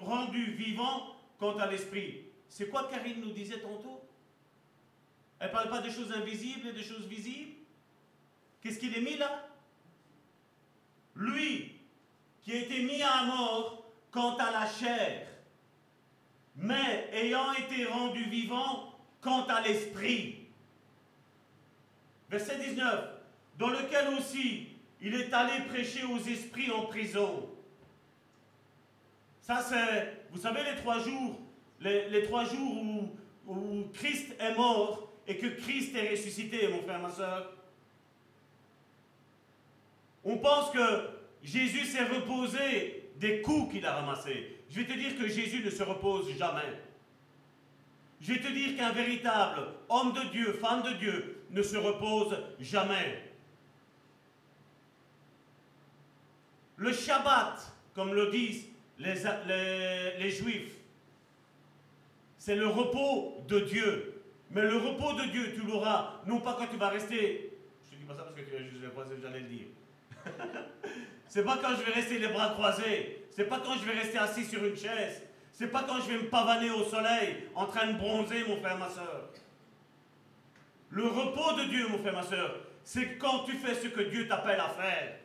rendu, vivant quant à l'esprit. C'est quoi Karine nous disait tantôt? Elle ne parle pas des choses invisibles et des choses visibles? Qu'est-ce qu'il est mis là? Lui, qui été mis à mort quant à la chair, mais ayant été rendu vivant quant à l'esprit. Verset 19, dans lequel aussi il est allé prêcher aux esprits en prison. Ça c'est, vous savez, les trois jours, les, trois jours où, où Christ est mort et que Christ est ressuscité, mon frère, ma soeur. On pense que Jésus s'est reposé des coups qu'il a ramassés. Je vais te dire que Jésus ne se repose jamais. Je vais te dire qu'un véritable homme de Dieu, femme de Dieu, ne se repose jamais. Le Shabbat, comme le disent les, Juifs, c'est le repos de Dieu. Mais le repos de Dieu, tu l'auras, non pas quand tu vas rester. Je ne dis pas ça parce que tu vas juste le j'allais le dire. c'est pas quand je vais rester les bras croisés. C'est pas quand je vais rester assis sur une chaise. C'est pas quand je vais me pavaner au soleil en train de bronzer, mon frère, ma soeur. Le repos de Dieu, mon frère, ma soeur, c'est quand tu fais ce que Dieu t'appelle à faire.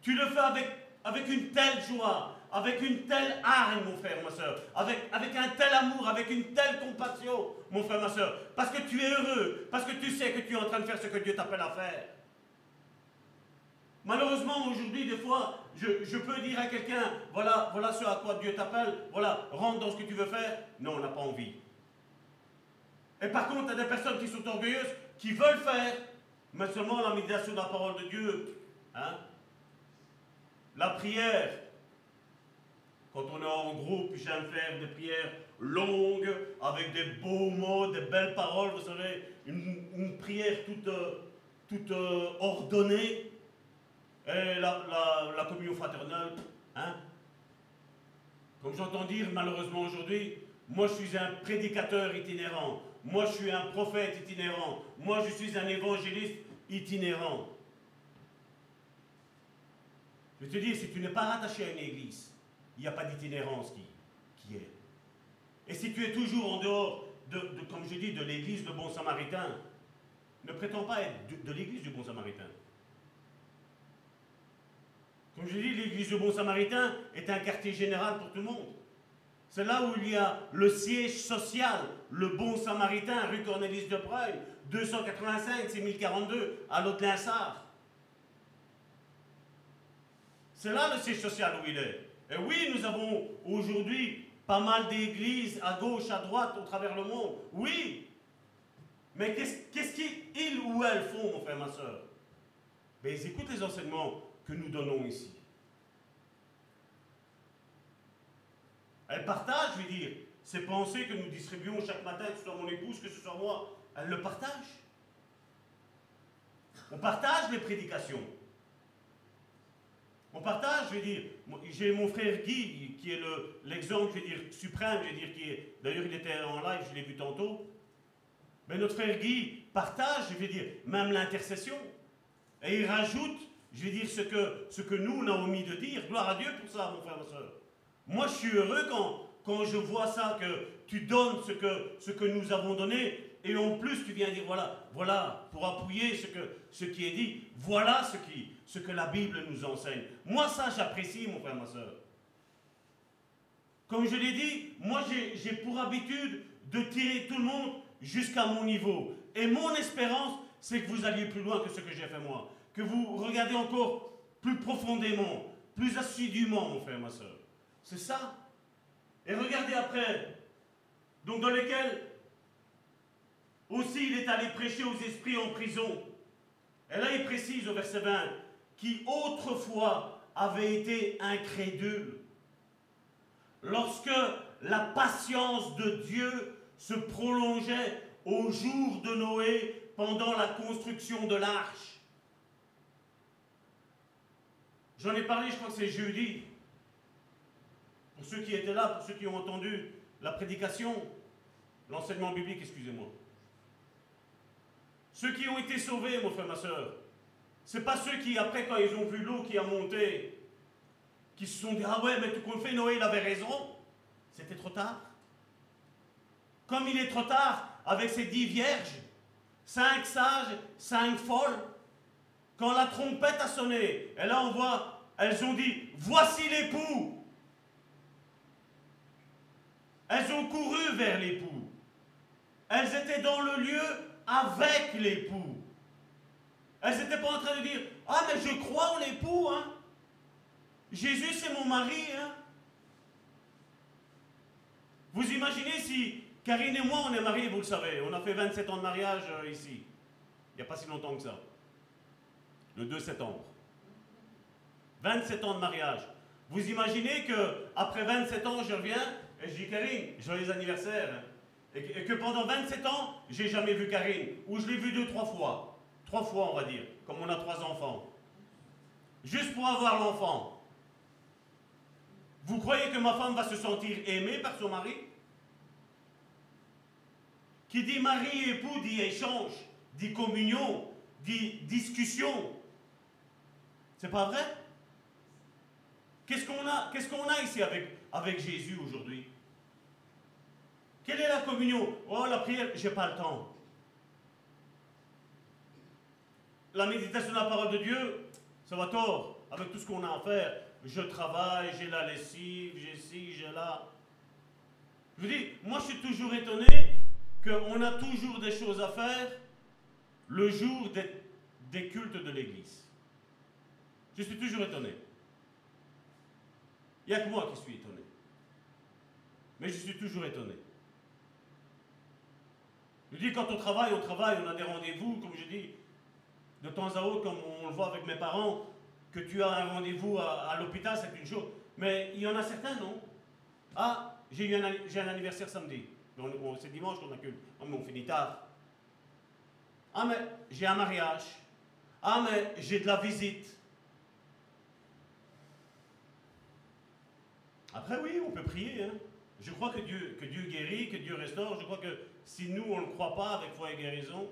Tu le fais avec, avec une telle joie, avec une telle âme, mon frère, ma soeur, avec, avec un tel amour, avec une telle compassion, mon frère, ma soeur, parce que tu es heureux, parce que tu sais que tu es en train de faire ce que Dieu t'appelle à faire. Malheureusement, aujourd'hui, des fois, je, peux dire à quelqu'un, voilà, voilà ce à quoi Dieu t'appelle, voilà, rentre dans ce que tu veux faire. Non, on n'a pas envie. Et par contre, il y a des personnes qui sont orgueilleuses, qui veulent faire, mais seulement la médiation de la parole de Dieu. Hein? La prière. Quand on est en groupe, j'aime faire des prières longues, avec des beaux mots, des belles paroles, vous savez, une, prière toute, toute euh, ordonnée. Et la, communion fraternelle, hein Comme j'entends dire malheureusement aujourd'hui, moi je suis un prédicateur itinérant, moi je suis un prophète itinérant, moi je suis un évangéliste itinérant. Je te dis, si tu n'es pas rattaché à une église, il n'y a pas d'itinérance qui, est. Et si tu es toujours en dehors de, comme je dis, de l'église de Bon Samaritain, ne prétends pas être de l'église du Bon Samaritain. Comme je dis, l'église du Bon Samaritain est un quartier général pour tout le monde. C'est là où il y a le siège social, le Bon Samaritain, rue Cornelis de Preuil, 285, c'est 1042, à laude C'est là le siège social où il est. Et oui, nous avons aujourd'hui pas mal d'églises à gauche, à droite, au travers le monde. Oui. Mais qu'est-ce qu'ils ou elles font, mon frère, ma soeur Mais ils écoutent les enseignements que nous donnons ici. Elle partage, je veux dire, ces pensées que nous distribuons chaque matin, que ce soit mon épouse, que ce soit moi, elle le partage. On partage les prédications. On partage, je veux dire, j'ai mon frère Guy, qui est l'exemple, je veux dire, suprême, je veux dire, qui est, d'ailleurs il était en live, je l'ai vu tantôt. Mais notre frère Guy partage, je veux dire, même l'intercession. Et il rajoute je vais dire ce que, nous, on a omis de dire. Gloire à Dieu pour ça, mon frère, ma soeur. Moi, je suis heureux quand, je vois ça, que tu donnes ce que, nous avons donné, et en plus, tu viens dire, voilà, voilà, pour appuyer ce, qui est dit, voilà ce, ce que la Bible nous enseigne. Moi, ça, j'apprécie, mon frère, ma soeur. Comme je l'ai dit, moi, j'ai pour habitude de tirer tout le monde jusqu'à mon niveau. Et mon espérance, c'est que vous alliez plus loin que ce que j'ai fait moi que vous regardez encore plus profondément, plus assidûment, mon frère, ma soeur. C'est ça. Et regardez après, donc dans lesquels aussi il est allé prêcher aux esprits en prison. Et là il précise au verset 20, qui autrefois avait été incrédule. Lorsque la patience de Dieu se prolongeait au jour de Noé pendant la construction de l'arche. J'en ai parlé, je crois que c'est jeudi. Pour ceux qui étaient là, pour ceux qui ont entendu la prédication, l'enseignement biblique, excusez-moi. Ceux qui ont été sauvés, mon frère, ma soeur, ce pas ceux qui, après, quand ils ont vu l'eau qui a monté, qui se sont dit Ah ouais, mais tout qu'on fait, Noé, il avait raison. C'était trop tard. Comme il est trop tard avec ses dix vierges, cinq sages, cinq folles, quand la trompette a sonné, et là on voit, elles ont dit Voici l'époux. Elles ont couru vers l'époux. Elles étaient dans le lieu avec l'époux. Elles n'étaient pas en train de dire Ah, mais je crois en l'époux, hein. Jésus, c'est mon mari, hein. Vous imaginez si Karine et moi, on est mariés, vous le savez, on a fait 27 ans de mariage euh, ici. Il n'y a pas si longtemps que ça. Le 2 septembre. 27 ans de mariage. Vous imaginez que après 27 ans, je reviens et je dis Karine, joyeux anniversaire. Et que, et que pendant 27 ans, j'ai jamais vu Karine. Ou je l'ai vue deux, trois fois. Trois fois, on va dire, comme on a trois enfants. Juste pour avoir l'enfant. Vous croyez que ma femme va se sentir aimée par son mari? Qui dit mari et époux dit échange, dit communion, dit discussion. C'est pas vrai? Qu'est-ce qu'on a, qu'est-ce qu'on a ici avec, avec Jésus aujourd'hui? Quelle est la communion? Oh, la prière, j'ai pas le temps. La méditation de la parole de Dieu, ça va tort avec tout ce qu'on a à faire je travaille, j'ai la lessive, j'ai ci, j'ai là. Je vous dis, moi je suis toujours étonné qu'on a toujours des choses à faire le jour des, cultes de l'Église. Je suis toujours étonné. Il n'y a que moi qui suis étonné. Mais je suis toujours étonné. Je dis, quand on travaille, on travaille, on a des rendez-vous, comme je dis, de temps à autre, comme on le voit avec mes parents, que tu as un rendez-vous à, l'hôpital, c'est une chose. Mais il y en a certains, non? Ah, j'ai un, un anniversaire samedi. C'est dimanche qu'on accule. Oh, mais on finit tard. Ah, mais j'ai un mariage. Ah, mais j'ai de la visite. Après, oui, on peut prier. Hein. Je crois que Dieu, guérit, que Dieu restaure. Je crois que si nous, on ne le croit pas avec foi et guérison,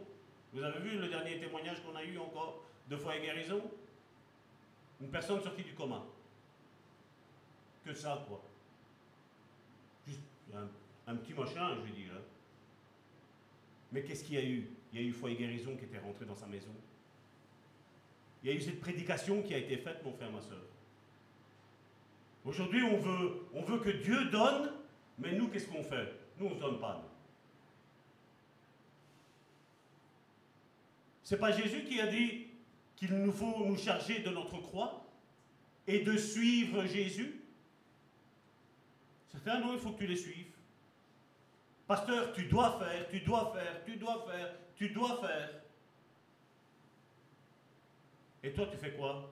vous avez vu le dernier témoignage qu'on a eu encore de foi et guérison? Une personne sortie du coma. Que ça, quoi? Juste un, petit machin, je veux dire. Hein. Mais qu'est-ce qu'il y a eu? Il y a eu foi et guérison qui était rentrée dans sa maison. Il y a eu cette prédication qui a été faite, mon frère, ma soeur. Aujourd'hui, on veut, on veut que Dieu donne, mais nous, qu'est-ce qu'on fait? Nous, on ne donne pas. C'est pas Jésus qui a dit qu'il nous faut nous charger de notre croix et de suivre Jésus? Certains, non, il faut que tu les suives. Pasteur, tu dois faire, tu dois faire, tu dois faire, tu dois faire. Et toi, tu fais quoi?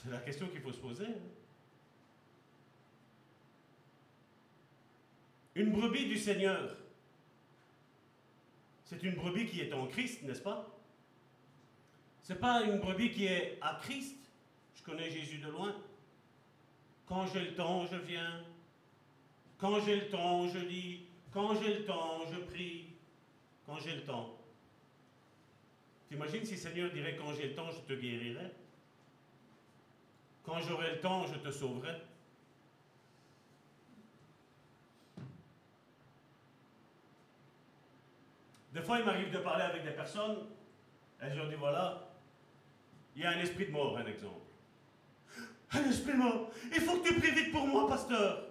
C'est la question qu'il faut se poser. Hein. Une brebis du Seigneur, c'est une brebis qui est en Christ, n'est-ce pas? Ce n'est pas une brebis qui est à Christ. Je connais Jésus de loin. Quand j'ai le temps, je viens. Quand j'ai le temps, je lis. Quand j'ai le temps, je prie. Quand j'ai le temps. T'imagines si le Seigneur dirait quand j'ai le temps, je te guérirai Quand j'aurai le temps, je te sauverai Des fois, il m'arrive de parler avec des personnes et je leur dis voilà, il y a un esprit de mort, un exemple. Un esprit de mort. Il faut que tu pries vite pour moi, pasteur.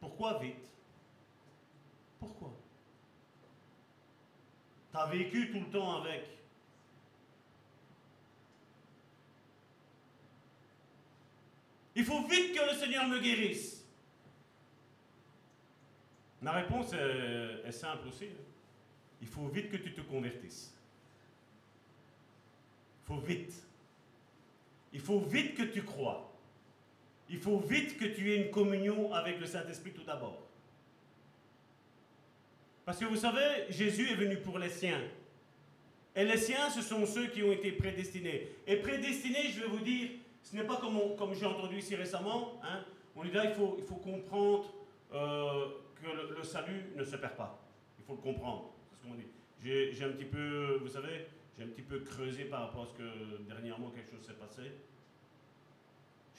Pourquoi vite? Pourquoi? Tu as vécu tout le temps avec. Le Seigneur me guérisse Ma réponse est, est simple aussi. Il faut vite que tu te convertisses. Il faut vite. Il faut vite que tu crois. Il faut vite que tu aies une communion avec le Saint-Esprit tout d'abord. Parce que vous savez, Jésus est venu pour les siens. Et les siens, ce sont ceux qui ont été prédestinés. Et prédestinés, je vais vous dire, ce n'est pas comme, comme j'ai entendu ici récemment. Hein, on dit là, il faut, il faut comprendre euh, que le, salut ne se perd pas. Il faut le comprendre. C'est ce qu'on dit. J'ai un petit peu, vous savez, j'ai un petit peu creusé par rapport à ce que dernièrement quelque chose s'est passé.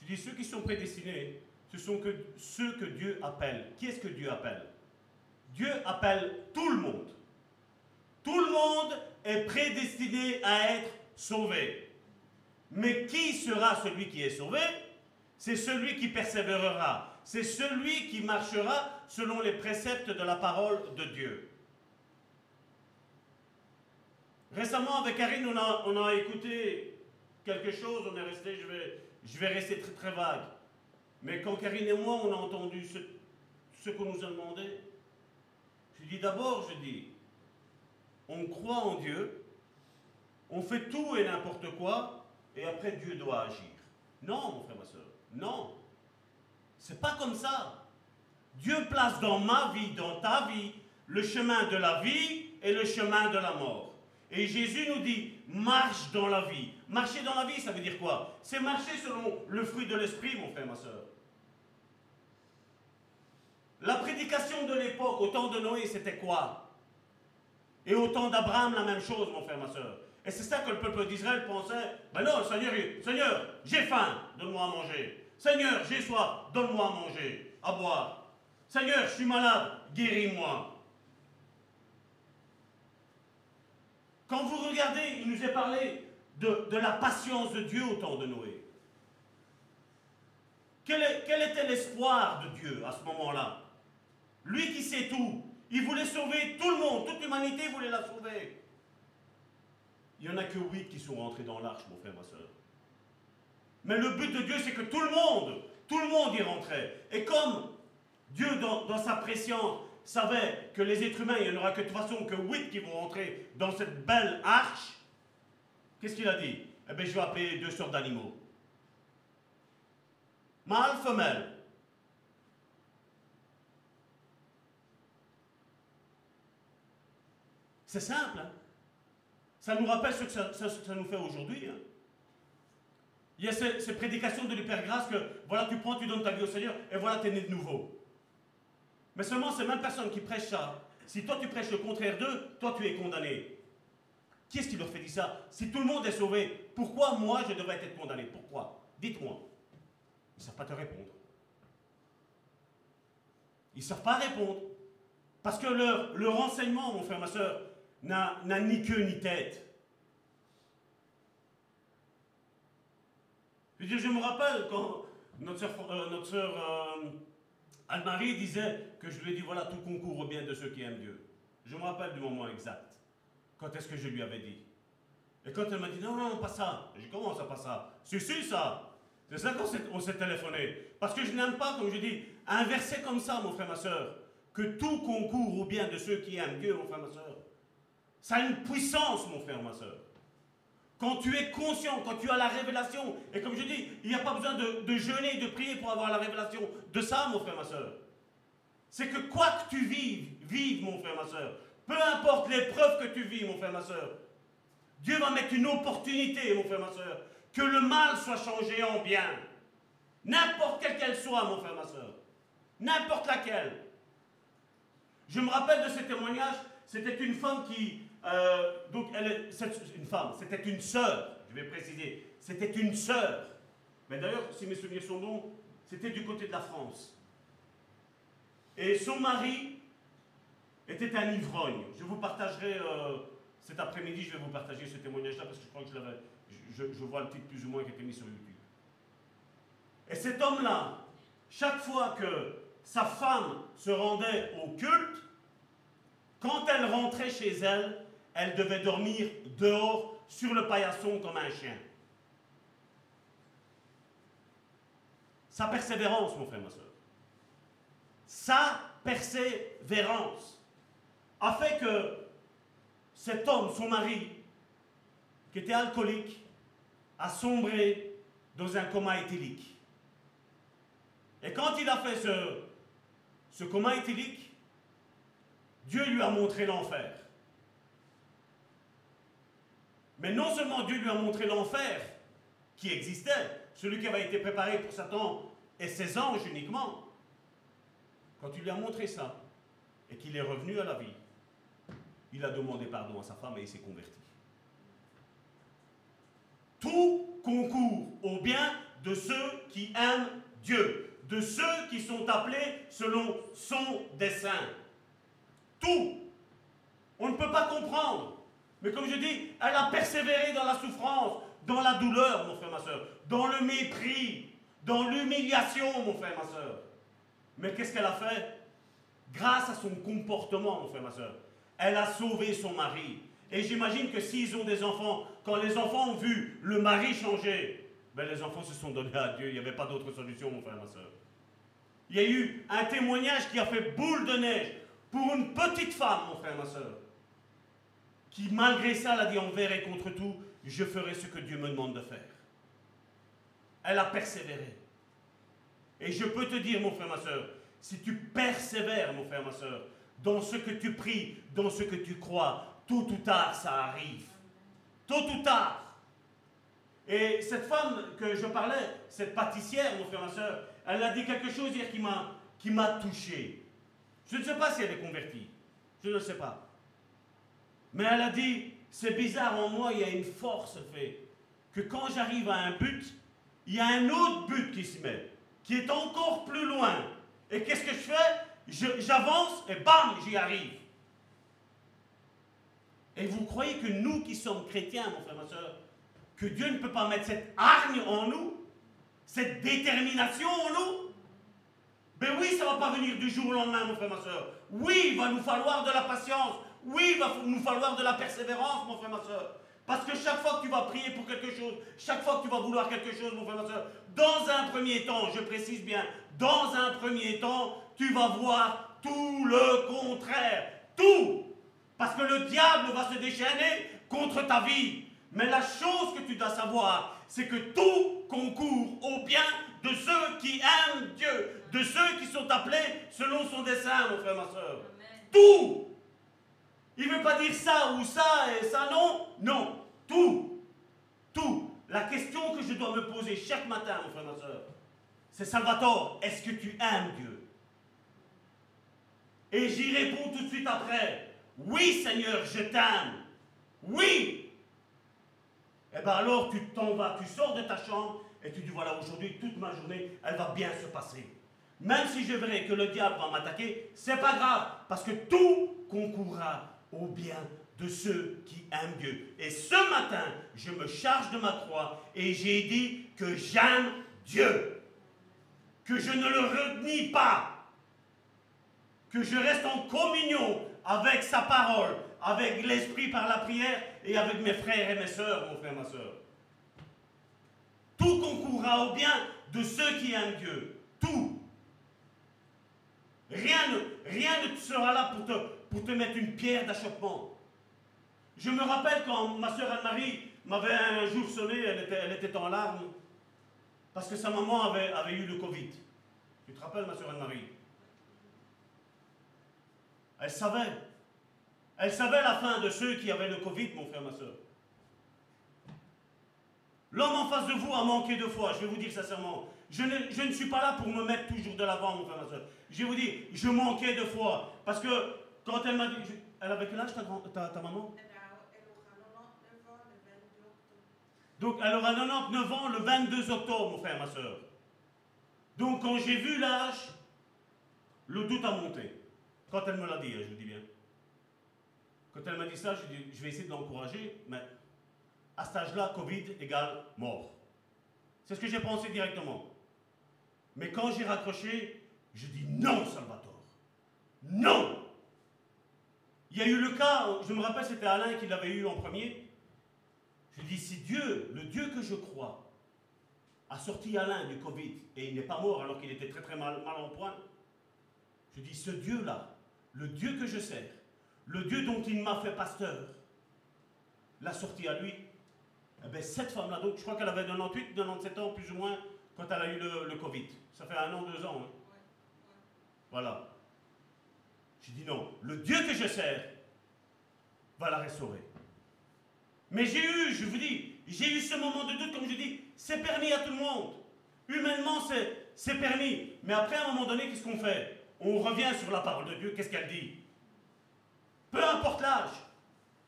Je dis, ceux qui sont prédestinés, ce sont que ceux que Dieu appelle. Qui est-ce que Dieu appelle? Dieu appelle tout le monde. Tout le monde est prédestiné à être sauvé. Mais qui sera celui qui est sauvé? C'est celui qui persévérera. C'est celui qui marchera selon les préceptes de la parole de Dieu. Récemment, avec Karine, on a, on a écouté quelque chose, on est resté, je vais, je vais rester très, très vague. Mais quand Karine et moi, on a entendu ce, ce qu'on nous a demandé, je dis d'abord, je dis, on croit en Dieu, on fait tout et n'importe quoi, et après Dieu doit agir. Non, mon frère, ma soeur, non. C'est pas comme ça. Dieu place dans ma vie, dans ta vie, le chemin de la vie et le chemin de la mort. Et Jésus nous dit, marche dans la vie. Marcher dans la vie, ça veut dire quoi? C'est marcher selon le fruit de l'esprit, mon frère, ma soeur. La prédication de l'époque, au temps de Noé, c'était quoi? Et au temps d'Abraham, la même chose, mon frère, ma soeur. Et c'est ça que le peuple d'Israël pensait. Ben non, Seigneur, j'ai faim, donne-moi à manger. Seigneur, j'ai soif, donne-moi à manger, à boire. Seigneur, je suis malade, guéris-moi. Quand vous regardez, il nous est parlé de, la patience de Dieu au temps de Noé. quel était l'espoir de Dieu à ce moment-là? Lui qui sait tout. Il voulait sauver tout le monde, toute l'humanité voulait la sauver. Il n'y en a que huit qui sont rentrés dans l'arche, mon frère, ma soeur. Mais le but de Dieu, c'est que tout le monde, tout le monde y rentrait. Et comme Dieu, dans, sa préscience, savait que les êtres humains, il n'y en aura que de toute façon que huit qui vont rentrer dans cette belle arche, qu'est-ce qu'il a dit? Eh bien, je vais appeler deux sortes d'animaux. Mâle, femelle. C'est simple. Hein? Ça nous rappelle ce que ça, nous fait aujourd'hui. Hein. Il y a ces, prédications de l'hypergrâce que, voilà, tu prends, tu donnes ta vie au Seigneur, et voilà, tu es né de nouveau. Mais seulement ces mêmes personnes qui prêchent ça, si toi tu prêches le contraire d'eux, toi tu es condamné. Qui est-ce qui leur fait dire ça? Si tout le monde est sauvé, pourquoi moi je devrais être condamné? Pourquoi? Dites-moi. Ils ne savent pas te répondre. Ils ne savent pas répondre. Parce que leur, leur enseignement, mon frère, ma soeur, n'a ni queue ni tête. Je, je me rappelle quand notre soeur, euh, euh, Anne-Marie disait que je lui ai dit voilà, tout concourt au bien de ceux qui aiment Dieu. Je me rappelle du moment exact. Quand est-ce que je lui avais dit? Et quand elle m'a dit non, non, pas ça. J'ai dit comment ça, pas ça? C'est si, ça. C'est ça qu'on s'est téléphoné. Parce que je n'aime pas, comme je dis, un verset comme ça, mon frère, ma soeur, que tout concourt au bien de ceux qui aiment Dieu, mon frère, ma soeur. Ça a une puissance, mon frère, ma soeur. Quand tu es conscient, quand tu as la révélation, et comme je dis, il n'y a pas besoin de, jeûner de prier pour avoir la révélation de ça, mon frère, ma soeur. C'est que quoi que tu vives, vive, mon frère, ma soeur. Peu importe l'épreuve que tu vis, mon frère, ma soeur. Dieu va mettre une opportunité, mon frère, ma soeur, que le mal soit changé en bien. N'importe quelle qu'elle soit, mon frère, ma soeur. N'importe laquelle. Je me rappelle de ce témoignage, c'était une femme qui, euh, donc, elle une femme, c'était une sœur, je vais préciser, c'était une sœur. Mais d'ailleurs, si mes souvenirs sont bons, c'était du côté de la France. Et son mari était un ivrogne. Je vous partagerai euh, cet après-midi, je vais vous partager ce témoignage-là parce que je crois que. Je, je, vois le titre plus ou moins qui a été mis sur YouTube. Et cet homme-là, chaque fois que sa femme se rendait au culte, quand elle rentrait chez elle, elle devait dormir dehors sur le paillasson comme un chien. sa persévérance, mon frère, ma soeur. Sa persévérance a fait que cet homme, son mari, qui était alcoolique, a sombré dans un coma éthylique. Et quand il a fait ce, coma éthylique, Dieu lui a montré l'enfer. Mais non seulement Dieu lui a montré l'enfer qui existait, celui qui avait été préparé pour Satan et ses anges uniquement, quand il lui a montré ça et qu'il est revenu à la vie, il a demandé pardon à sa femme et il s'est converti. Tout concourt au bien de ceux qui aiment Dieu, de ceux qui sont appelés selon son dessein. Tout. On ne peut pas comprendre. Mais comme je dis, elle a persévéré dans la souffrance, dans la douleur, mon frère, ma soeur, dans le mépris, dans l'humiliation, mon frère, ma soeur. Mais qu'est-ce qu'elle a fait? Grâce à son comportement, mon frère, ma soeur, elle a sauvé son mari. Et j'imagine que s'ils ont des enfants, quand les enfants ont vu le mari changer, ben les enfants se sont donnés à Dieu. Il n'y avait pas d'autre solution, mon frère, ma soeur. Il y a eu un témoignage qui a fait boule de neige pour une petite femme, mon frère, ma soeur, qui malgré ça, elle a dit envers et contre tout, je ferai ce que Dieu me demande de faire. Elle a persévéré. Et je peux te dire, mon frère, ma soeur, si tu persévères, mon frère, ma soeur, dans ce que tu pries, dans ce que tu crois, tôt ou tard, ça arrive. Tôt ou tard. Et cette femme que je parlais, cette pâtissière, mon frère, ma soeur, elle a dit quelque chose hier qui m'a, qui m'a touché. Je ne sais pas si elle est convertie. Je ne sais pas. Mais elle a dit, c'est bizarre, en moi, il y a une force fait que quand j'arrive à un but, il y a un autre but qui se met, qui est encore plus loin. Et qu'est-ce que je fais? J'avance et bam, j'y arrive. Et vous croyez que nous qui sommes chrétiens, mon frère, ma soeur, que Dieu ne peut pas mettre cette hargne en nous, cette détermination en nous? Ben oui, ça ne va pas venir du jour au lendemain, mon frère, ma soeur. Oui, il va nous falloir de la patience. Oui, il va nous falloir de la persévérance, mon frère, ma soeur. Parce que chaque fois que tu vas prier pour quelque chose, chaque fois que tu vas vouloir quelque chose, mon frère, ma soeur, dans un premier temps, je précise bien, dans un premier temps, tu vas voir tout le contraire. Tout. Parce que le diable va se déchaîner contre ta vie. Mais la chose que tu dois savoir, c'est que tout concourt au bien de ceux qui aiment Dieu, de ceux qui sont appelés selon son dessein, mon frère, ma soeur. Tout. Il ne veut pas dire ça ou ça et ça non. Non. Tout. Tout. La question que je dois me poser chaque matin, mon frère, ma soeur, c'est Salvatore, est-ce que tu aimes Dieu? Et j'y réponds tout de suite après. Oui, Seigneur, je t'aime. Oui. Eh bien alors, tu t'en vas, tu sors de ta chambre et tu dis, voilà, aujourd'hui, toute ma journée, elle va bien se passer. Même si je verrai que le diable va m'attaquer, c'est pas grave, parce que tout concourra au bien de ceux qui aiment Dieu. Et ce matin, je me charge de ma croix et j'ai dit que j'aime Dieu, que je ne le renie pas, que je reste en communion avec sa parole, avec l'esprit par la prière et avec mes frères et mes sœurs, mon frère, ma soeur. Tout concourra au bien de ceux qui aiment Dieu. Tout. Rien ne, rien ne sera là pour te, pour te mettre une pierre d'achoppement. Je me rappelle quand ma soeur Anne-Marie m'avait un jour sonné, elle était, elle était en larmes, parce que sa maman avait, avait eu le Covid. Tu te rappelles, ma soeur Anne-Marie? Elle savait. Elle savait la fin de ceux qui avaient le Covid, mon frère, ma soeur. L'homme en face de vous a manqué de foi, je vais vous dire sincèrement. Je ne, je ne suis pas là pour me mettre toujours de l'avant, mon frère, ma soeur. Je vous dire, je manquais de foi. Parce que quand elle m'a dit. Elle avait quel âge ta, ta, ta maman? Donc elle aura 99 ans le 22 octobre, mon frère, ma soeur. Donc quand j'ai vu l'âge, le doute a monté. Quand elle me l'a dit, hein, je vous dis bien. Quand elle m'a dit ça, je, dit, je vais essayer de l'encourager, mais à cet âge-là, Covid égale mort. C'est ce que j'ai pensé directement. Mais quand j'ai raccroché, je dis non, Salvatore. Non Il y a eu le cas, je me rappelle, c'était Alain qui l'avait eu en premier. Je dis, si Dieu, le Dieu que je crois, a sorti Alain du Covid et il n'est pas mort alors qu'il était très très mal, en point, je dis, ce Dieu-là, le Dieu que je sers, le Dieu dont il m'a fait pasteur, l'a sorti à lui. Eh bien, cette femme-là, donc je crois qu'elle avait 98, 97 ans plus ou moins quand elle a eu le, Covid. Ça fait un an, deux ans. Hein. Voilà. J'ai dit non, le Dieu que je sers va la restaurer. Mais j'ai eu, je vous dis, j'ai eu ce moment de doute, comme je dis, c'est permis à tout le monde. Humainement, c'est permis. Mais après, à un moment donné, qu'est-ce qu'on fait? On revient sur la parole de Dieu, qu'est-ce qu'elle dit? Peu importe l'âge.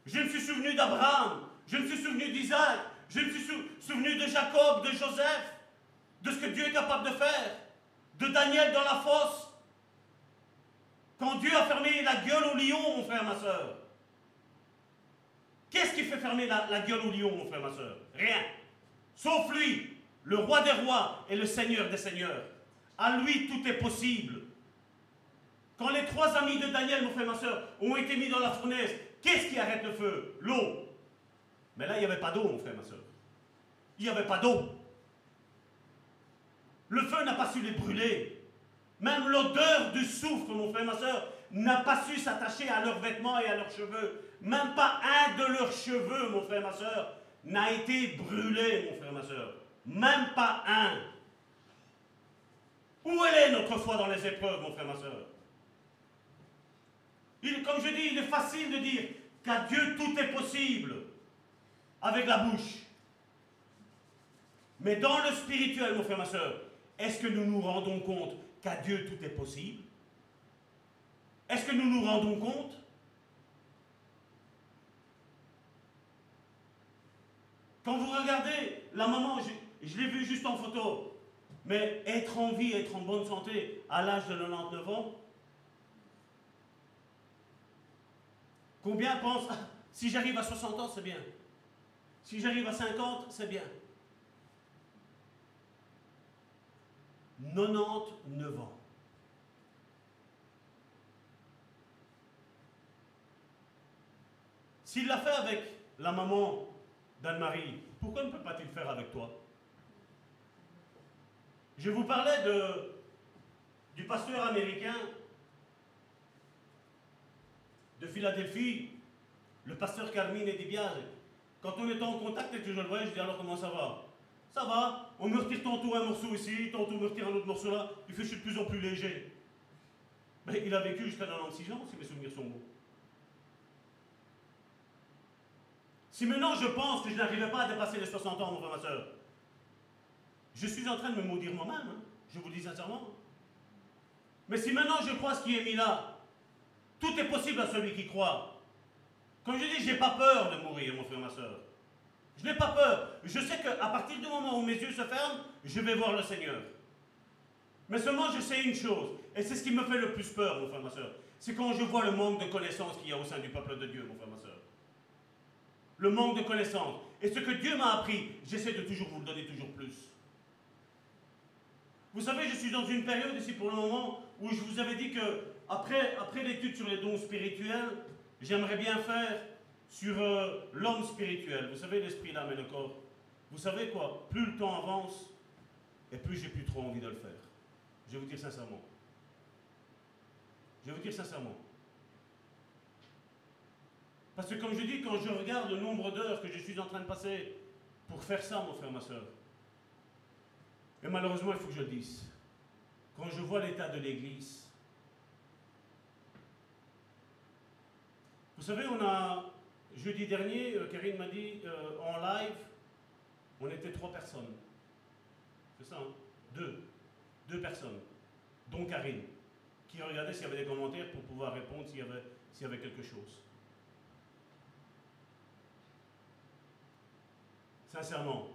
Je me suis souvenu d'Abraham, je me suis souvenu d'Isaac, je me suis souvenu de Jacob, de Joseph, de ce que Dieu est capable de faire, de Daniel dans la fosse. Quand Dieu a fermé la gueule au lion, mon frère, ma soeur. Qu'est-ce qui fait fermer la, gueule au lion, mon frère, ma soeur? Rien. Sauf lui, le roi des rois et le seigneur des seigneurs. À lui, tout est possible. Quand les trois amis de Daniel, mon frère, ma soeur, ont été mis dans la fournaise, qu'est-ce qui arrête le feu? L'eau. Mais là, il n'y avait pas d'eau, mon frère, ma soeur. Il n'y avait pas d'eau. Le feu n'a pas su les brûler. Même l'odeur du soufre, mon frère, ma soeur, n'a pas su s'attacher à leurs vêtements et à leurs cheveux. Même pas un de leurs cheveux, mon frère, ma soeur, n'a été brûlé, mon frère, ma soeur. Même pas un. Où est notre foi dans les épreuves, mon frère, ma soeur? Comme je dis, il est facile de dire qu'à Dieu tout est possible avec la bouche. Mais dans le spirituel, mon frère, ma soeur, est-ce que nous nous rendons compte qu'à Dieu tout est possible Est-ce que nous nous rendons compte? Quand vous regardez la maman, je, l'ai vue juste en photo, mais être en vie, être en bonne santé à l'âge de 99 ans, combien pensent, si j'arrive à 60 ans, c'est bien. Si j'arrive à 50, c'est bien. 99 ans. S'il l'a fait avec la maman d'Anne-Marie, pourquoi ne peut pas-il faire avec toi? Je vous parlais de, du pasteur américain de Philadelphie, le pasteur Carmine Dibiase. Quand on était en contact et que je le voyais, je dis alors comment ça va? Ça va, on me retire tantôt un morceau ici, tantôt on me retire un autre morceau là, il fait je suis de plus en plus léger. Mais il a vécu jusqu'à 96 ans, si mes souvenirs sont bons. Si maintenant je pense que je n'arriverai pas à dépasser les 60 ans, mon frère, ma soeur, je suis en train de me maudire moi-même, hein, je vous le dis sincèrement. Mais si maintenant je crois ce qui est mis là, tout est possible à celui qui croit. Comme je dis, j'ai pas peur de mourir, mon frère, ma soeur. Je n'ai pas peur. Je sais qu'à partir du moment où mes yeux se ferment, je vais voir le Seigneur. Mais seulement je sais une chose, et c'est ce qui me fait le plus peur, mon frère, ma soeur, c'est quand je vois le manque de connaissances qu'il y a au sein du peuple de Dieu, mon frère, ma soeur. Le manque de connaissances. Et ce que Dieu m'a appris, j'essaie de toujours vous le donner toujours plus. Vous savez, je suis dans une période ici pour le moment où je vous avais dit que après, après l'étude sur les dons spirituels, j'aimerais bien faire sur euh, l'homme spirituel. Vous savez, l'esprit, l'âme et le corps. Vous savez quoi? Plus le temps avance, et plus j'ai plus trop envie de le faire. Je vais vous dire sincèrement. Je vais vous dire sincèrement. Parce que comme je dis, quand je regarde le nombre d'heures que je suis en train de passer pour faire ça, mon frère, ma soeur, et malheureusement, il faut que je le dise, quand je vois l'état de l'Église, vous savez, on a Jeudi dernier, euh, Karine m'a dit euh, en live, on était trois personnes. C'est ça, hein? Deux. Deux personnes, dont Karine, qui regardait s'il y avait des commentaires pour pouvoir répondre s'il y avait, s'il y avait quelque chose. Sincèrement,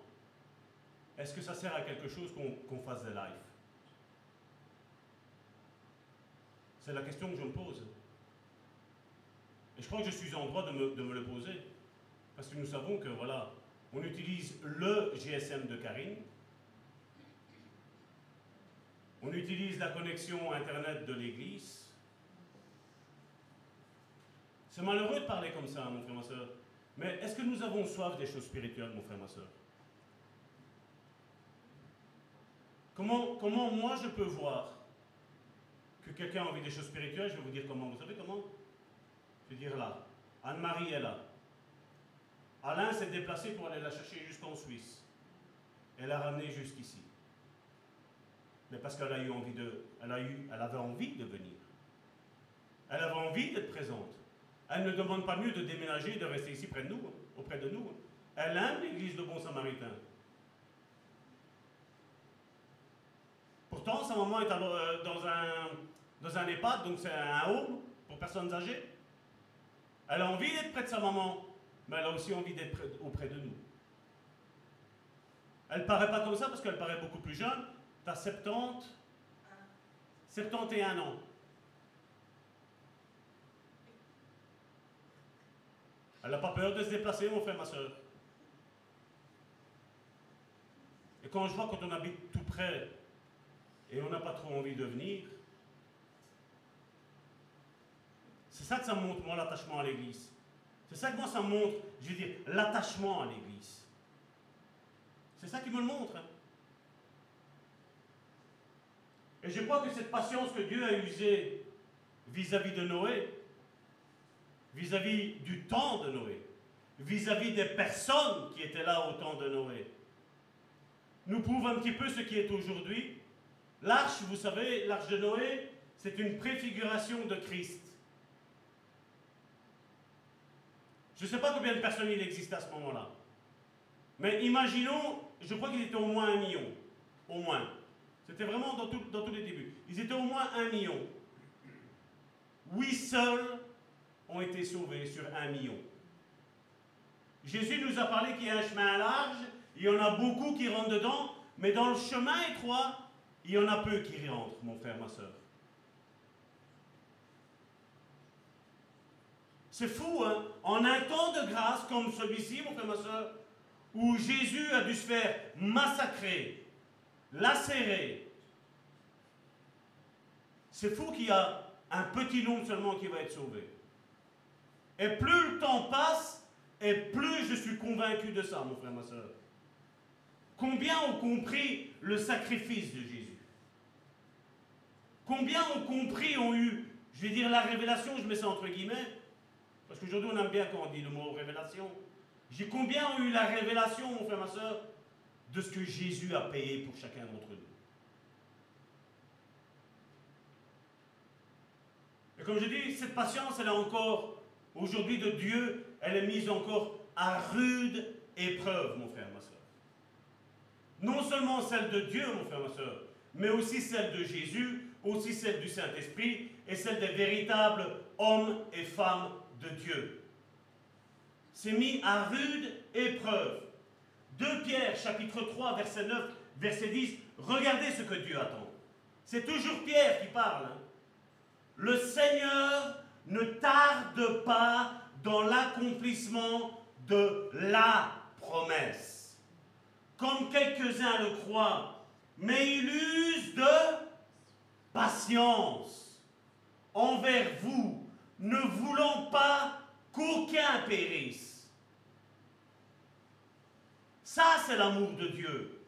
est-ce que ça sert à quelque chose qu'on fasse des lives? C'est la question que je me pose. Et je crois que je suis en droit de me, le poser. Parce que nous savons que, voilà, on utilise le GSM de Karine, on utilise la connexion Internet de l'Église. C'est malheureux de parler comme ça, mon frère, ma soeur. Mais est-ce que nous avons soif des choses spirituelles, mon frère, ma soeur? Comment, comment moi je peux voir que quelqu'un a envie des choses spirituelles? Je vais vous dire comment. Vous savez comment? Vais dire là. Anne-Marie est là. Alain s'est déplacé pour aller la chercher jusqu'en Suisse. Elle l'a ramenée jusqu'ici. Mais parce qu'elle a eu envie de. Elle, a eu, elle avait envie de venir. Elle avait envie d'être présente. Elle ne demande pas mieux de déménager de rester ici près de nous, auprès de nous. Elle aime l'église de Bon Samaritain. Pourtant, sa maman est euh, dans un, dans un EHPAD, donc c'est un home pour personnes âgées. Elle a envie d'être près de sa maman, mais elle a aussi envie d'être auprès de nous. Elle paraît pas comme ça parce qu'elle paraît beaucoup plus jeune. Tu as 70, 71 ans. Elle n'a pas peur de se déplacer, mon frère, ma soeur. Et quand je vois quand on habite tout près et on n'a pas trop envie de venir, c'est ça que ça montre, moi, l'attachement à l'Église. C'est ça que moi, ça montre, je veux dire, l'attachement à l'Église. C'est ça qui me le montre. Hein. Et je crois que cette patience que Dieu a usée vis-à-vis de Noé, vis-à-vis du temps de Noé, vis-à-vis des personnes qui étaient là au temps de Noé, nous prouve un petit peu ce qui est aujourd'hui. L'arche, vous savez, l'arche de Noé, c'est une préfiguration de Christ. Je ne sais pas combien de personnes il existe à ce moment-là. Mais imaginons, je crois qu'ils étaient au moins un million. Au moins. C'était vraiment dans, dans tous les débuts. Ils étaient au moins un million. Oui, seuls ont été sauvés sur un million. Jésus nous a parlé qu'il y a un chemin large, il y en a beaucoup qui rentrent dedans, mais dans le chemin étroit, il y en a peu qui rentrent, mon frère, ma soeur. C'est fou, hein En un temps de grâce comme celui-ci, mon frère, ma soeur, où Jésus a dû se faire massacrer, lacérer, c'est fou qu'il y a un petit nombre seulement qui va être sauvé. Et plus le temps passe, et plus je suis convaincu de ça, mon frère, ma soeur. Combien ont compris le sacrifice de Jésus? Combien ont compris, ont eu, je vais dire la révélation, je mets ça entre guillemets, parce qu'aujourd'hui on aime bien quand on dit le mot révélation. J'ai combien ont eu la révélation, mon frère, ma soeur, de ce que Jésus a payé pour chacun d'entre nous? Et comme je dis, cette patience, elle est encore aujourd'hui de Dieu, elle est mise encore à rude épreuve, mon frère, ma soeur. Non seulement celle de Dieu, mon frère, ma soeur, mais aussi celle de Jésus, aussi celle du Saint-Esprit et celle des véritables hommes et femmes de Dieu. C'est mis à rude épreuve. 2 Pierre chapitre 3 verset 9 verset 10, regardez ce que Dieu attend. C'est toujours Pierre qui parle. Hein. Le Seigneur ne tarde pas dans l'accomplissement de la promesse. Comme quelques-uns le croient, mais il use de patience envers vous, ne voulant pas qu'aucun périsse. Ça, c'est l'amour de Dieu.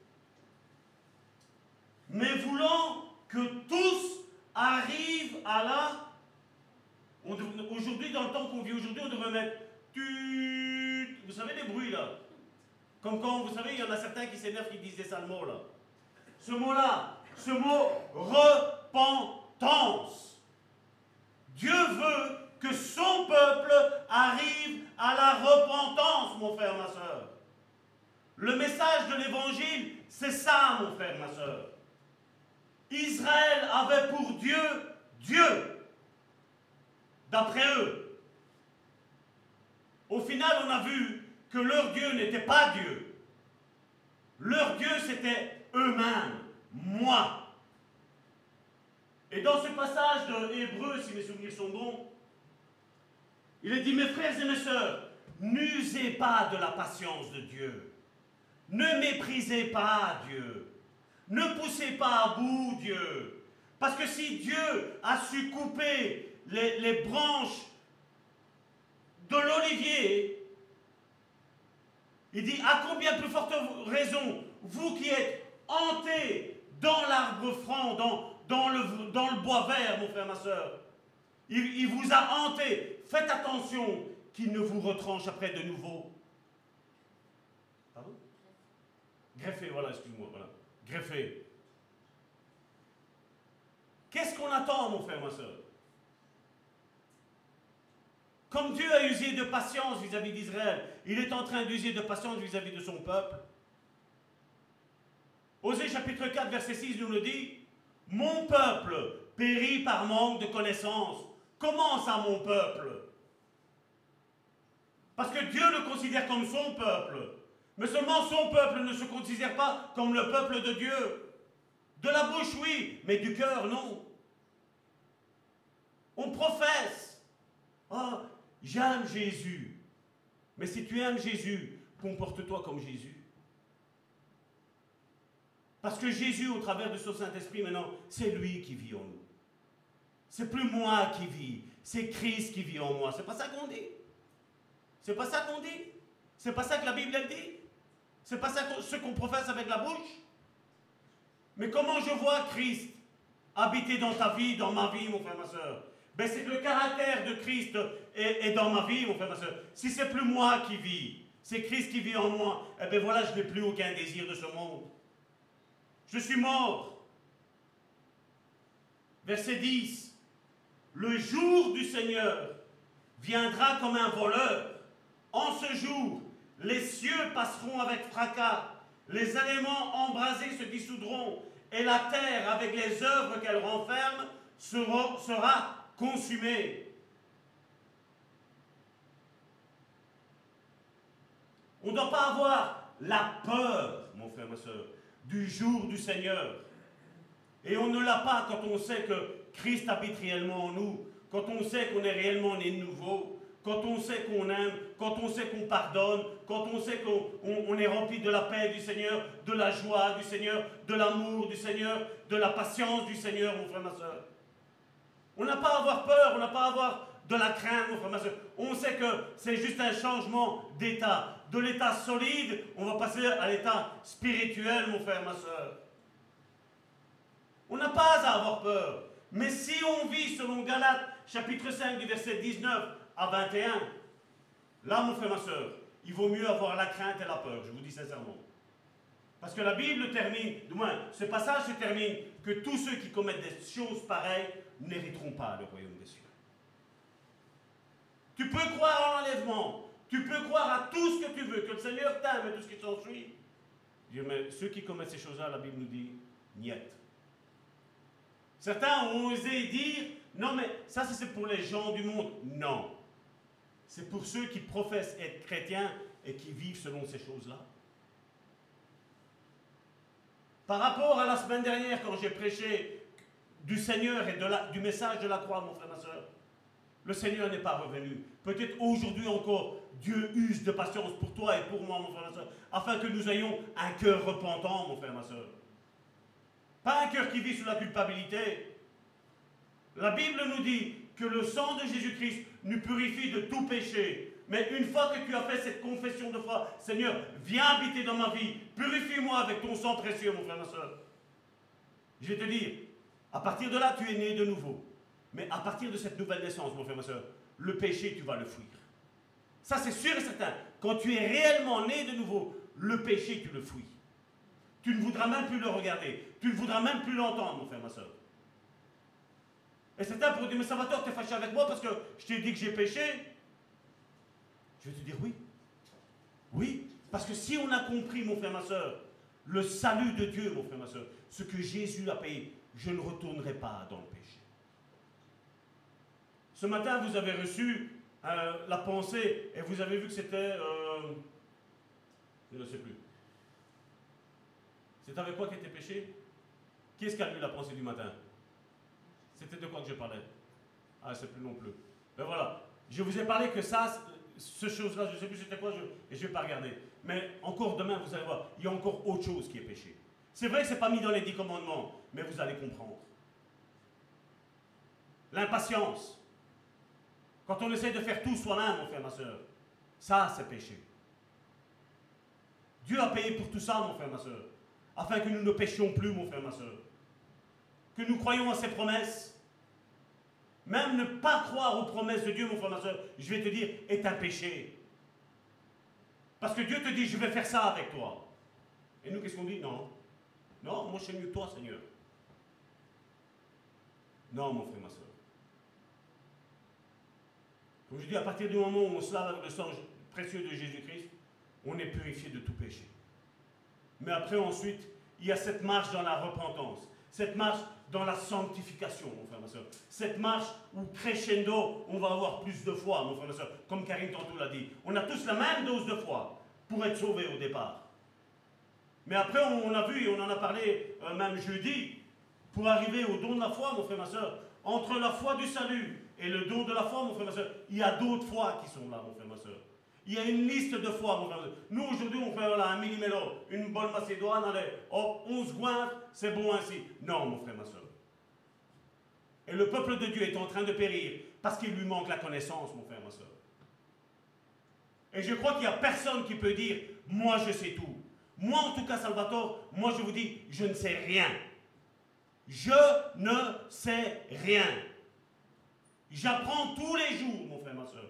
Mais voulant que tous arrivent à la Aujourd'hui, dans le temps qu'on vit aujourd'hui, on devrait mettre Vous savez les bruits là? Comme quand, vous savez, il y en a certains qui s'énervent, qui disent des sales là. Ce mot-là, ce mot repentance. Dieu veut que son peuple arrive à la repentance, mon frère, ma soeur. Le message de l'évangile, c'est ça, mon frère, ma soeur. Israël avait pour Dieu Dieu d'après eux. Au final, on a vu que leur Dieu n'était pas Dieu. Leur Dieu, c'était eux-mêmes, moi. Et dans ce passage de Hébreu, si mes souvenirs sont bons, il est dit, mes frères et mes sœurs, n'usez pas de la patience de Dieu. Ne méprisez pas Dieu. Ne poussez pas à bout Dieu. Parce que si Dieu a su couper les, branches de l'olivier, il dit, à combien plus forte raison, vous qui êtes hantés dans l'arbre franc, dans, dans, le, dans le bois vert, mon frère, ma soeur. Il, vous a hanté. Faites attention qu'il ne vous retranche après de nouveau. Pardon? Greffé, voilà, excuse-moi, voilà. Greffé. Qu'est-ce qu'on attend, mon frère, ma soeur? Comme Dieu a usé de patience vis-à-vis d'Israël, il est en train d'user de patience vis-à-vis de son peuple. Osée chapitre 4, verset 6 nous le dit, Mon peuple périt par manque de connaissance. Comment ça, mon peuple Parce que Dieu le considère comme son peuple. Mais seulement son peuple ne se considère pas comme le peuple de Dieu. De la bouche, oui, mais du cœur, non. On professe. Oh, j'aime Jésus. Mais si tu aimes Jésus, comporte-toi comme Jésus. Parce que Jésus, au travers de son Saint-Esprit, maintenant, c'est lui qui vit en nous. C'est plus moi qui vis, c'est Christ qui vit en moi. C'est pas ça qu'on dit. C'est pas ça qu'on dit. C'est pas ça que la Bible elle dit. C'est pas ça ce qu'on professe avec la bouche. Mais comment je vois Christ habiter dans ta vie, dans ma vie, mon frère, ma soeur? Ben, C'est que le caractère de Christ est, dans ma vie, mon frère, ma soeur. Si c'est plus moi qui vis, c'est Christ qui vit en moi, eh bien voilà, je n'ai plus aucun désir de ce monde. Je suis mort. Verset 10. Le jour du Seigneur viendra comme un voleur. En ce jour, les cieux passeront avec fracas, les éléments embrasés se dissoudront, et la terre, avec les œuvres qu'elle renferme, sera, consumée. On ne doit pas avoir la peur, mon frère, ma soeur, du jour du Seigneur. Et on ne l'a pas quand on sait que Christ habite réellement en nous, quand on sait qu'on est réellement né nouveau, quand on sait qu'on aime, quand on sait qu'on pardonne, quand on sait qu'on est rempli de la paix du Seigneur, de la joie du Seigneur, de l'amour du Seigneur, de la patience du Seigneur, mon frère, ma soeur. On n'a pas à avoir peur, on n'a pas à avoir de la crainte, mon frère, ma soeur. On sait que c'est juste un changement d'état. De l'état solide, on va passer à l'état spirituel, mon frère, ma soeur. On n'a pas à avoir peur. Mais si on vit selon Galates, chapitre 5, du verset 19 à 21, là, mon frère, ma soeur, il vaut mieux avoir la crainte et la peur, je vous dis sincèrement. Parce que la Bible termine, du moins, ce passage se termine que tous ceux qui commettent des choses pareilles n'hériteront pas le royaume des cieux. Tu peux croire en l'enlèvement, tu peux croire à tout ce que tu veux, que le Seigneur t'aime et tout ce qui s'ensuit. Mais ceux qui commettent ces choses-là, la Bible nous dit, niet. Certains ont osé dire, non mais ça c'est pour les gens du monde. Non c'est pour ceux qui professent être chrétiens et qui vivent selon ces choses-là. Par rapport à la semaine dernière, quand j'ai prêché du Seigneur et du message de la croix, mon frère, ma soeur, le Seigneur n'est pas revenu. Peut-être aujourd'hui encore, Dieu use de patience pour toi et pour moi, mon frère, ma soeur, afin que nous ayons un cœur repentant, mon frère, ma soeur. Pas un cœur qui vit sous la culpabilité. La Bible nous dit que le sang de Jésus-Christ nous purifie de tout péché. Mais une fois que tu as fait cette confession de foi, Seigneur, viens habiter dans ma vie, purifie-moi avec ton sang précieux, mon frère, ma soeur. Je vais te dire, à partir de là, tu es né de nouveau. Mais à partir de cette nouvelle naissance, mon frère, ma soeur, le péché, tu vas le fuir. Ça, c'est sûr et certain. Quand tu es réellement né de nouveau, le péché, tu le fuis. Tu ne voudras même plus le regarder. Tu ne voudras même plus l'entendre, mon frère, ma soeur. Et certains pourraient dire, mais Salvatore, t'es fâché avec moi parce que je t'ai dit que j'ai péché. Je vais te dire oui. Oui, parce que si on a compris, mon frère, ma soeur, le salut de Dieu, mon frère, ma soeur, ce que Jésus a payé, je ne retournerai pas dans le péché. Ce matin, vous avez reçu euh, la pensée et vous avez vu que c'était... Euh, je ne sais plus. C'est avec quoi qui était péché? Qui est-ce qui a lu la pensée du matin? C'était de quoi que je parlais Ah, c'est plus non plus. Ben voilà. Je vous ai parlé que ça, ce chose-là, je ne sais plus c'était quoi, et je ne vais pas regarder. Mais encore demain, vous allez voir, il y a encore autre chose qui est péché. C'est vrai que ce n'est pas mis dans les dix commandements, mais vous allez comprendre. L'impatience. Quand on essaie de faire tout soi-même, mon frère, ma soeur, ça, c'est péché. Dieu a payé pour tout ça, mon frère, ma soeur. Afin que nous ne péchions plus, mon frère, ma soeur. Que nous croyons à ses promesses. Même ne pas croire aux promesses de Dieu, mon frère, ma soeur, je vais te dire, est un péché. Parce que Dieu te dit, je vais faire ça avec toi. Et nous, qu'est-ce qu'on dit? Non. Non, moi, je sais mieux toi, Seigneur. Non, mon frère, ma soeur. Comme je dis, à partir du moment où on se lave avec le sang précieux de Jésus-Christ, on est purifié de tout péché. Mais après, ensuite, il y a cette marche dans la repentance, cette marche dans la sanctification, mon frère, ma soeur. Cette marche où crescendo, on va avoir plus de foi, mon frère, ma soeur. Comme Karine tantôt l'a dit. On a tous la même dose de foi pour être sauvés au départ. Mais après, on a vu et on en a parlé euh, même jeudi, pour arriver au don de la foi, mon frère, ma soeur, entre la foi du salut et le don de la foi, mon frère, ma soeur, il y a d'autres foi qui sont là, mon frère, ma soeur. Il y a une liste de foi, mon frère. Nous, aujourd'hui, on fait là, un millimélo, une bonne macédoine, allez, hop, 11 goinfres, c'est bon ainsi. Non, mon frère, ma soeur. Et le peuple de Dieu est en train de périr parce qu'il lui manque la connaissance, mon frère, ma soeur. Et je crois qu'il n'y a personne qui peut dire, moi, je sais tout. Moi, en tout cas, Salvatore, moi, je vous dis, je ne sais rien. Je ne sais rien. J'apprends tous les jours, mon frère, ma soeur.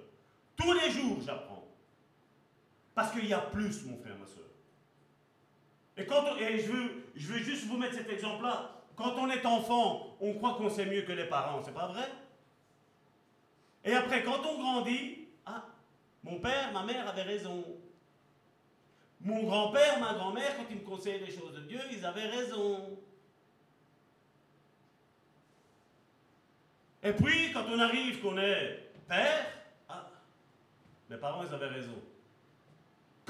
Tous les jours, j'apprends. Parce qu'il y a plus, mon frère, ma soeur. Et, quand et je, veux, je veux juste vous mettre cet exemple-là. Quand on est enfant, on croit qu'on sait mieux que les parents, c'est pas vrai? Et après, quand on grandit, ah, mon père, ma mère avaient raison. Mon grand-père, ma grand-mère, quand ils me conseillaient les choses de Dieu, ils avaient raison. Et puis, quand on arrive qu'on est père, ah, mes parents, ils avaient raison.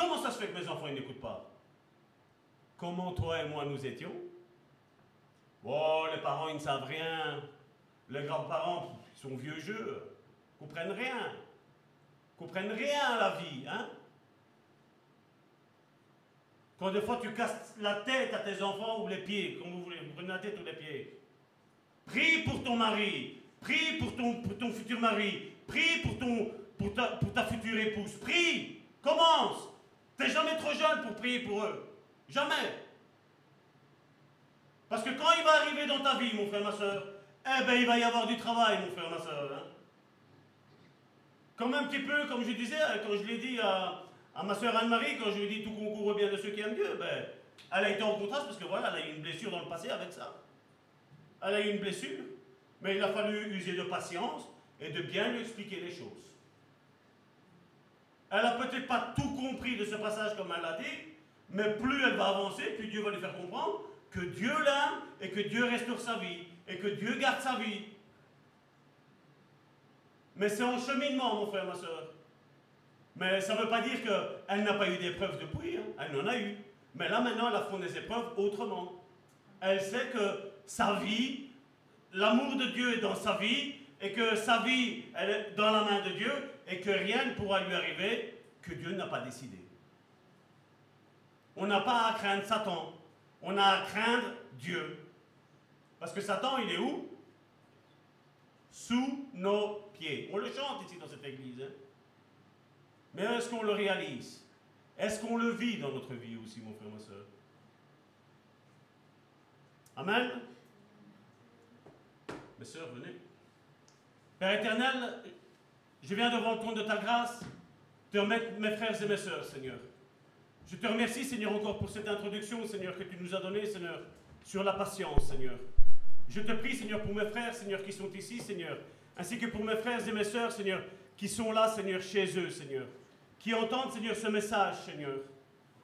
Comment ça se fait que mes enfants, n'écoutent pas? Comment toi et moi, nous étions? Oh, les parents, ils ne savent rien. Les grands-parents, ils sont vieux. Ils comprennent rien. Comprennent rien à la vie, hein? Quand des fois tu casses la tête à tes enfants ou les pieds, comme vous voulez, vous prenez la tête ou les pieds. Prie pour ton mari, Prie pour ton, futur mari. Prie pour, ton, pour ta future épouse. Prie. Commence. Jamais trop jeune pour prier pour eux. Jamais. Parce que quand il va arriver dans ta vie, mon frère, ma soeur, eh ben il va y avoir du travail, mon frère, ma soeur. Hein. Comme un petit peu, comme je disais, quand je l'ai dit à, ma soeur Anne-Marie, quand je lui ai dit tout concourt bien de ceux qui aiment Dieu, ben, elle a été en contraste parce que voilà, elle a eu une blessure dans le passé avec ça. Elle a eu une blessure. Mais il a fallu user de patience et de bien lui expliquer les choses. Elle n'a peut-être pas tout compris de ce passage comme elle l'a dit, mais plus elle va avancer, plus Dieu va lui faire comprendre que Dieu l'aime et que Dieu restaure sa vie et que Dieu garde sa vie. Mais c'est en cheminement, mon frère, ma soeur. Mais ça ne veut pas dire qu'elle n'a pas eu d'épreuves depuis, hein. elle en a eu. Mais là maintenant, elle affronte des épreuves autrement. Elle sait que sa vie l'amour de Dieu est dans sa vie et que sa vie elle est dans la main de Dieu et que rien ne pourra lui arriver que Dieu n'a pas décidé. On n'a pas à craindre Satan, on a à craindre Dieu. Parce que Satan, il est où? Sous nos pieds. On le chante ici dans cette église. Hein. Mais est-ce qu'on le réalise? Est-ce qu'on le vit dans notre vie aussi, mon frère, ma soeur? Amen mes sœurs, venez. Père éternel, je viens devant le trône de ta grâce te remettre mes frères et mes sœurs, Seigneur. Je te remercie, Seigneur, encore pour cette introduction, Seigneur, que tu nous as donnée, Seigneur, sur la patience, Seigneur. Je te prie, Seigneur, pour mes frères, Seigneur, qui sont ici, Seigneur, ainsi que pour mes frères et mes sœurs, Seigneur, qui sont là, Seigneur, chez eux, Seigneur, qui entendent, Seigneur, ce message, Seigneur.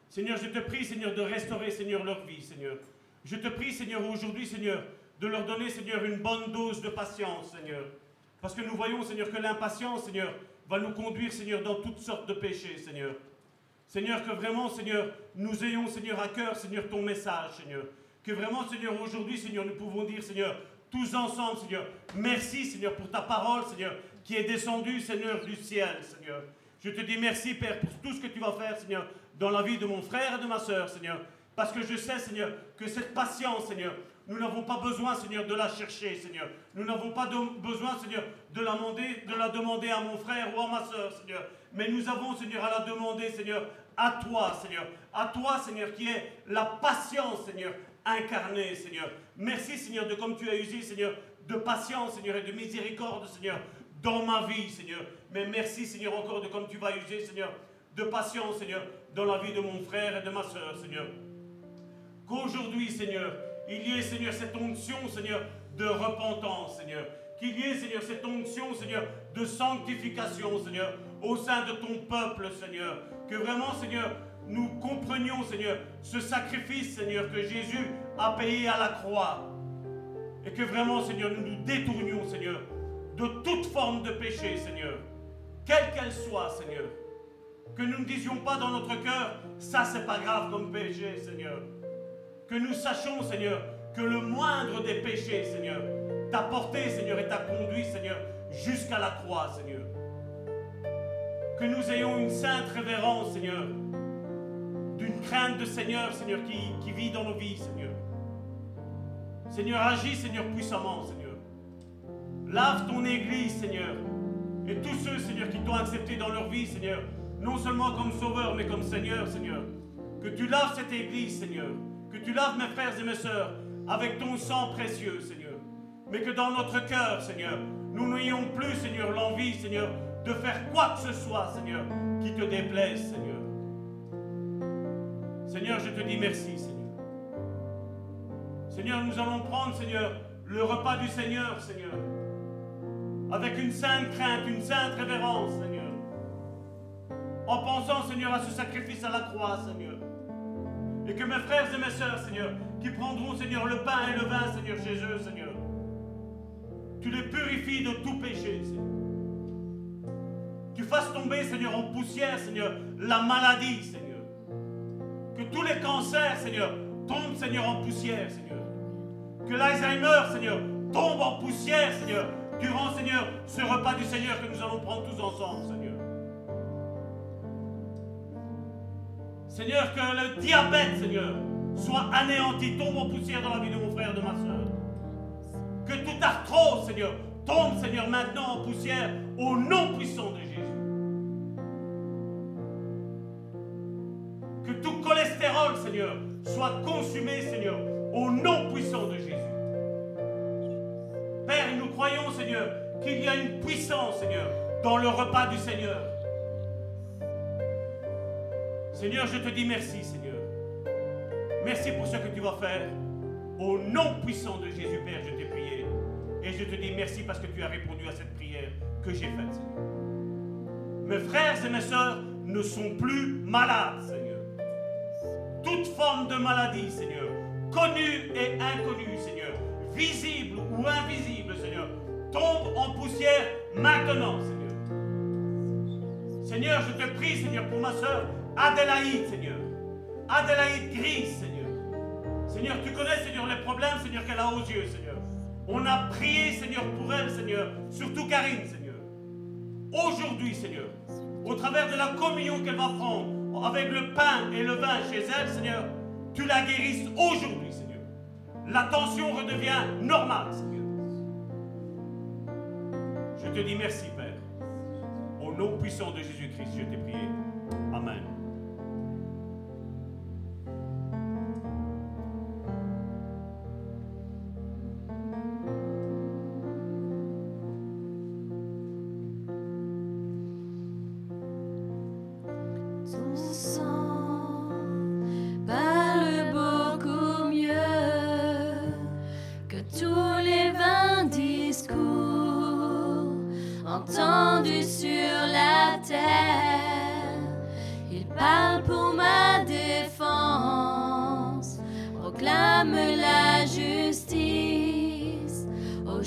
Seigneur, je te prie, Seigneur, de restaurer, Seigneur, leur vie, Seigneur. Je te prie, Seigneur, aujourd'hui, Seigneur, de leur donner, Seigneur, une bonne dose de patience, Seigneur. Parce que nous voyons, Seigneur, que l'impatience, Seigneur, va nous conduire, Seigneur, dans toutes sortes de péchés, Seigneur. Seigneur, que vraiment, Seigneur, nous ayons, Seigneur, à cœur, Seigneur, ton message, Seigneur. Que vraiment, Seigneur, aujourd'hui, Seigneur, nous pouvons dire, Seigneur, tous ensemble, Seigneur, merci, Seigneur, pour ta parole, Seigneur, qui est descendue, Seigneur, du ciel, Seigneur. Je te dis merci, Père, pour tout ce que tu vas faire, Seigneur, dans la vie de mon frère et de ma soeur, Seigneur. Parce que je sais, Seigneur, que cette patience, Seigneur, Nous n'avons pas besoin, Seigneur, de la chercher, Seigneur. Nous n'avons pas besoin, Seigneur, de la, demander, de la demander à mon frère ou à ma soeur, Seigneur. Mais nous avons, Seigneur, à la demander, Seigneur, à toi, Seigneur. À toi, Seigneur, qui est la patience, Seigneur, incarnée, Seigneur. Merci, Seigneur, de comme tu as usé, Seigneur, de patience, Seigneur, et de miséricorde, Seigneur, dans ma vie, Seigneur. Mais merci, Seigneur, encore de comme tu vas user, Seigneur, de patience, Seigneur, dans la vie de mon frère et de ma soeur, Seigneur. Qu'aujourd'hui, Seigneur, il y ait, Seigneur, cette onction, Seigneur, de repentance, Seigneur. Qu'il y ait, Seigneur, cette onction, Seigneur, de sanctification, Seigneur, au sein de ton peuple, Seigneur. Que vraiment, Seigneur, nous comprenions, Seigneur, ce sacrifice, Seigneur, que Jésus a payé à la croix. Et que vraiment, Seigneur, nous nous détournions, Seigneur, de toute forme de péché, Seigneur. Quelle qu'elle soit, Seigneur. Que nous ne disions pas dans notre cœur, ça c'est pas grave comme péché, Seigneur. Que nous sachions, Seigneur, que le moindre des péchés, Seigneur, t'a porté, Seigneur, et t'a conduit, Seigneur, jusqu'à la croix, Seigneur. Que nous ayons une sainte révérence, Seigneur, d'une crainte de Seigneur, Seigneur, qui, qui vit dans nos vies, Seigneur. Seigneur, agis, Seigneur, puissamment, Seigneur. Lave ton Église, Seigneur. Et tous ceux, Seigneur, qui t'ont accepté dans leur vie, Seigneur, non seulement comme sauveur, mais comme Seigneur, Seigneur. Que tu laves cette Église, Seigneur que tu laves mes frères et mes sœurs avec ton sang précieux, Seigneur. Mais que dans notre cœur, Seigneur, nous n'ayons plus, Seigneur, l'envie, Seigneur, de faire quoi que ce soit, Seigneur, qui te déplaise, Seigneur. Seigneur, je te dis merci, Seigneur. Seigneur, nous allons prendre, Seigneur, le repas du Seigneur, Seigneur, avec une sainte crainte, une sainte révérence, Seigneur. En pensant, Seigneur, à ce sacrifice à la croix, Seigneur. Et que mes frères et mes sœurs, Seigneur, qui prendront, Seigneur, le pain et le vin, Seigneur, chez eux, Seigneur, tu les purifies de tout péché, Seigneur. Tu fasses tomber, Seigneur, en poussière, Seigneur, la maladie, Seigneur. Que tous les cancers, Seigneur, tombent, Seigneur, en poussière, Seigneur. Que l'Alzheimer, Seigneur, tombe en poussière, Seigneur, durant, Seigneur, ce repas du Seigneur que nous allons prendre tous ensemble, Seigneur. Seigneur, que le diabète, Seigneur, soit anéanti, tombe en poussière dans la vie de mon frère, de ma soeur. Que toute arthrose, Seigneur, tombe, Seigneur, maintenant en poussière au nom puissant de Jésus. Que tout cholestérol, Seigneur, soit consumé, Seigneur, au nom puissant de Jésus. Père, nous croyons, Seigneur, qu'il y a une puissance, Seigneur, dans le repas du Seigneur. Seigneur, je te dis merci, Seigneur. Merci pour ce que tu vas faire. Au nom puissant de Jésus, Père, je t'ai prié. Et je te dis merci parce que tu as répondu à cette prière que j'ai faite, Seigneur. Mes frères et mes sœurs ne sont plus malades, Seigneur. Toute forme de maladie, Seigneur, connue et inconnue, Seigneur, visible ou invisible, Seigneur, tombe en poussière maintenant, Seigneur. Seigneur, je te prie, Seigneur, pour ma sœur Adélaïde, Seigneur. Adélaïde grise, Seigneur. Seigneur, tu connais, Seigneur, les problèmes, Seigneur, qu'elle a aux yeux, Seigneur. On a prié, Seigneur, pour elle, Seigneur. Surtout Karine, Seigneur. Aujourd'hui, Seigneur, au travers de la communion qu'elle va prendre avec le pain et le vin chez elle, Seigneur, tu la guérisses aujourd'hui, Seigneur. La tension redevient normale, Seigneur. Je te dis merci, Père. Au nom puissant de Jésus-Christ, je t'ai prié. Amen.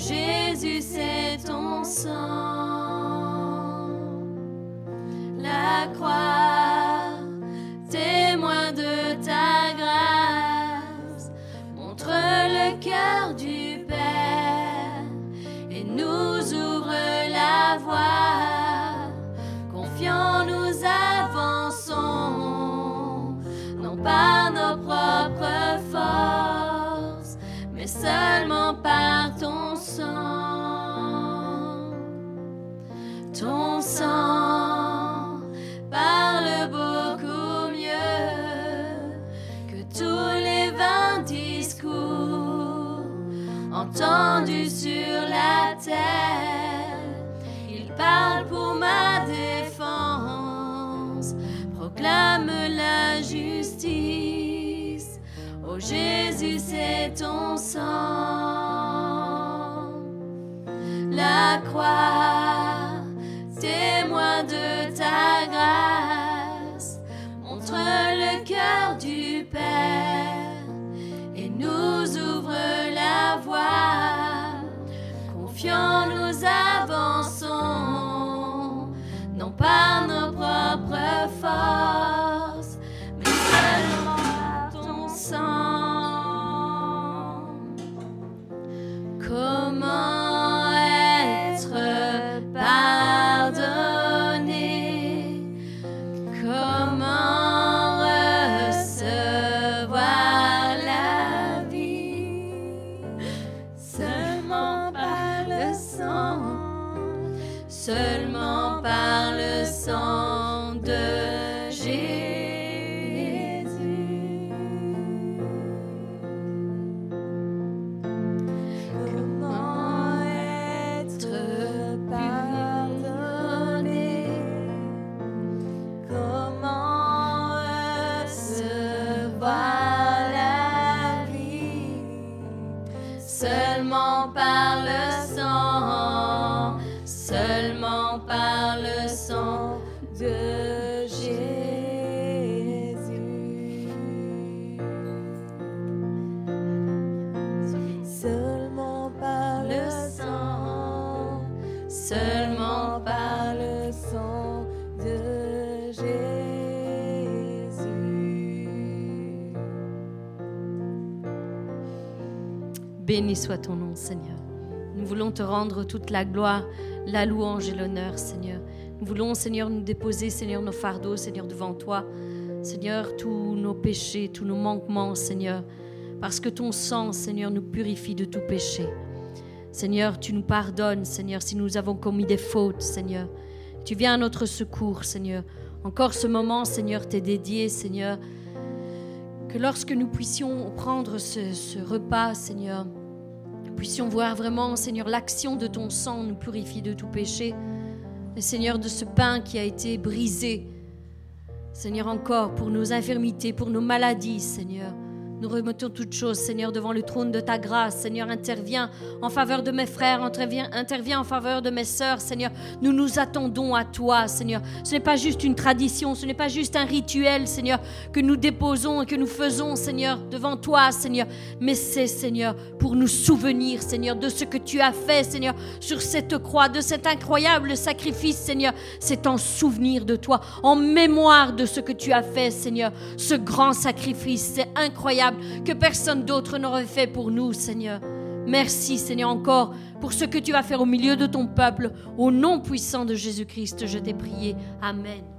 Jésus, c'est ton sang. La croix. entendu sur la terre. Il parle pour ma défense, proclame la justice. Oh Jésus, c'est ton sang. La croix. Nous avançons, non par nos propres forces, Béni soit ton nom, Seigneur. Nous voulons te rendre toute la gloire, la louange et l'honneur, Seigneur. Nous voulons, Seigneur, nous déposer, Seigneur, nos fardeaux, Seigneur, devant toi. Seigneur, tous nos péchés, tous nos manquements, Seigneur. Parce que ton sang, Seigneur, nous purifie de tout péché. Seigneur, tu nous pardonnes, Seigneur, si nous avons commis des fautes, Seigneur. Tu viens à notre secours, Seigneur. Encore ce moment, Seigneur, t'est dédié, Seigneur. Que lorsque nous puissions prendre ce, ce repas, Seigneur, puissions voir vraiment, Seigneur, l'action de ton sang nous purifie de tout péché. Et Seigneur, de ce pain qui a été brisé, Seigneur, encore pour nos infirmités, pour nos maladies, Seigneur. Nous remettons toutes choses, Seigneur, devant le trône de ta grâce. Seigneur, interviens en faveur de mes frères, interviens, en faveur de mes sœurs, Seigneur. Nous nous attendons à toi, Seigneur. Ce n'est pas juste une tradition, ce n'est pas juste un rituel, Seigneur, que nous déposons et que nous faisons, Seigneur, devant toi, Seigneur. Mais c'est, Seigneur, pour nous souvenir, Seigneur, de ce que tu as fait, Seigneur, sur cette croix, de cet incroyable sacrifice, Seigneur. C'est en souvenir de toi, en mémoire de ce que tu as fait, Seigneur. Ce grand sacrifice, c'est que personne d'autre n'aurait fait pour nous, Seigneur. Merci, Seigneur, encore pour ce que tu vas faire au milieu de ton peuple. Au nom puissant de Jésus-Christ, je t'ai prié. Amen.